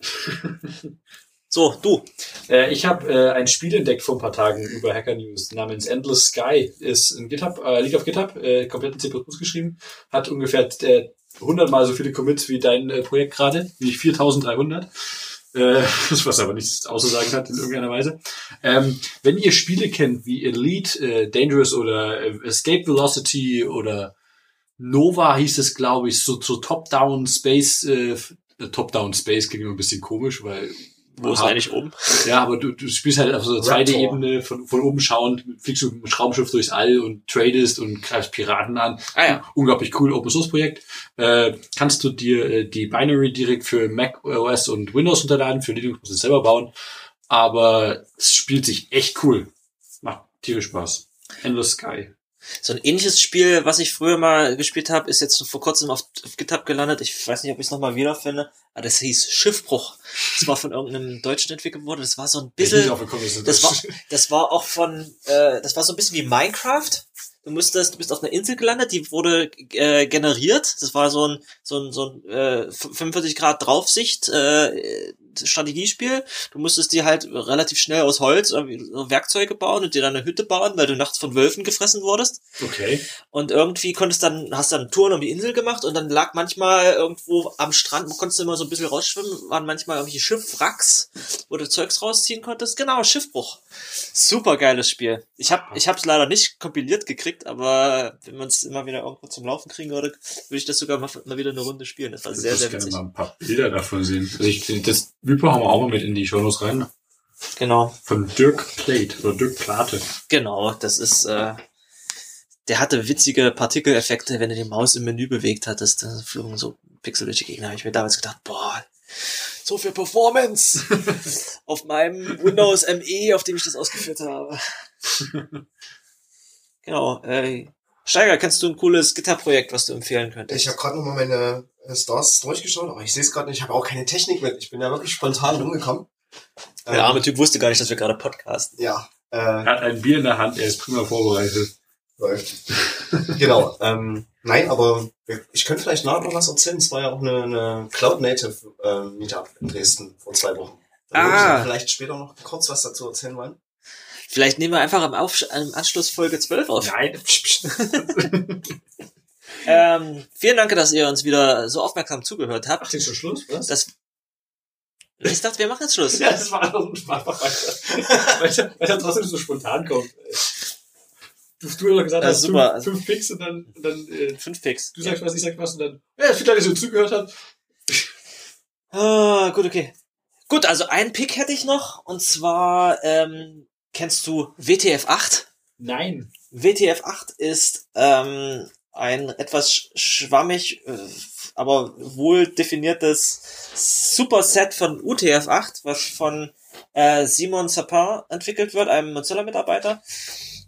So, du. Äh, ich habe äh, ein Spiel entdeckt vor ein paar Tagen über Hacker News namens Endless Sky. Ist ein GitHub, äh, liegt auf GitHub, äh, komplett in C++ geschrieben, hat ungefähr äh, 100 mal so viele Commits wie dein äh, Projekt gerade, wie 4300. Äh, was aber nichts auszusagen hat in irgendeiner Weise. Ähm, wenn ihr Spiele kennt wie Elite, äh, Dangerous oder äh, Escape Velocity oder Nova hieß es, glaube ich, so, so Top-Down Space, äh, Top-Down Space klingt immer ein bisschen komisch, weil Wo ist eigentlich oben? ja, aber du, du spielst halt auf so einer Raptor. 2D-Ebene von, von oben schauend, fliegst du mit dem Raumschiff durchs All und tradest und greifst Piraten an. Ah ja. Unglaublich cool Open Source Projekt. Äh, kannst du dir äh, die Binary direkt für Mac OS und Windows runterladen, für Linux musst du es selber bauen. Aber es spielt sich echt cool. Macht tierisch Spaß. Endless Sky. So ein ähnliches Spiel, was ich früher mal gespielt habe, ist jetzt vor kurzem auf, GitHub gelandet. Ich weiß nicht, ob ich es nochmal wiederfinde. Aber das hieß Schiffbruch. Das war von irgendeinem Deutschen entwickelt worden. Das war so ein bisschen, das war, das war auch von, äh, das war so ein bisschen wie Minecraft. Du musstest, du bist auf einer Insel gelandet, die wurde äh, generiert. Das war so ein, so ein, so ein äh, 45 Grad Draufsicht äh, Strategiespiel. Du musstest dir halt relativ schnell aus Holz irgendwie Werkzeuge bauen und dir dann eine Hütte bauen, weil du nachts von Wölfen gefressen wurdest. Okay. Und irgendwie konntest dann, hast dann Touren um die Insel gemacht und dann lag manchmal irgendwo am Strand, konntest du immer so ein bisschen rausschwimmen, waren manchmal irgendwelche Schiffwracks, wo du Zeugs rausziehen konntest. Genau, Schiffbruch. Super geiles Spiel. Ich hab, ich hab's leider nicht kompiliert gekriegt, aber wenn man es immer wieder irgendwo zum Laufen kriegen würde, würde ich das sogar mal, mal wieder eine Runde spielen. Das war sehr, ich sehr gerne witzig. mal ein paar Bilder davon sehen. Also ich, das Repo haben wir auch mal mit in die Shownotes rein. Genau, Von Dirk Plate oder Dirk Plate. genau, das ist, äh, der hatte witzige Partikeleffekte, wenn du die Maus im Menü bewegt hattest. Da flogen so Pixel durch die Gegner. Hab ich mir damals gedacht, boah, so viel Performance auf meinem Windows ME, auf dem ich das ausgeführt habe. genau. Äh, Steiger, kennst du ein cooles Gitterprojekt, was du empfehlen könntest? Ich habe gerade nochmal meine äh, Stars durchgeschaut, aber ich sehe es gerade nicht. Ich habe auch keine Technik mit. Ich bin ja wirklich spontan rumgekommen. Der arme Typ wusste gar nicht, dass wir gerade podcasten. Ja, äh, Er hat ein Bier in der Hand, er ist prima vorbereitet. läuft. genau. Ähm, nein, aber ich könnte vielleicht nachher noch was erzählen. Es war ja auch eine, eine Cloud Native äh, Meetup in Dresden vor zwei Wochen. Da würde ich Ah. vielleicht später noch kurz was dazu erzählen wollen. Vielleicht nehmen wir einfach im, Auf im Anschluss Folge 12 auf. Nein. Ähm, vielen Dank, dass ihr uns wieder so aufmerksam zugehört habt. Ach, ist schon Schluss, was? Das ich dachte, wir machen jetzt Schluss. ja, das war einfach weiter. weil, er, weil er trotzdem so spontan kommt. Du, du hast doch gesagt, Ja, hast super. Fünf, fünf Picks und dann, und dann äh, Fünf Picks. du sagst was, ich sag was und dann, ja, vielen Dank, dass ihr zugehört habt. Ah, gut, okay. Gut, also einen Pick hätte ich noch. Und zwar, ähm, kennst du WTF8? Nein. WTF8 ist ähm, ein etwas sch- schwammig, äh, aber wohl definiertes Superset von UTF8, was von äh, Simon Sapin entwickelt wird, einem Mozilla-Mitarbeiter.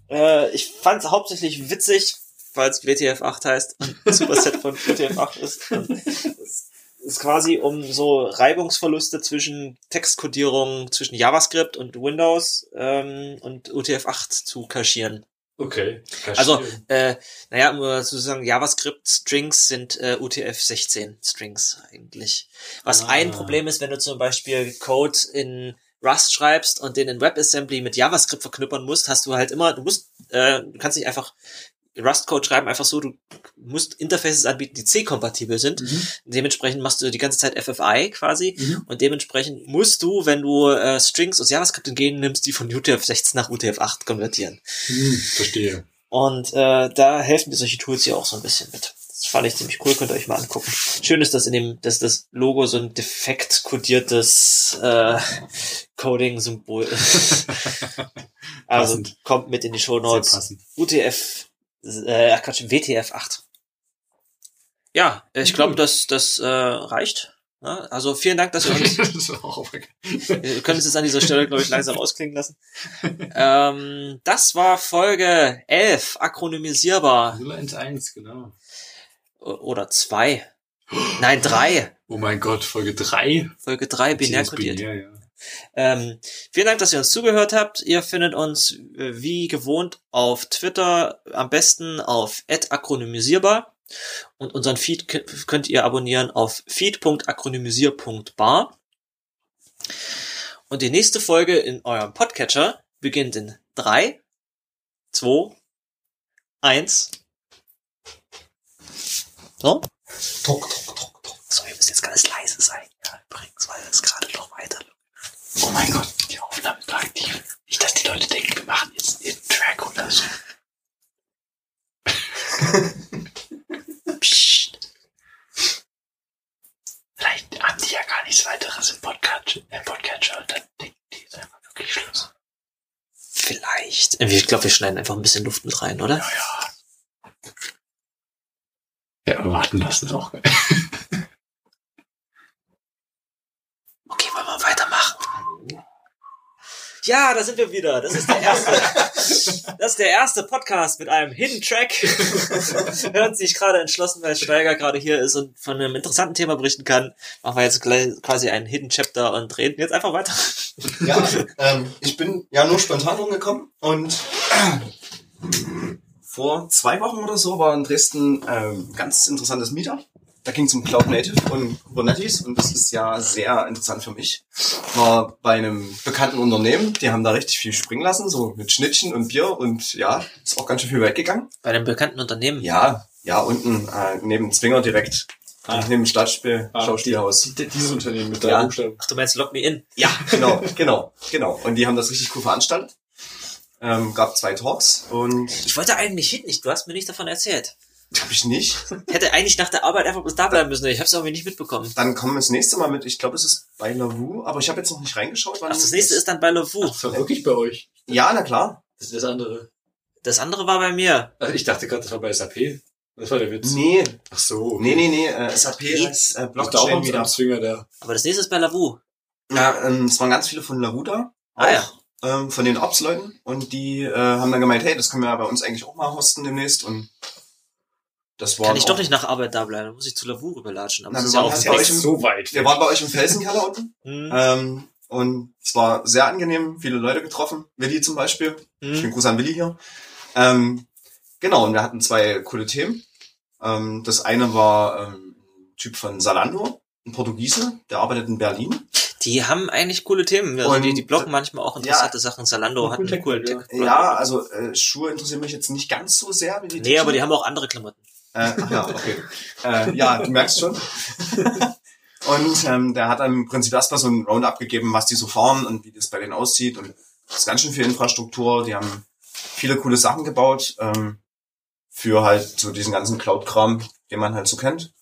Äh, ich fand es hauptsächlich witzig, weil es WTF8 heißt und Superset von UTF8 ist. Es ist quasi um so Reibungsverluste zwischen Textkodierung zwischen JavaScript und Windows ähm, und UTF8 zu kaschieren. Okay. Also, äh, naja, um zu sagen, JavaScript-Strings sind äh, UTF-16-Strings eigentlich. Was Ah. ein Problem ist, wenn du zum Beispiel Code in Rust schreibst und den in WebAssembly mit JavaScript verknüppern musst, hast du halt immer, du musst, äh, du kannst nicht einfach Rust-Code schreiben, einfach so, du musst Interfaces anbieten, die C-kompatibel sind. Mhm. Dementsprechend machst du die ganze Zeit FFI quasi. Mhm. Und dementsprechend musst du, wenn du äh, Strings aus JavaScript entgegennimmst, die von UTF-16 nach UTF-8 konvertieren. Hm, verstehe. Und äh, da helfen dir solche Tools ja auch so ein bisschen mit. Das fand ich ziemlich cool, könnt ihr euch mal angucken. Schön ist, dass in dem, dass das Logo so ein defekt kodiertes äh, Coding-Symbol ist. also kommt mit in die Show Notes. UTF, äh, ach Quatsch, WTF 8. Ja, ich glaube, das, das äh, reicht. Ja, also vielen Dank, dass ihr uns. Wir können es jetzt an dieser Stelle, glaube ich, langsam ausklingen lassen. Ähm, das war Folge 11, akronymisierbar. 011, genau. Oder zwei. Nein, drei. Oh mein Gott, Folge 3. Folge drei, binär Beziehungsweise kodiert. binär, ja. Ähm, vielen Dank, dass ihr uns zugehört habt. Ihr findet uns äh, wie gewohnt auf Twitter, am besten auf akronymisierbar. Und unseren Feed könnt ihr abonnieren auf feed.akronymisierbar. Und die nächste Folge in eurem Podcatcher beginnt in drei, zwei, eins. So? Tok, tok, tok, tok. So, wir müssen jetzt ganz leise sein. Ja, übrigens, weil es gerade noch weiter Oh mein Gott, die Aufnahme ist aktiv. Nicht, dass die Leute denken, wir machen jetzt einen Track oder so. Psst. Vielleicht haben die ja gar nichts weiteres im Podcast, im Podcatcher und dann denken die ist einfach wirklich Schluss. Vielleicht. Ich glaube, wir schneiden einfach ein bisschen Luft mit rein, oder? Ja, aber warten lassen ist auch geil. Okay, wollen wir weitermachen? Ja, da sind wir wieder. Das ist der erste, das ist der erste Podcast mit einem Hidden Track. Hören sich gerade entschlossen, weil Steiger gerade hier ist und von einem interessanten Thema berichten kann. Machen wir jetzt quasi einen Hidden Chapter und reden jetzt einfach weiter. Ja, ähm, ich bin ja nur spontan rumgekommen und vor zwei Wochen oder so war in Dresden ähm, ganz interessantes Meetup. Da ging es um Cloud Native und Kubernetes und das ist ja sehr interessant für mich. War bei einem bekannten Unternehmen, die haben da richtig viel springen lassen, so mit Schnittchen und Bier und ja, ist auch ganz schön viel weggegangen. Bei einem bekannten Unternehmen. Ja, ja, unten äh, neben Zwinger direkt, Ah. neben dem Stadtspiel, Ah. Schauspielhaus. Die, dieses Unternehmen mit Ja. drei Buchstaben. Ach, du meinst Lock Me In? Ja, genau, genau, genau. Und die haben das richtig cool veranstaltet. Ähm, gab zwei Talks und Ich wollte eigentlich hin, nicht. Du hast mir nicht davon erzählt. Habe ich nicht. Hätte eigentlich nach der Arbeit einfach bloß da bleiben müssen. Ich habe es irgendwie nicht mitbekommen. Dann kommen wir das nächste Mal mit, ich glaube, es ist bei Lavu, aber ich habe jetzt noch nicht reingeschaut. wann Ach, das nächste ist dann bei Lovu. Das war wirklich bei euch. Ja, na klar. Das ist das andere. Das andere war bei mir. Also ich dachte gerade, das war bei SAP. Das war der Witz. Nee, Ach so. nee, nee, nee. Äh, SAP ist äh, Ist auch Blockchain wieder. Zwinger da. Aber das nächste ist bei Lavu. Ja, ähm, es waren ganz viele von Lavu da. Ah, auch, ja. Ähm, von den Ops-Leuten. Und die äh, haben dann gemeint, hey, das können wir ja bei uns eigentlich auch mal hosten demnächst. Und das war Kann ich doch nicht nach Arbeit da bleiben. Dann muss ich zu Lavu rüberlatschen. Aber ist wir ja waren auch halt bei euch im- so weit. Wir waren bei euch im Felsenkeller unten. Hm, Ähm, und es war sehr angenehm, viele Leute getroffen. Willi zum Beispiel. Schönen hm. Gruß an Willi hier. Ähm, genau, und wir hatten zwei coole Themen. Ähm, das eine war ähm, ein Typ von Salando, ein Portugiese, der arbeitet in Berlin. Die haben eigentlich coole Themen. Also Und- die, die bloggen manchmal auch interessante Sachen. Zalando hat Cool einen coolen Tech, Tech. Ja, also äh, Schuhe interessieren mich jetzt nicht ganz so sehr wie die Nee, aber die haben auch andere Klamotten. Äh, ja, okay. äh, ja, du merkst schon. und ähm, der hat dann im Prinzip erstmal so ein Roundup gegeben, was die so fahren und wie das bei denen aussieht. Und das ist ganz schön viel Infrastruktur. Die haben viele coole Sachen gebaut ähm, für halt so diesen ganzen Cloud-Kram, den man halt so kennt.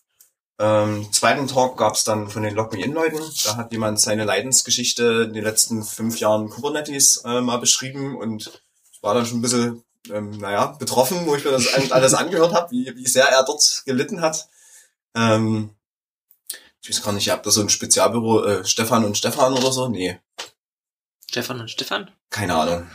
Ähm, zweiten Talk gab's dann von den Lock Me In-Leuten. Da hat jemand seine Leidensgeschichte in den letzten fünf Jahren Kubernetes äh, mal beschrieben und war dann schon ein bisschen, ähm, naja, betroffen, wo ich mir das alles angehört habe, wie, wie sehr er dort gelitten hat. Ähm, ich weiß gar nicht, ihr habt da so ein Spezialbüro, äh, Stefan und Stefan oder so? Nee, Stefan und Stefan? keine Ahnung.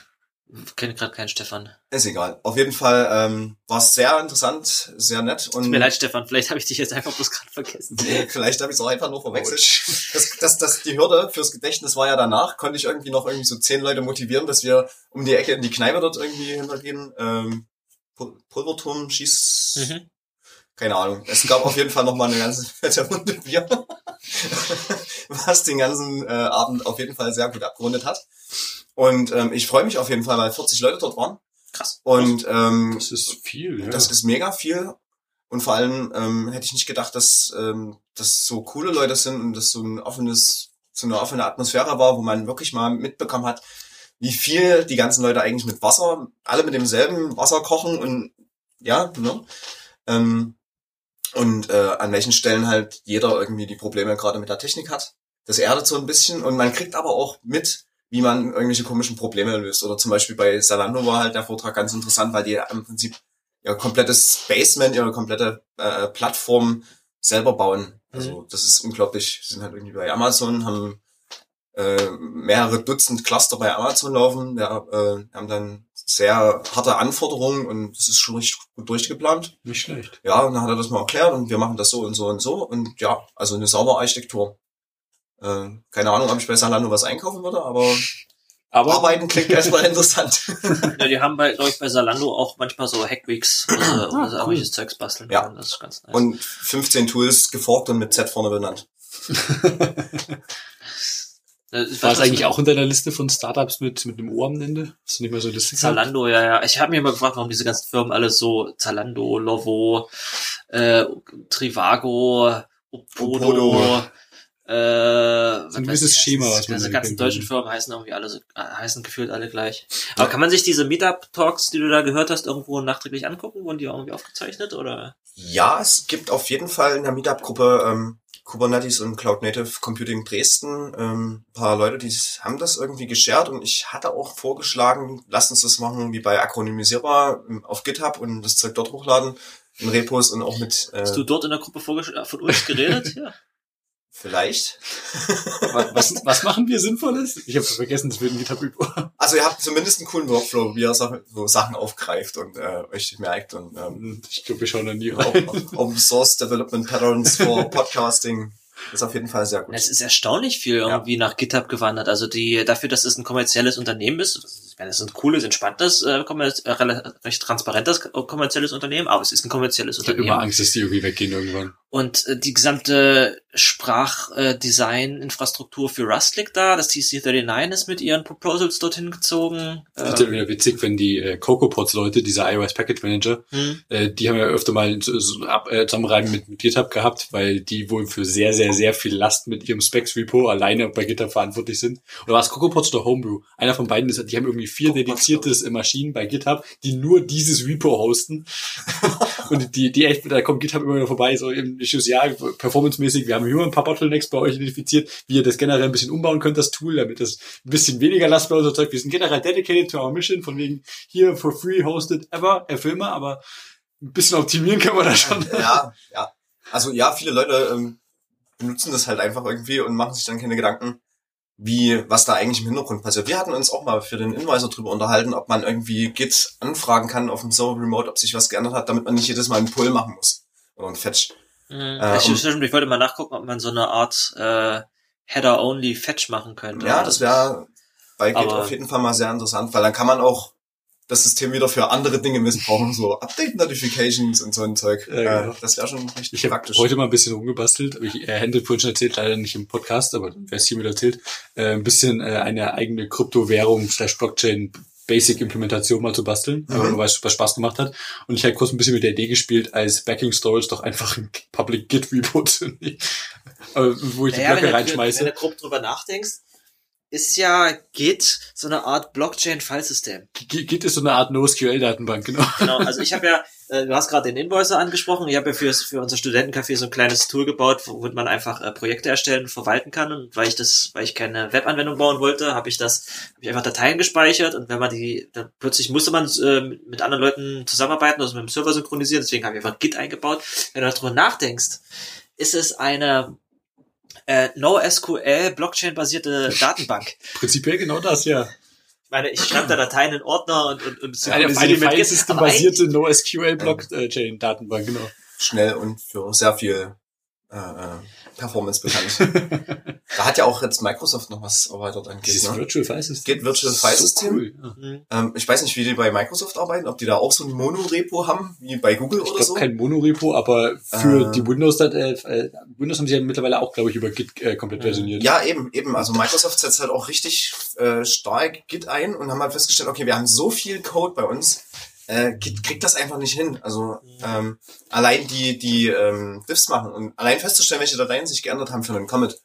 Ich kenne gerade keinen Stefan. Ist egal. Auf jeden Fall ähm, war es sehr interessant, sehr nett und Tut mir leid, Stefan. Vielleicht habe ich dich jetzt einfach bloß gerade vergessen. Nee, vielleicht habe ich es auch einfach nur verwechselt. Das, das, das, die Hürde fürs Gedächtnis war ja danach, konnte ich irgendwie noch irgendwie so zehn Leute motivieren, dass wir um die Ecke in die Kneipe dort irgendwie hintergehen. Ähm, Pul- Pulverturm, Schieß... Mhm. Keine Ahnung. Es gab auf jeden Fall noch mal eine ganze fette Runde Bier, was den ganzen äh, Abend auf jeden Fall sehr gut abgerundet hat. Und ähm, ich freue mich auf jeden Fall, weil 40 Leute dort waren. Krass. Und ähm, Das ist viel, ja. das ist mega viel. Und vor allem ähm, hätte ich nicht gedacht, dass ähm, das so coole Leute sind und das so ein offenes, so eine offene Atmosphäre war, wo man wirklich mal mitbekommen hat, wie viel die ganzen Leute eigentlich mit Wasser, alle mit demselben Wasser kochen und ja, ne? Ähm, und äh, an welchen Stellen halt jeder irgendwie die Probleme gerade mit der Technik hat. Das erdet so ein bisschen und man kriegt aber auch mit, wie man irgendwelche komischen Probleme löst. Oder zum Beispiel bei Salando war halt der Vortrag ganz interessant, weil die im Prinzip ihr komplettes Basement, ihre komplette äh, Plattform selber bauen. Also das ist unglaublich. Sie sind halt irgendwie bei Amazon, haben äh, mehrere Dutzend Cluster bei Amazon laufen. Wir äh, haben dann sehr harte Anforderungen und das ist schon richtig gut durchgeplant. Nicht schlecht. Ja, und dann hat er das mal erklärt und wir machen das so und so und so und ja, also eine saubere Architektur. Äh, keine Ahnung, ob ich bei Salando was einkaufen würde, aber, Aber arbeiten klingt erstmal interessant. Ja, die haben bei, glaube ich, bei Salando auch manchmal so Hackweeks, wo sie, wo sie irgendwelches Zeugs basteln Ja. können. Das ist ganz nice. Und 15 Tools geforkt und mit Z vorne benannt. War es eigentlich auch in deiner Liste von Startups mit, mit einem O am Ende? Hast du nicht mehr so eine Liste gehabt? Zalando, ja, ja. Ich habe mir immer gefragt, warum diese ganzen Firmen alle so Zalando, Lovo, äh, Trivago, Opodo, Opodo. Äh, was ein gewisses Schema, das- was man Diese da ganzen deutschen Firmen heißen irgendwie alle so, heißen gefühlt alle gleich. Aber kann man sich diese Meetup-Talks, die du da gehört hast, irgendwo nachträglich angucken? Wurden die irgendwie aufgezeichnet oder? Ja, es gibt auf jeden Fall in der Meetup-Gruppe ähm, Kubernetes und Cloud Native Computing Dresden ähm, ein paar Leute, die haben das irgendwie geshared und ich hatte auch vorgeschlagen, lasst uns das machen wie bei Akronymisierbar ähm, auf GitHub und das Zeug dort hochladen in Repos und auch mit äh, Hast du dort in der Gruppe von uns geredet? ja. Vielleicht. Was, was machen wir Sinnvolles? Ich habe vergessen, das wird ein GitHub über. Also ihr habt zumindest einen coolen Workflow, wie ihr Sachen, so Sachen aufgreift und äh, euch merkt und ähm, Ich glaube, wir schauen da nie rein. Open Source Development Patterns for Podcasting ist auf jeden Fall sehr gut. Es ist erstaunlich viel irgendwie nach GitHub gewandert. Also die dafür, dass es ein kommerzielles Unternehmen ist, ich meine, es ist ein cooles, entspanntes, äh, äh, recht transparentes kommerzielles Unternehmen, aber es ist ein kommerzielles Ich habe Unternehmen. immer Angst, dass die irgendwie weggehen irgendwann. Und äh, die gesamte Sprachdesign-Infrastruktur für Rust liegt da. Das TC39 ist mit ihren Proposals dorthin gezogen. Das ist ja Ähm, wieder witzig, wenn die äh, CocoaPods-Leute, diese iOS Package Manager, hm. äh, die haben ja öfter mal so, so ab, äh, Zusammenreiben mit, mit GitHub gehabt, weil die wohl für sehr, sehr, sehr viel Last mit ihrem Specs-Repo alleine bei GitHub verantwortlich sind. Oder war es CocoaPods oder Homebrew? Einer von beiden ist, die haben irgendwie vier dedizierte Maschinen bei GitHub, die nur dieses Repo hosten. Und die, die echt, da kommt GitHub immer wieder vorbei, so im Issues, ja, performancemäßig, wir haben hier ein paar Bottlenecks bei euch identifiziert, wie ihr das generell ein bisschen umbauen könnt, das Tool, damit das ein bisschen weniger Last bei unser Zeug. Wir sind generell dedicated to our mission, von wegen hier for free hosted ever, äh, für immer, aber ein bisschen optimieren kann man da schon. Ja, ja. Also ja, viele Leute ähm, benutzen das halt einfach irgendwie und machen sich dann keine Gedanken, wie, was da eigentlich im Hintergrund passiert. Wir hatten uns auch mal für den Invisor drüber unterhalten, ob man irgendwie Git anfragen kann auf dem Server Remote, ob sich was geändert hat, damit man nicht jedes Mal einen Pull machen muss. Oder einen Fetch. Hm. Äh, ich, um- ich wollte mal nachgucken, ob man so eine Art äh, Header-only Fetch machen könnte. Ja, das wäre bei Git auf jeden Fall mal sehr interessant, weil dann kann man auch das System wieder für andere Dinge missbrauchen, so Update-Notifications und so ein Zeug. Ja, genau. äh, das wäre schon richtig Ich habe praktisch. heute mal ein bisschen rumgebastelt. aber Ich äh, Händel vorhin schon erzählt, leider nicht im Podcast, aber wer es hiermit erzählt, äh, ein bisschen äh, eine eigene Kryptowährung slash Blockchain Basic Implementation mal zu basteln, Mhm. weil es was Spaß gemacht hat. Und ich habe kurz ein bisschen mit der Idee gespielt, als Backing Storage doch einfach ein Public Git Repo zu nehmen, wo ich die Naja, wenn Blöcke du, wenn reinschmeiße. du grob drüber nachdenkst, ist ja Git so eine Art Blockchain-Filesystem. Git ist so eine Art NoSQL-Datenbank, genau. Genau, also ich habe ja, äh, du hast gerade den Invoicer angesprochen, ich habe ja für, für unser Studentencafé so ein kleines Tool gebaut, womit man einfach äh, Projekte erstellen und verwalten kann. Und weil ich das, weil ich keine Webanwendung bauen wollte, habe ich das, habe ich einfach Dateien gespeichert und wenn man die, dann plötzlich musste man äh, mit- mit anderen Leuten zusammenarbeiten, also mit dem Server synchronisieren, deswegen habe ich einfach Git eingebaut. Wenn du darüber nachdenkst, ist es eine äh, NoSQL Blockchain-basierte Datenbank. Prinzipiell genau das, ja. Ich meine, ich schreibe da Dateien in Ordner und, und, und Eine, synchronisiere eine Filesystem-basierte NoSQL-Blockchain-Datenbank, genau. schnell und für sehr viel äh, Performance bekannt. da hat ja auch jetzt Microsoft noch was erweitert an Git. Dieses Ne? Virtual File System. Git Virtual File So System. cool, ja. Mhm. Ähm, ich weiß nicht, wie die bei Microsoft arbeiten, ob die da auch so ein Mono-Repo haben, wie bei Google Ich oder glaube so. kein Monorepo, aber für Äh. die Windows, äh, äh, Windows haben sie ja mittlerweile auch, glaube ich, über Git äh, komplett versioniert. Ja, eben, eben. Also Microsoft setzt halt auch richtig äh, stark Git ein und haben halt festgestellt, okay, wir haben so viel Code bei uns, äh, Git kriegt das einfach nicht hin. Also ähm, allein die die ähm, Diffs machen und allein festzustellen, welche Dateien sich geändert haben für einen Commit,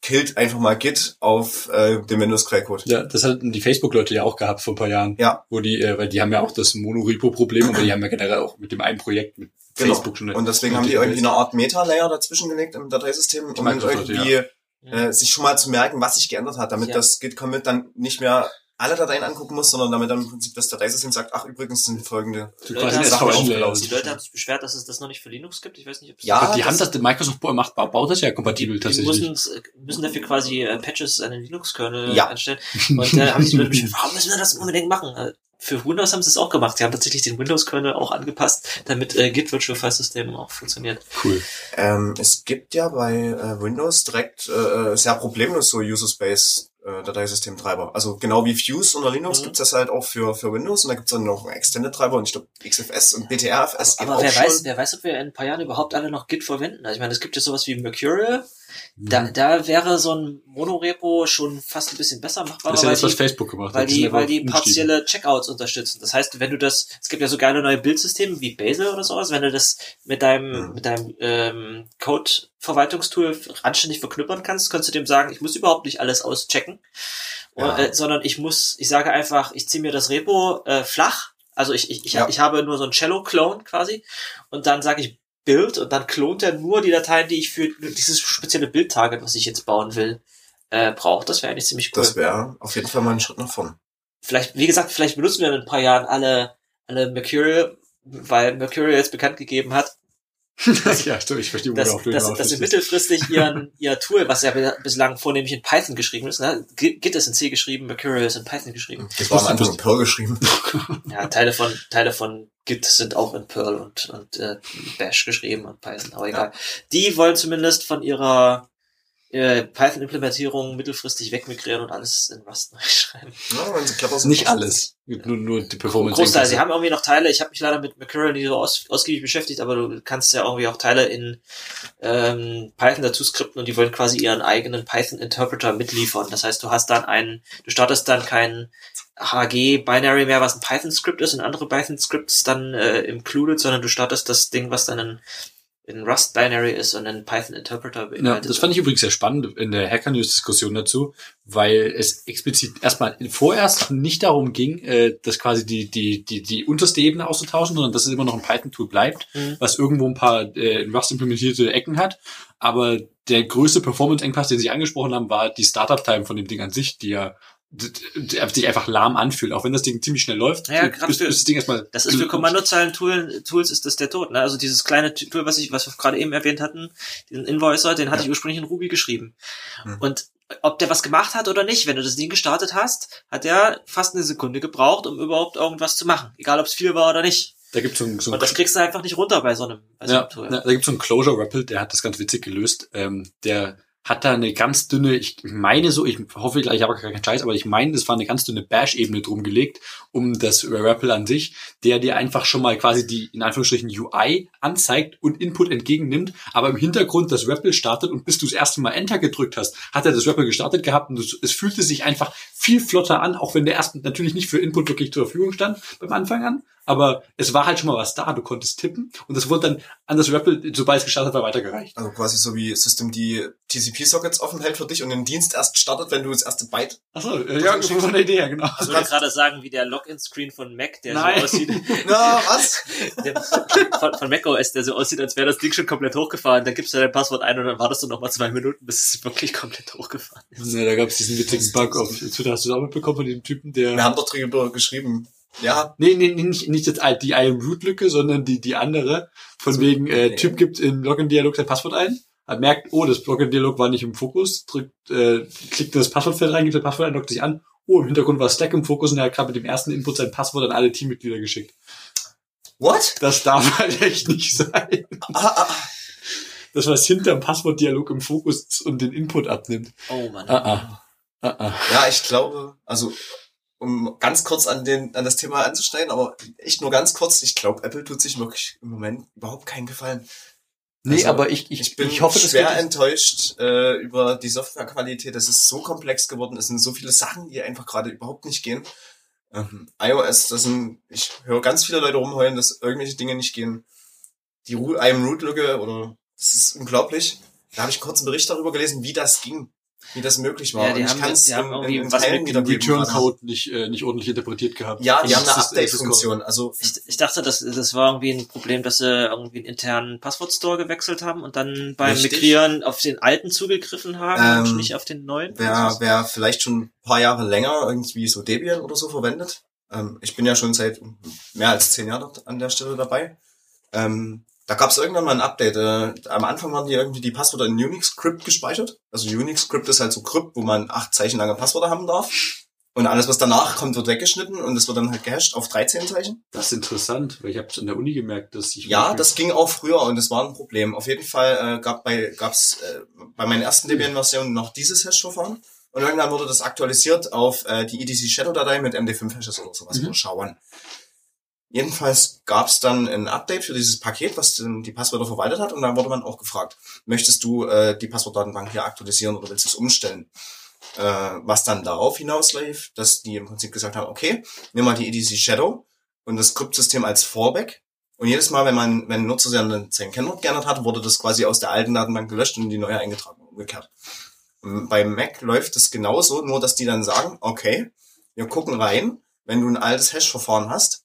killt einfach mal Git auf äh, dem Windows Quellcode. Ja, das hatten die Facebook-Leute ja auch gehabt vor ein paar Jahren. Ja. Wo die, äh, weil die haben ja auch das Monorepo-Problem, aber die haben ja generell auch mit dem einen Projekt mit Genau. Facebook schon. Und deswegen haben die die irgendwie eine Art Meta-Layer dazwischen gelegt im Dateisystem, um irgendwie Ja. äh, sich schon mal zu merken, was sich geändert hat, damit Ja. das Git-Commit dann nicht mehr alle Dateien angucken muss, sondern damit dann im Prinzip das Dateisystem sagt, ach übrigens sind folgende. Die Leute, eine haben, Sache Escalation aufgelaufen. Die Leute haben sich beschwert, dass es das noch nicht für Linux gibt. Ich weiß nicht, ob es Ja, die haben das, Microsoft macht, baut das ja kompatibel die, die tatsächlich. müssen, müssen dafür quasi äh, Patches an den Linux-Kernel Ja. einstellen. Und äh, haben sich die Leute beschwert, warum müssen wir das unbedingt machen? Äh, Für Windows haben sie es auch gemacht. Sie haben tatsächlich den Windows-Kernel auch angepasst, damit äh, Git Virtual File System auch funktioniert. Cool. Ähm, es gibt ja bei äh, Windows direkt äh, sehr problemlos so User Space äh, Dateisystemtreiber. Also genau wie Fuse unter Linux Mhm. gibt's das halt auch für, für Windows und da gibt's dann noch einen Extended Treiber und ich glaube XFS und BTRFS geht Aber auch wer schon. weiß, wer weiß, ob wir in ein paar Jahren überhaupt alle noch Git verwenden. Also ich meine, es gibt ja sowas wie Mercurial. Da, Mhm. da wäre so ein Monorepo schon fast ein bisschen besser machbar, Das ist ja weil, das, was die, Facebook gemacht hat. weil sind die, weil die partielle Checkouts unterstützen. Das heißt, wenn du das, es gibt ja so geile neue Bildsysteme wie Bazel oder sowas, wenn du das mit deinem, Mhm. mit deinem ähm, Code-Verwaltungstool anständig verknüppern kannst, kannst du dem sagen, ich muss überhaupt nicht alles auschecken, Ja. äh, sondern ich muss, ich sage einfach, ich ziehe mir das Repo äh, flach, also ich, ich, ich, Ja. ich habe nur so ein Cello-Clone quasi und dann sage ich Bild und dann klont er nur die Dateien, die ich für dieses spezielle Bild-Target, was ich jetzt bauen will, äh, brauche. Das wäre eigentlich ziemlich cool. Das wäre auf jeden Fall mal ein Schritt nach vorn. vielleicht, wie gesagt, vielleicht benutzen wir in ein paar Jahren alle, alle Mercurial, weil Mercurial jetzt bekannt gegeben hat, ja, stimmt, ich verstehe, wo dass, du auch dass, dass sie mittelfristig ihren, ihr Tool, was ja bi- bislang vornehmlich in Python geschrieben ist, ne? Git ist in C geschrieben, Mercurial ist in Python geschrieben. Das war am Anfang in Perl geschrieben. Ja, Teile von, Teile von Git sind auch in Perl und, und äh, Bash geschrieben und Python, aber egal. Die wollen zumindest von ihrer äh, Python-Implementierung mittelfristig wegmigrieren und alles in Rust neu schreiben. Ja, wenn sie. Nicht alles. Nur, nur die Performance. Großteil. Sie haben irgendwie noch Teile. Ich habe mich leider mit Mercurial nie so aus, ausgiebig beschäftigt, aber du kannst ja irgendwie auch Teile in ähm, Python dazu skripten und die wollen quasi ihren eigenen Python-Interpreter mitliefern. Das heißt, du hast dann einen, du startest dann kein HG-Binary mehr, was ein Python-Skript ist und andere Python-Scripts dann äh, included, sondern du startest das Ding, was dann ein, in Rust-Binary ist und einen Python-Interpreter Ja, beinhaltet. das fand ich übrigens sehr spannend in der Hacker News Diskussion dazu, weil es explizit erstmal vorerst nicht darum ging, äh, dass quasi die die die die unterste Ebene auszutauschen, sondern dass es immer noch ein Python Tool bleibt, Mhm. was irgendwo ein paar äh, in Rust implementierte Ecken hat, aber der größte Performance Engpass, den sie angesprochen haben, war die Startup Time von dem Ding an sich, die ja sich einfach lahm anfühlt, auch wenn das Ding ziemlich schnell läuft. Ja, grad bis, für- bis das Ding erstmal Das ist für Kommandozeilen-Tools ist das der Tod. Ne? Also dieses kleine Tool, was ich, was wir gerade eben erwähnt hatten, diesen Invoicer, den hatte Ja. ich ursprünglich in Ruby geschrieben. Hm. Und ob der was gemacht hat oder nicht, wenn du das Ding gestartet hast, hat der fast eine Sekunde gebraucht, um überhaupt irgendwas zu machen. Egal, ob es viel war oder nicht. da gibt's so ein, so ein Und das kriegst du einfach nicht runter bei so einem, bei so Ja, einem Tool. ja, da gibt's so einen Closure REPL, der hat das ganz witzig gelöst. Ähm, der hat da eine ganz dünne, ich meine so, ich hoffe, ich habe gar keinen Scheiß, aber ich meine, das war eine ganz dünne Bash-Ebene drum gelegt, um das REPL an sich, der dir einfach schon mal quasi die, in Anführungsstrichen, UI anzeigt und Input entgegennimmt, aber im Hintergrund das REPL startet und bis du das erste Mal Enter gedrückt hast, hat er das REPL gestartet gehabt und es, es fühlte sich einfach viel flotter an, auch wenn der erst natürlich nicht für Input wirklich zur Verfügung stand beim Anfang an, aber es war halt schon mal was da, du konntest tippen und das wurde dann an das REPL, sobald es gestartet war, weitergereicht. Also quasi so wie System die TCP-Sockets offen hält für dich und den Dienst erst startet, wenn du das erste Byte. Achso, äh, ja, war eine Idee, ja, genau. Ich würde gerade sagen, wie der Login-Screen von Mac, der Nein. so aussieht, Na, was? der, von, von Mac OS, der so aussieht, als wäre das Ding schon komplett hochgefahren. Dann gibst du dein Passwort ein und dann wartest du noch mal zwei Minuten, bis es wirklich komplett hochgefahren ist. Ja, da gab es diesen witzigen Bug auf Twitter, hast du das auch mitbekommen von dem Typen, der... Wir haben doch drüber geschrieben. Ja, Nee, nee, nee, nicht, nicht jetzt die I am Root Lücke, sondern die, die andere. Von So, wegen, äh, nee. Typ gibt im Login-Dialog sein Passwort ein, er merkt, oh, das Login-Dialog war nicht im Fokus, drückt, äh, klickt in das Passwortfeld rein, gibt das Passwort ein, loggt sich an, oh, im Hintergrund war Stack im Fokus und er hat gerade mit dem ersten Input sein Passwort an alle Teammitglieder geschickt. what? Das darf halt echt nicht sein. Ah, ah, Das, was hinterm Passwortdialog im Fokus ist und den Input abnimmt. Oh Mann. Ah, ah. Ah, ah. Ja, ich glaube, also um ganz kurz an den an das Thema anzuschneiden, aber echt nur ganz kurz. Ich glaube, Apple tut sich wirklich im Moment überhaupt keinen Gefallen. Nee, Also, aber ich, ich, Ich bin ich hoffe, schwer enttäuscht äh, über die Softwarequalität. Das ist so komplex geworden. Es sind so viele Sachen, die einfach gerade überhaupt nicht gehen. Ähm, iOS, das sind, ich höre ganz viele Leute rumheulen, dass irgendwelche Dinge nicht gehen. Die Ru- I am Root Lücke oder das ist unglaublich. Da habe ich einen kurzen Bericht darüber gelesen, wie das ging. Wie das möglich war. Ja, die Und ich haben- kann's die haben irgendwie in, in was mit wiedergeben, Return was- Code nicht, äh, nicht ordentlich interpretiert gehabt. Ja, die Das haben eine Update-Funktion. Also Ich, ich dachte, das, das war irgendwie ein Problem, dass sie irgendwie einen internen Passwortstore gewechselt haben und dann beim Richtig. Migrieren auf den alten zugegriffen haben und Ähm, nicht auf den neuen. wer, wer vielleicht schon ein paar Jahre länger irgendwie so Debian oder so verwendet. Ähm, ich bin ja schon seit mehr als zehn Jahren an der Stelle dabei. Ähm, da gab es irgendwann mal ein Update. Äh, am Anfang waren die irgendwie die Passwörter in Unix-Crypt gespeichert. Also Unix-Crypt ist halt so Crypt, wo man acht Zeichen lange Passwörter haben darf. Und alles, was danach kommt, wird weggeschnitten und es wird dann halt gehasht auf 13 Zeichen. Das ist interessant, weil ich habe es in der Uni gemerkt, dass ich Ja, das ging auch früher und das war ein Problem. Auf jeden Fall äh, gab bei gab's äh, bei meinen ersten Debian-Versionen noch dieses Hash-Verfahren und irgendwann wurde das aktualisiert auf äh, die EDC Shadow-Datei mit MD5-Hashes oder sowas Mhm. oder Jedenfalls gab's dann ein Update für dieses Paket, was ähm, die Passwörter verwaltet hat und dann wurde man auch gefragt, möchtest du äh, die Passwortdatenbank hier aktualisieren oder willst du es umstellen? Äh, was dann darauf hinauslief, dass die im Prinzip gesagt haben, okay, nimm mal die EDC Shadow und das Kryptsystem als Fallback und jedes Mal, wenn man, wenn ein Nutzer sein, sein Kennwort geändert hat, wurde das quasi aus der alten Datenbank gelöscht und in die neue eingetragen, umgekehrt. Und beim Mac läuft es genauso, nur dass die dann sagen, okay, wir gucken rein, wenn du ein altes Hash-Verfahren hast,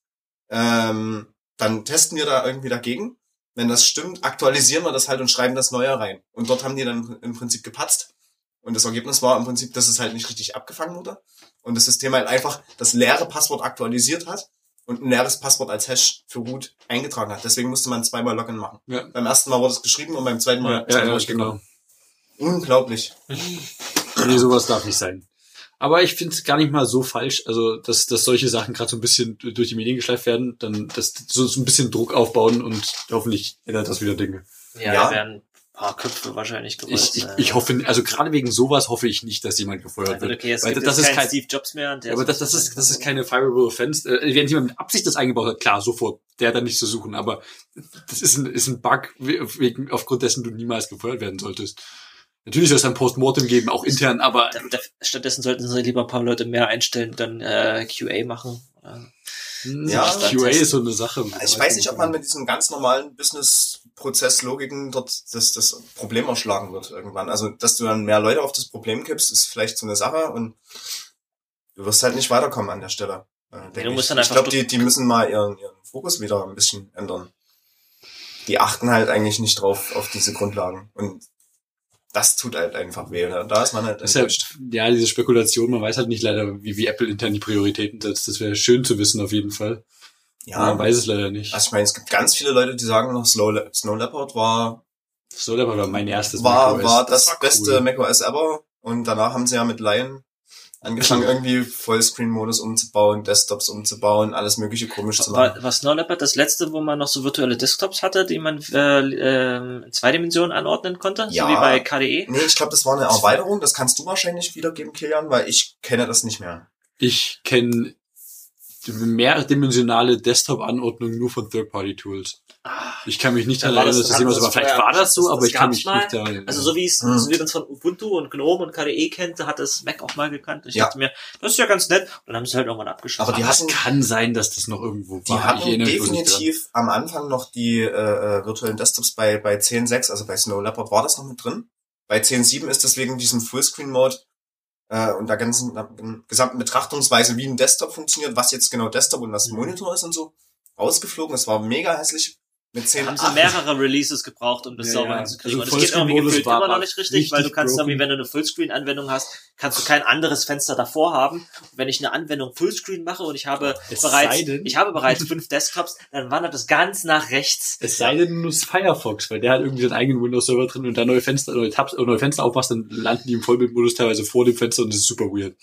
ähm, dann testen wir da irgendwie dagegen. Wenn das stimmt, aktualisieren wir das halt und schreiben das Neue rein. Und dort haben die dann im Prinzip gepatzt. Und das Ergebnis war im Prinzip, dass es halt nicht richtig abgefangen wurde. Und das System halt einfach das leere Passwort aktualisiert hat und ein leeres Passwort als Hash für Root eingetragen hat. Deswegen musste man zweimal Login machen. Ja. Beim ersten Mal wurde es geschrieben und beim zweiten Mal ja, ist ja, ja, genau. Unglaublich. Nee, sowas darf nicht sein. Aber ich finde es gar nicht mal so falsch, also dass, dass solche Sachen gerade so ein bisschen durch die Medien geschleift werden, dann dass so, so ein bisschen Druck aufbauen und hoffentlich ändert das wieder Dinge. ja, ja. da werden ein paar Köpfe wahrscheinlich gerollt. Ich, ich, ne? ich hoffe, also gerade wegen sowas hoffe ich nicht, dass jemand gefeuert wird. okay, es Weil gibt das jetzt ist kein, Steve Jobs mehr. und der Ja, aber das, das ist, das ist keine fireable offense. Äh, wenn jemand mit Absicht das eingebaut hat, klar, sofort, der hat dann nicht zu suchen. Aber das ist ein, ist ein Bug, wegen, aufgrund dessen du niemals gefeuert werden solltest. Natürlich soll es dann Postmortem geben, auch intern, aber stattdessen sollten sie lieber ein paar Leute mehr einstellen, dann äh, QA machen. Äh, Ja, ja, QA ist so eine Sache. Ich weiß nicht, ob man mit diesen ganz normalen Business-Prozesslogiken dort das, das Problem erschlagen wird irgendwann. Also, dass du dann mehr Leute auf das Problem kippst, ist vielleicht so eine Sache und du wirst halt nicht weiterkommen an der Stelle. Äh, musst ich dann ich glaube, die, die müssen mal ihren, ihren Fokus wieder ein bisschen ändern. Die achten halt eigentlich nicht drauf auf diese Grundlagen. Und das tut halt einfach weh. Ne? Da ist man halt Das ist ja, enttäuscht. ja, diese Spekulation, man weiß halt nicht leider, wie, wie Apple intern die Prioritäten setzt. Das wäre schön zu wissen auf jeden Fall. Ja, Man weiß es leider nicht. also ich meine, es gibt ganz viele Leute, die sagen noch, Snow, Le Snow Leopard war So, das war mein erstes war, macOS. war das, war beste cool. macOS ever. Und danach haben sie ja mit Lion angefangen, irgendwie Vollscreen-Modus umzubauen, Desktops umzubauen, alles mögliche komisch zu machen. war, war Snow Leopard das letzte, wo man noch so virtuelle Desktops hatte, die man äh, äh, in zwei Dimensionen anordnen konnte? Ja. So wie bei KDE? Nee, ich glaube, das war eine Erweiterung. Das kannst du wahrscheinlich wiedergeben, Kilian, weil ich kenne das nicht mehr. Ich kenne mehrdimensionale Desktop-Anordnung nur von Third-Party-Tools. Ich kann mich nicht daran erinnern, das- dass das jemand so war. das Vielleicht war das so, das- aber das ich kann mich mal. nicht daran erinnern. Also so wie es, Mhm. so wie man es von Ubuntu und GNOME und KDE kennt, hat das Mac auch mal gekannt. Ich Ja. dachte mir, das ist ja ganz nett. Und dann haben sie es halt irgendwann abgeschlossen. Aber die es hatten- kann sein, dass das noch irgendwo Die war. hatten nicht dran. definitiv am Anfang noch die äh, äh, virtuellen Desktops bei, bei 10.6, also bei Snow Leopard war das noch mit drin. Bei 10.7 ist deswegen diesem Fullscreen-Mode äh, und der ganzen der gesamten Betrachtungsweise, wie ein Desktop funktioniert, was jetzt genau Desktop und was Mhm. Monitor ist und so, rausgeflogen. Es war mega hässlich mit Da 10 haben sie mehrere Releases gebraucht, um das Ja, sauber ja. hinzukriegen. Also und es geht irgendwie gefühlt immer noch nicht richtig, weil du richtig kannst broken. irgendwie, wenn du eine Fullscreen-Anwendung hast, kannst du kein anderes Fenster davor haben. Und wenn ich eine Anwendung Fullscreen mache und ich habe Es bereits, denn- ich habe bereits fünf Desktops, dann wandert das ganz nach rechts. Es sei denn, du nutzt Firefox, weil der hat irgendwie seinen eigenen Windows-Server drin und da neue Fenster, neue Tabs, neue Fenster aufmachst, dann landen die im Vollbildmodus teilweise vor dem Fenster und das ist super weird.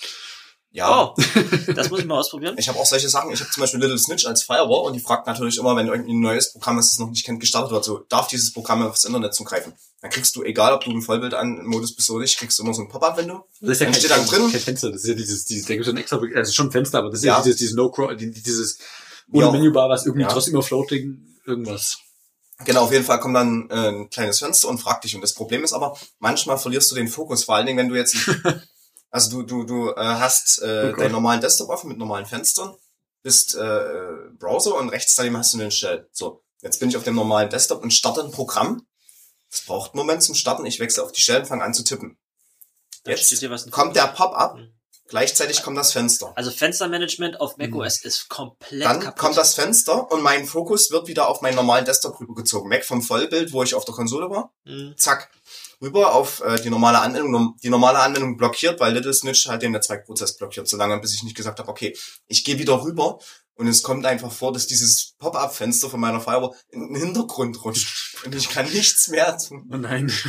Ja, Oh, das muss ich mal ausprobieren. ich habe auch solche Sachen. Ich habe zum Beispiel Little Snitch als Firewall und die fragt natürlich immer, wenn irgendwie ein neues Programm, das es noch nicht kennt, gestartet wird, so darf dieses Programm aufs Internet zugreifen. Dann kriegst du, egal ob du im Vollbild an Modus bist oder nicht, kriegst du immer so ein Pop-up-Window. Das ist ja Dann kein, steht dann drin- kein Fenster, das ist ja dieses, dieses, da gibt es ein extra, also schon ein Fenster, aber das ist Ja. ja, dieses, dieses no dieses ohne Ja. Menübar, was irgendwie Ja. trotzdem immer floating, irgendwas. Genau, auf jeden Fall kommt dann äh, ein kleines Fenster und fragt dich. Und das Problem ist aber, manchmal verlierst du den Fokus, vor allen Dingen, wenn du jetzt, also du, du, du äh, hast äh, Oh deinen normalen Desktop offen mit normalen Fenstern, bist äh, Browser und rechts daneben hast du den Shell. So, jetzt bin ich auf dem normalen Desktop und starte ein Programm. Das braucht einen Moment zum Starten. Ich wechsle auf die Shell und fange an zu tippen. Jetzt hier was in kommt der Pop-up, Mhm. gleichzeitig kommt das Fenster. Also Fenstermanagement auf macOS ist komplett Dann kaputt. kommt das Fenster und mein Fokus wird wieder auf meinen normalen Desktop rübergezogen. Weg vom Vollbild, wo ich auf der Konsole war. Mhm. Zack. Rüber auf äh, die normale Anwendung. Die normale Anwendung blockiert, weil Little Snitch halt den Netzwerkprozess blockiert, solange bis ich nicht gesagt habe, okay, ich gehe wieder rüber und es kommt einfach vor, dass dieses Pop-up-Fenster von meiner Firewall in den Hintergrund rutscht. Und ich kann nichts mehr tun. Oh nein.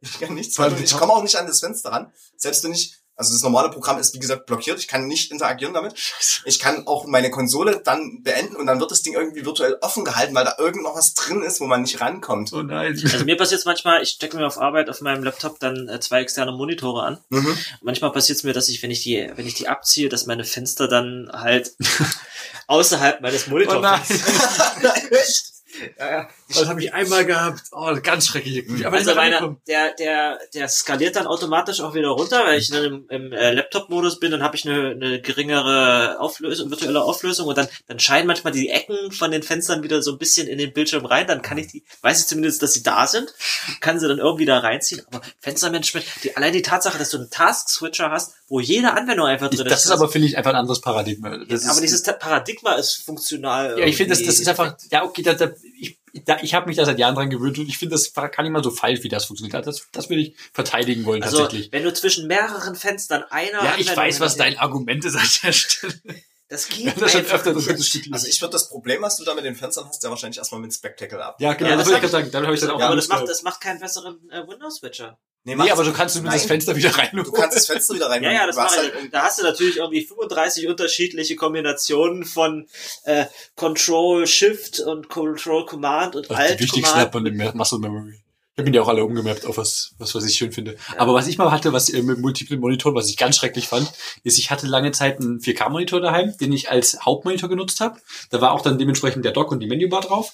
Ich kann nichts mehr tun. Ich komme auch nicht an das Fenster ran. Selbst wenn ich, also das normale Programm ist wie gesagt blockiert. Ich kann nicht interagieren damit. Ich kann auch meine Konsole dann beenden und dann wird das Ding irgendwie virtuell offen gehalten, weil da irgend noch was drin ist, wo man nicht rankommt. Oh nein. Also mir passiert manchmal, ich stecke mir auf Arbeit auf meinem Laptop dann äh, zwei externe Monitore an. Mhm. Manchmal passiert es mir, dass ich, wenn ich die, wenn ich die abziehe, dass meine Fenster dann halt außerhalb meines Monitors Oh? Ja, ja. Das habe ich einmal gehabt. Oh, ganz schrecklich. Aber Also nicht meine, reingekommen. der, der, der skaliert dann automatisch auch wieder runter, weil ich dann im, im äh, Laptop-Modus bin, dann habe ich eine, eine geringere Auflösung, virtuelle Auflösung und dann, dann scheinen manchmal die Ecken von den Fenstern wieder so ein bisschen in den Bildschirm rein, dann kann ich die, weiß ich zumindest, dass sie da sind, kann sie dann irgendwie da reinziehen, aber Fenstermanagement, die, allein die Tatsache, dass du einen Task-Switcher hast, wo jede Anwendung einfach Ich, drin das ist aber, finde ich, einfach ein anderes Paradigma. Das aber ist, dieses Paradigma ist funktional. ja, ich finde, das, das ist einfach, ja, okay, da, da, ich, da, ich habe mich da seit Jahren dran gewöhnt und ich finde, das war gar nicht mal so falsch, wie das funktioniert hat. Das, das will ich verteidigen wollen, Also, tatsächlich. wenn du zwischen mehreren Fenstern einer Ja, ich Anwendung weiß, was dein Argument ist an der Stelle. Das geht das schon einfach öfter diskutiert. Also ich würde das Problem, was du da mit den Fenstern hast, ja wahrscheinlich erstmal mit Spectacle ab. ja, genau, Ja, das das wollte ich gerade sagen. Damit habe ich dann auch aber das macht, das macht keinen besseren äh, Windows-Switcher. Nee, macht's aber du kannst zumindest das. Fenster wieder rein. Du kannst das Fenster wieder rein. Ja, ja, das mache ich. halt, Da hast du natürlich irgendwie 35 unterschiedliche Kombinationen von äh, Control Shift und Control Command und Ach, Alt die wichtigsten Command. hat man im Muscle Memory. Ich habe ihn ja auch alle umgemappt auf was, was, was ich schön finde. Aber was ich mal hatte, was äh, mit multiplen Monitoren, was ich ganz schrecklich fand, ist, ich hatte lange Zeit einen 4K-Monitor daheim, den ich als Hauptmonitor genutzt habe. Da war auch dann dementsprechend der Dock und die Menübar drauf.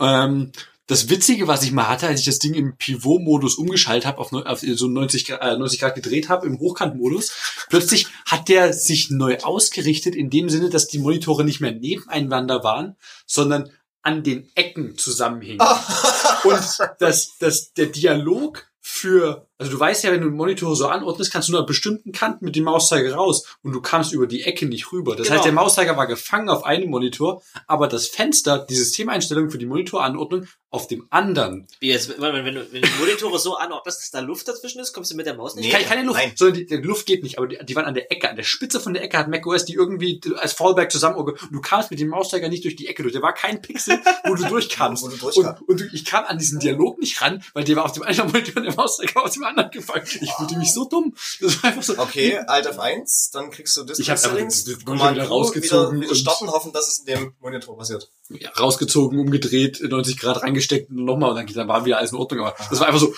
Ähm, das Witzige, was ich mal hatte, als ich das Ding im Pivot-Modus umgeschaltet habe, auf, auf so 90 Grad, äh, 90 Grad gedreht habe, im Hochkant-Modus, plötzlich hat der sich neu ausgerichtet, in dem Sinne, dass die Monitore nicht mehr nebeneinander waren, sondern an den Ecken zusammenhingen. Und das, das, der Dialog für, also du weißt ja, wenn du einen Monitor so anordnest, kannst du nur an bestimmten Kanten mit dem Mauszeiger raus und du kamst über die Ecke nicht rüber. Das Genau. heißt, der Mauszeiger war gefangen auf einem Monitor, aber das Fenster, die Systemeinstellung für die Monitoranordnung auf dem anderen. Wie jetzt, wenn, wenn, du, wenn du Monitore so anordnest, dass da Luft dazwischen ist, kommst du mit der Maus nicht Nee. rein. Keine, keine Luft, nein. sondern die, die Luft geht nicht, aber die, die waren an der Ecke, an der Spitze von der Ecke hat macOS die irgendwie als Fallback zusammen. und Du kamst mit dem Mauszeiger nicht durch die Ecke durch. Da war kein Pixel, wo du durchkamst. Wo du durchkamst. und, und ich kam an diesen Dialog nicht ran, weil der war auf dem einen Monitor und der Mauszeiger auf dem anderen gefallen. Ich fühlte mich so dumm. Das war einfach so. okay, Alt F1, dann kriegst du Display Ich hab aber Settings, das- das Command wieder rausgezogen wieder, wieder und- starten, hoffen, dass es in dem Monitor passiert. ja, rausgezogen, umgedreht, 90 Grad reingesteckt und nochmal und dann, dann war wieder alles in Ordnung. Aber das war einfach so,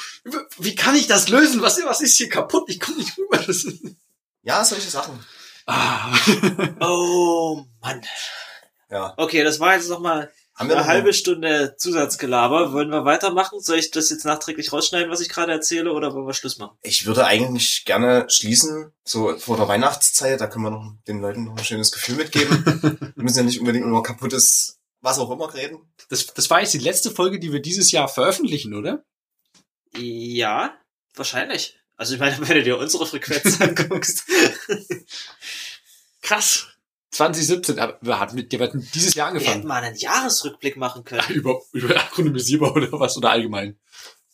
wie kann ich das lösen? Was, was ist hier kaputt? Ich komme nicht rüber. Das Ja, solche Sachen. ah. Oh Mann. Ja. Okay, das war jetzt nochmal Haben wir eine halbe Stunde Zusatzgelaber. Wollen wir weitermachen? Soll ich das jetzt nachträglich rausschneiden, was ich gerade erzähle, oder wollen wir Schluss machen? Ich würde eigentlich gerne schließen, so vor der Weihnachtszeit, da können wir noch den Leuten noch ein schönes Gefühl mitgeben. wir müssen ja nicht unbedingt über kaputtes, was auch immer reden. Das, das war jetzt die letzte Folge, die wir dieses Jahr veröffentlichen, oder? Ja, wahrscheinlich. Also ich meine, wenn du dir unsere Frequenz anguckst. Krass. 2017, aber wir hatten mit, wir hatten dieses Jahr Wir hätten angefangen. mal einen Jahresrückblick machen können. über, über akronymisierbar oder was oder allgemein.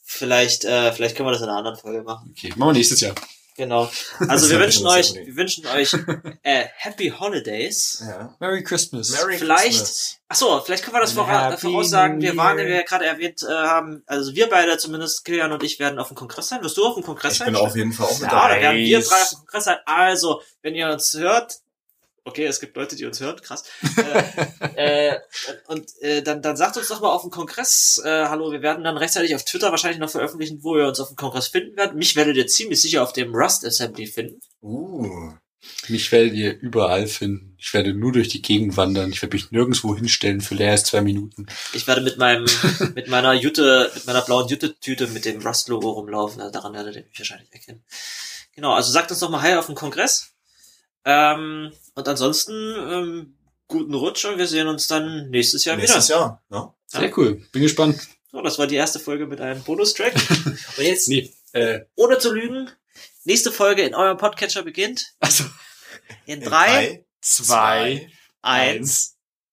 Vielleicht, äh, vielleicht können wir das in einer anderen Folge machen. Okay, machen wir nächstes Jahr. Genau. Also wir wünschen euch, wir wünschen euch äh, Happy Holidays. Ja. Merry Christmas. Merry Vielleicht- Christmas. Ach so, vielleicht können wir das vora voraussagen. Wir waren, wie wir ja gerade erwähnt äh, haben, also wir beide zumindest, Kilian und ich, werden auf dem Kongress sein. Wirst du auf dem Kongress Ich sein? bin auf jeden Fall auch mit Ja, dabei. da werden wir drei auf dem Kongress sein. Also, wenn ihr uns hört, okay, es gibt Leute, die uns hören, krass. äh, äh, und äh, dann, dann sagt uns doch mal auf dem Kongress, äh, hallo, wir werden dann rechtzeitig auf Twitter wahrscheinlich noch veröffentlichen, wo ihr uns auf dem Kongress finden werdet. Mich werdet ihr ziemlich sicher auf dem Rust Assembly finden. Uh. Mich werdet ihr überall finden. Ich werde nur durch die Gegend wandern. Ich werde mich nirgendwo hinstellen für leer als zwei Minuten. Ich werde mit meinem, mit meiner Jute, mit meiner blauen Jute-Tüte mit dem Rust-Logo rumlaufen. Also daran werdet ihr mich wahrscheinlich erkennen. Genau, also sagt uns doch mal Hi auf dem Kongress. Ähm, und ansonsten, ähm, guten Rutsch und wir sehen uns dann nächstes Jahr Nächstes wieder. Jahr. Ne? Sehr cool. Bin gespannt. So, das war die erste Folge mit einem Bonustrack. und jetzt, Nee, Äh, Ohne zu lügen, nächste Folge in eurem Podcatcher beginnt also in In drei, drei, zwei, eins.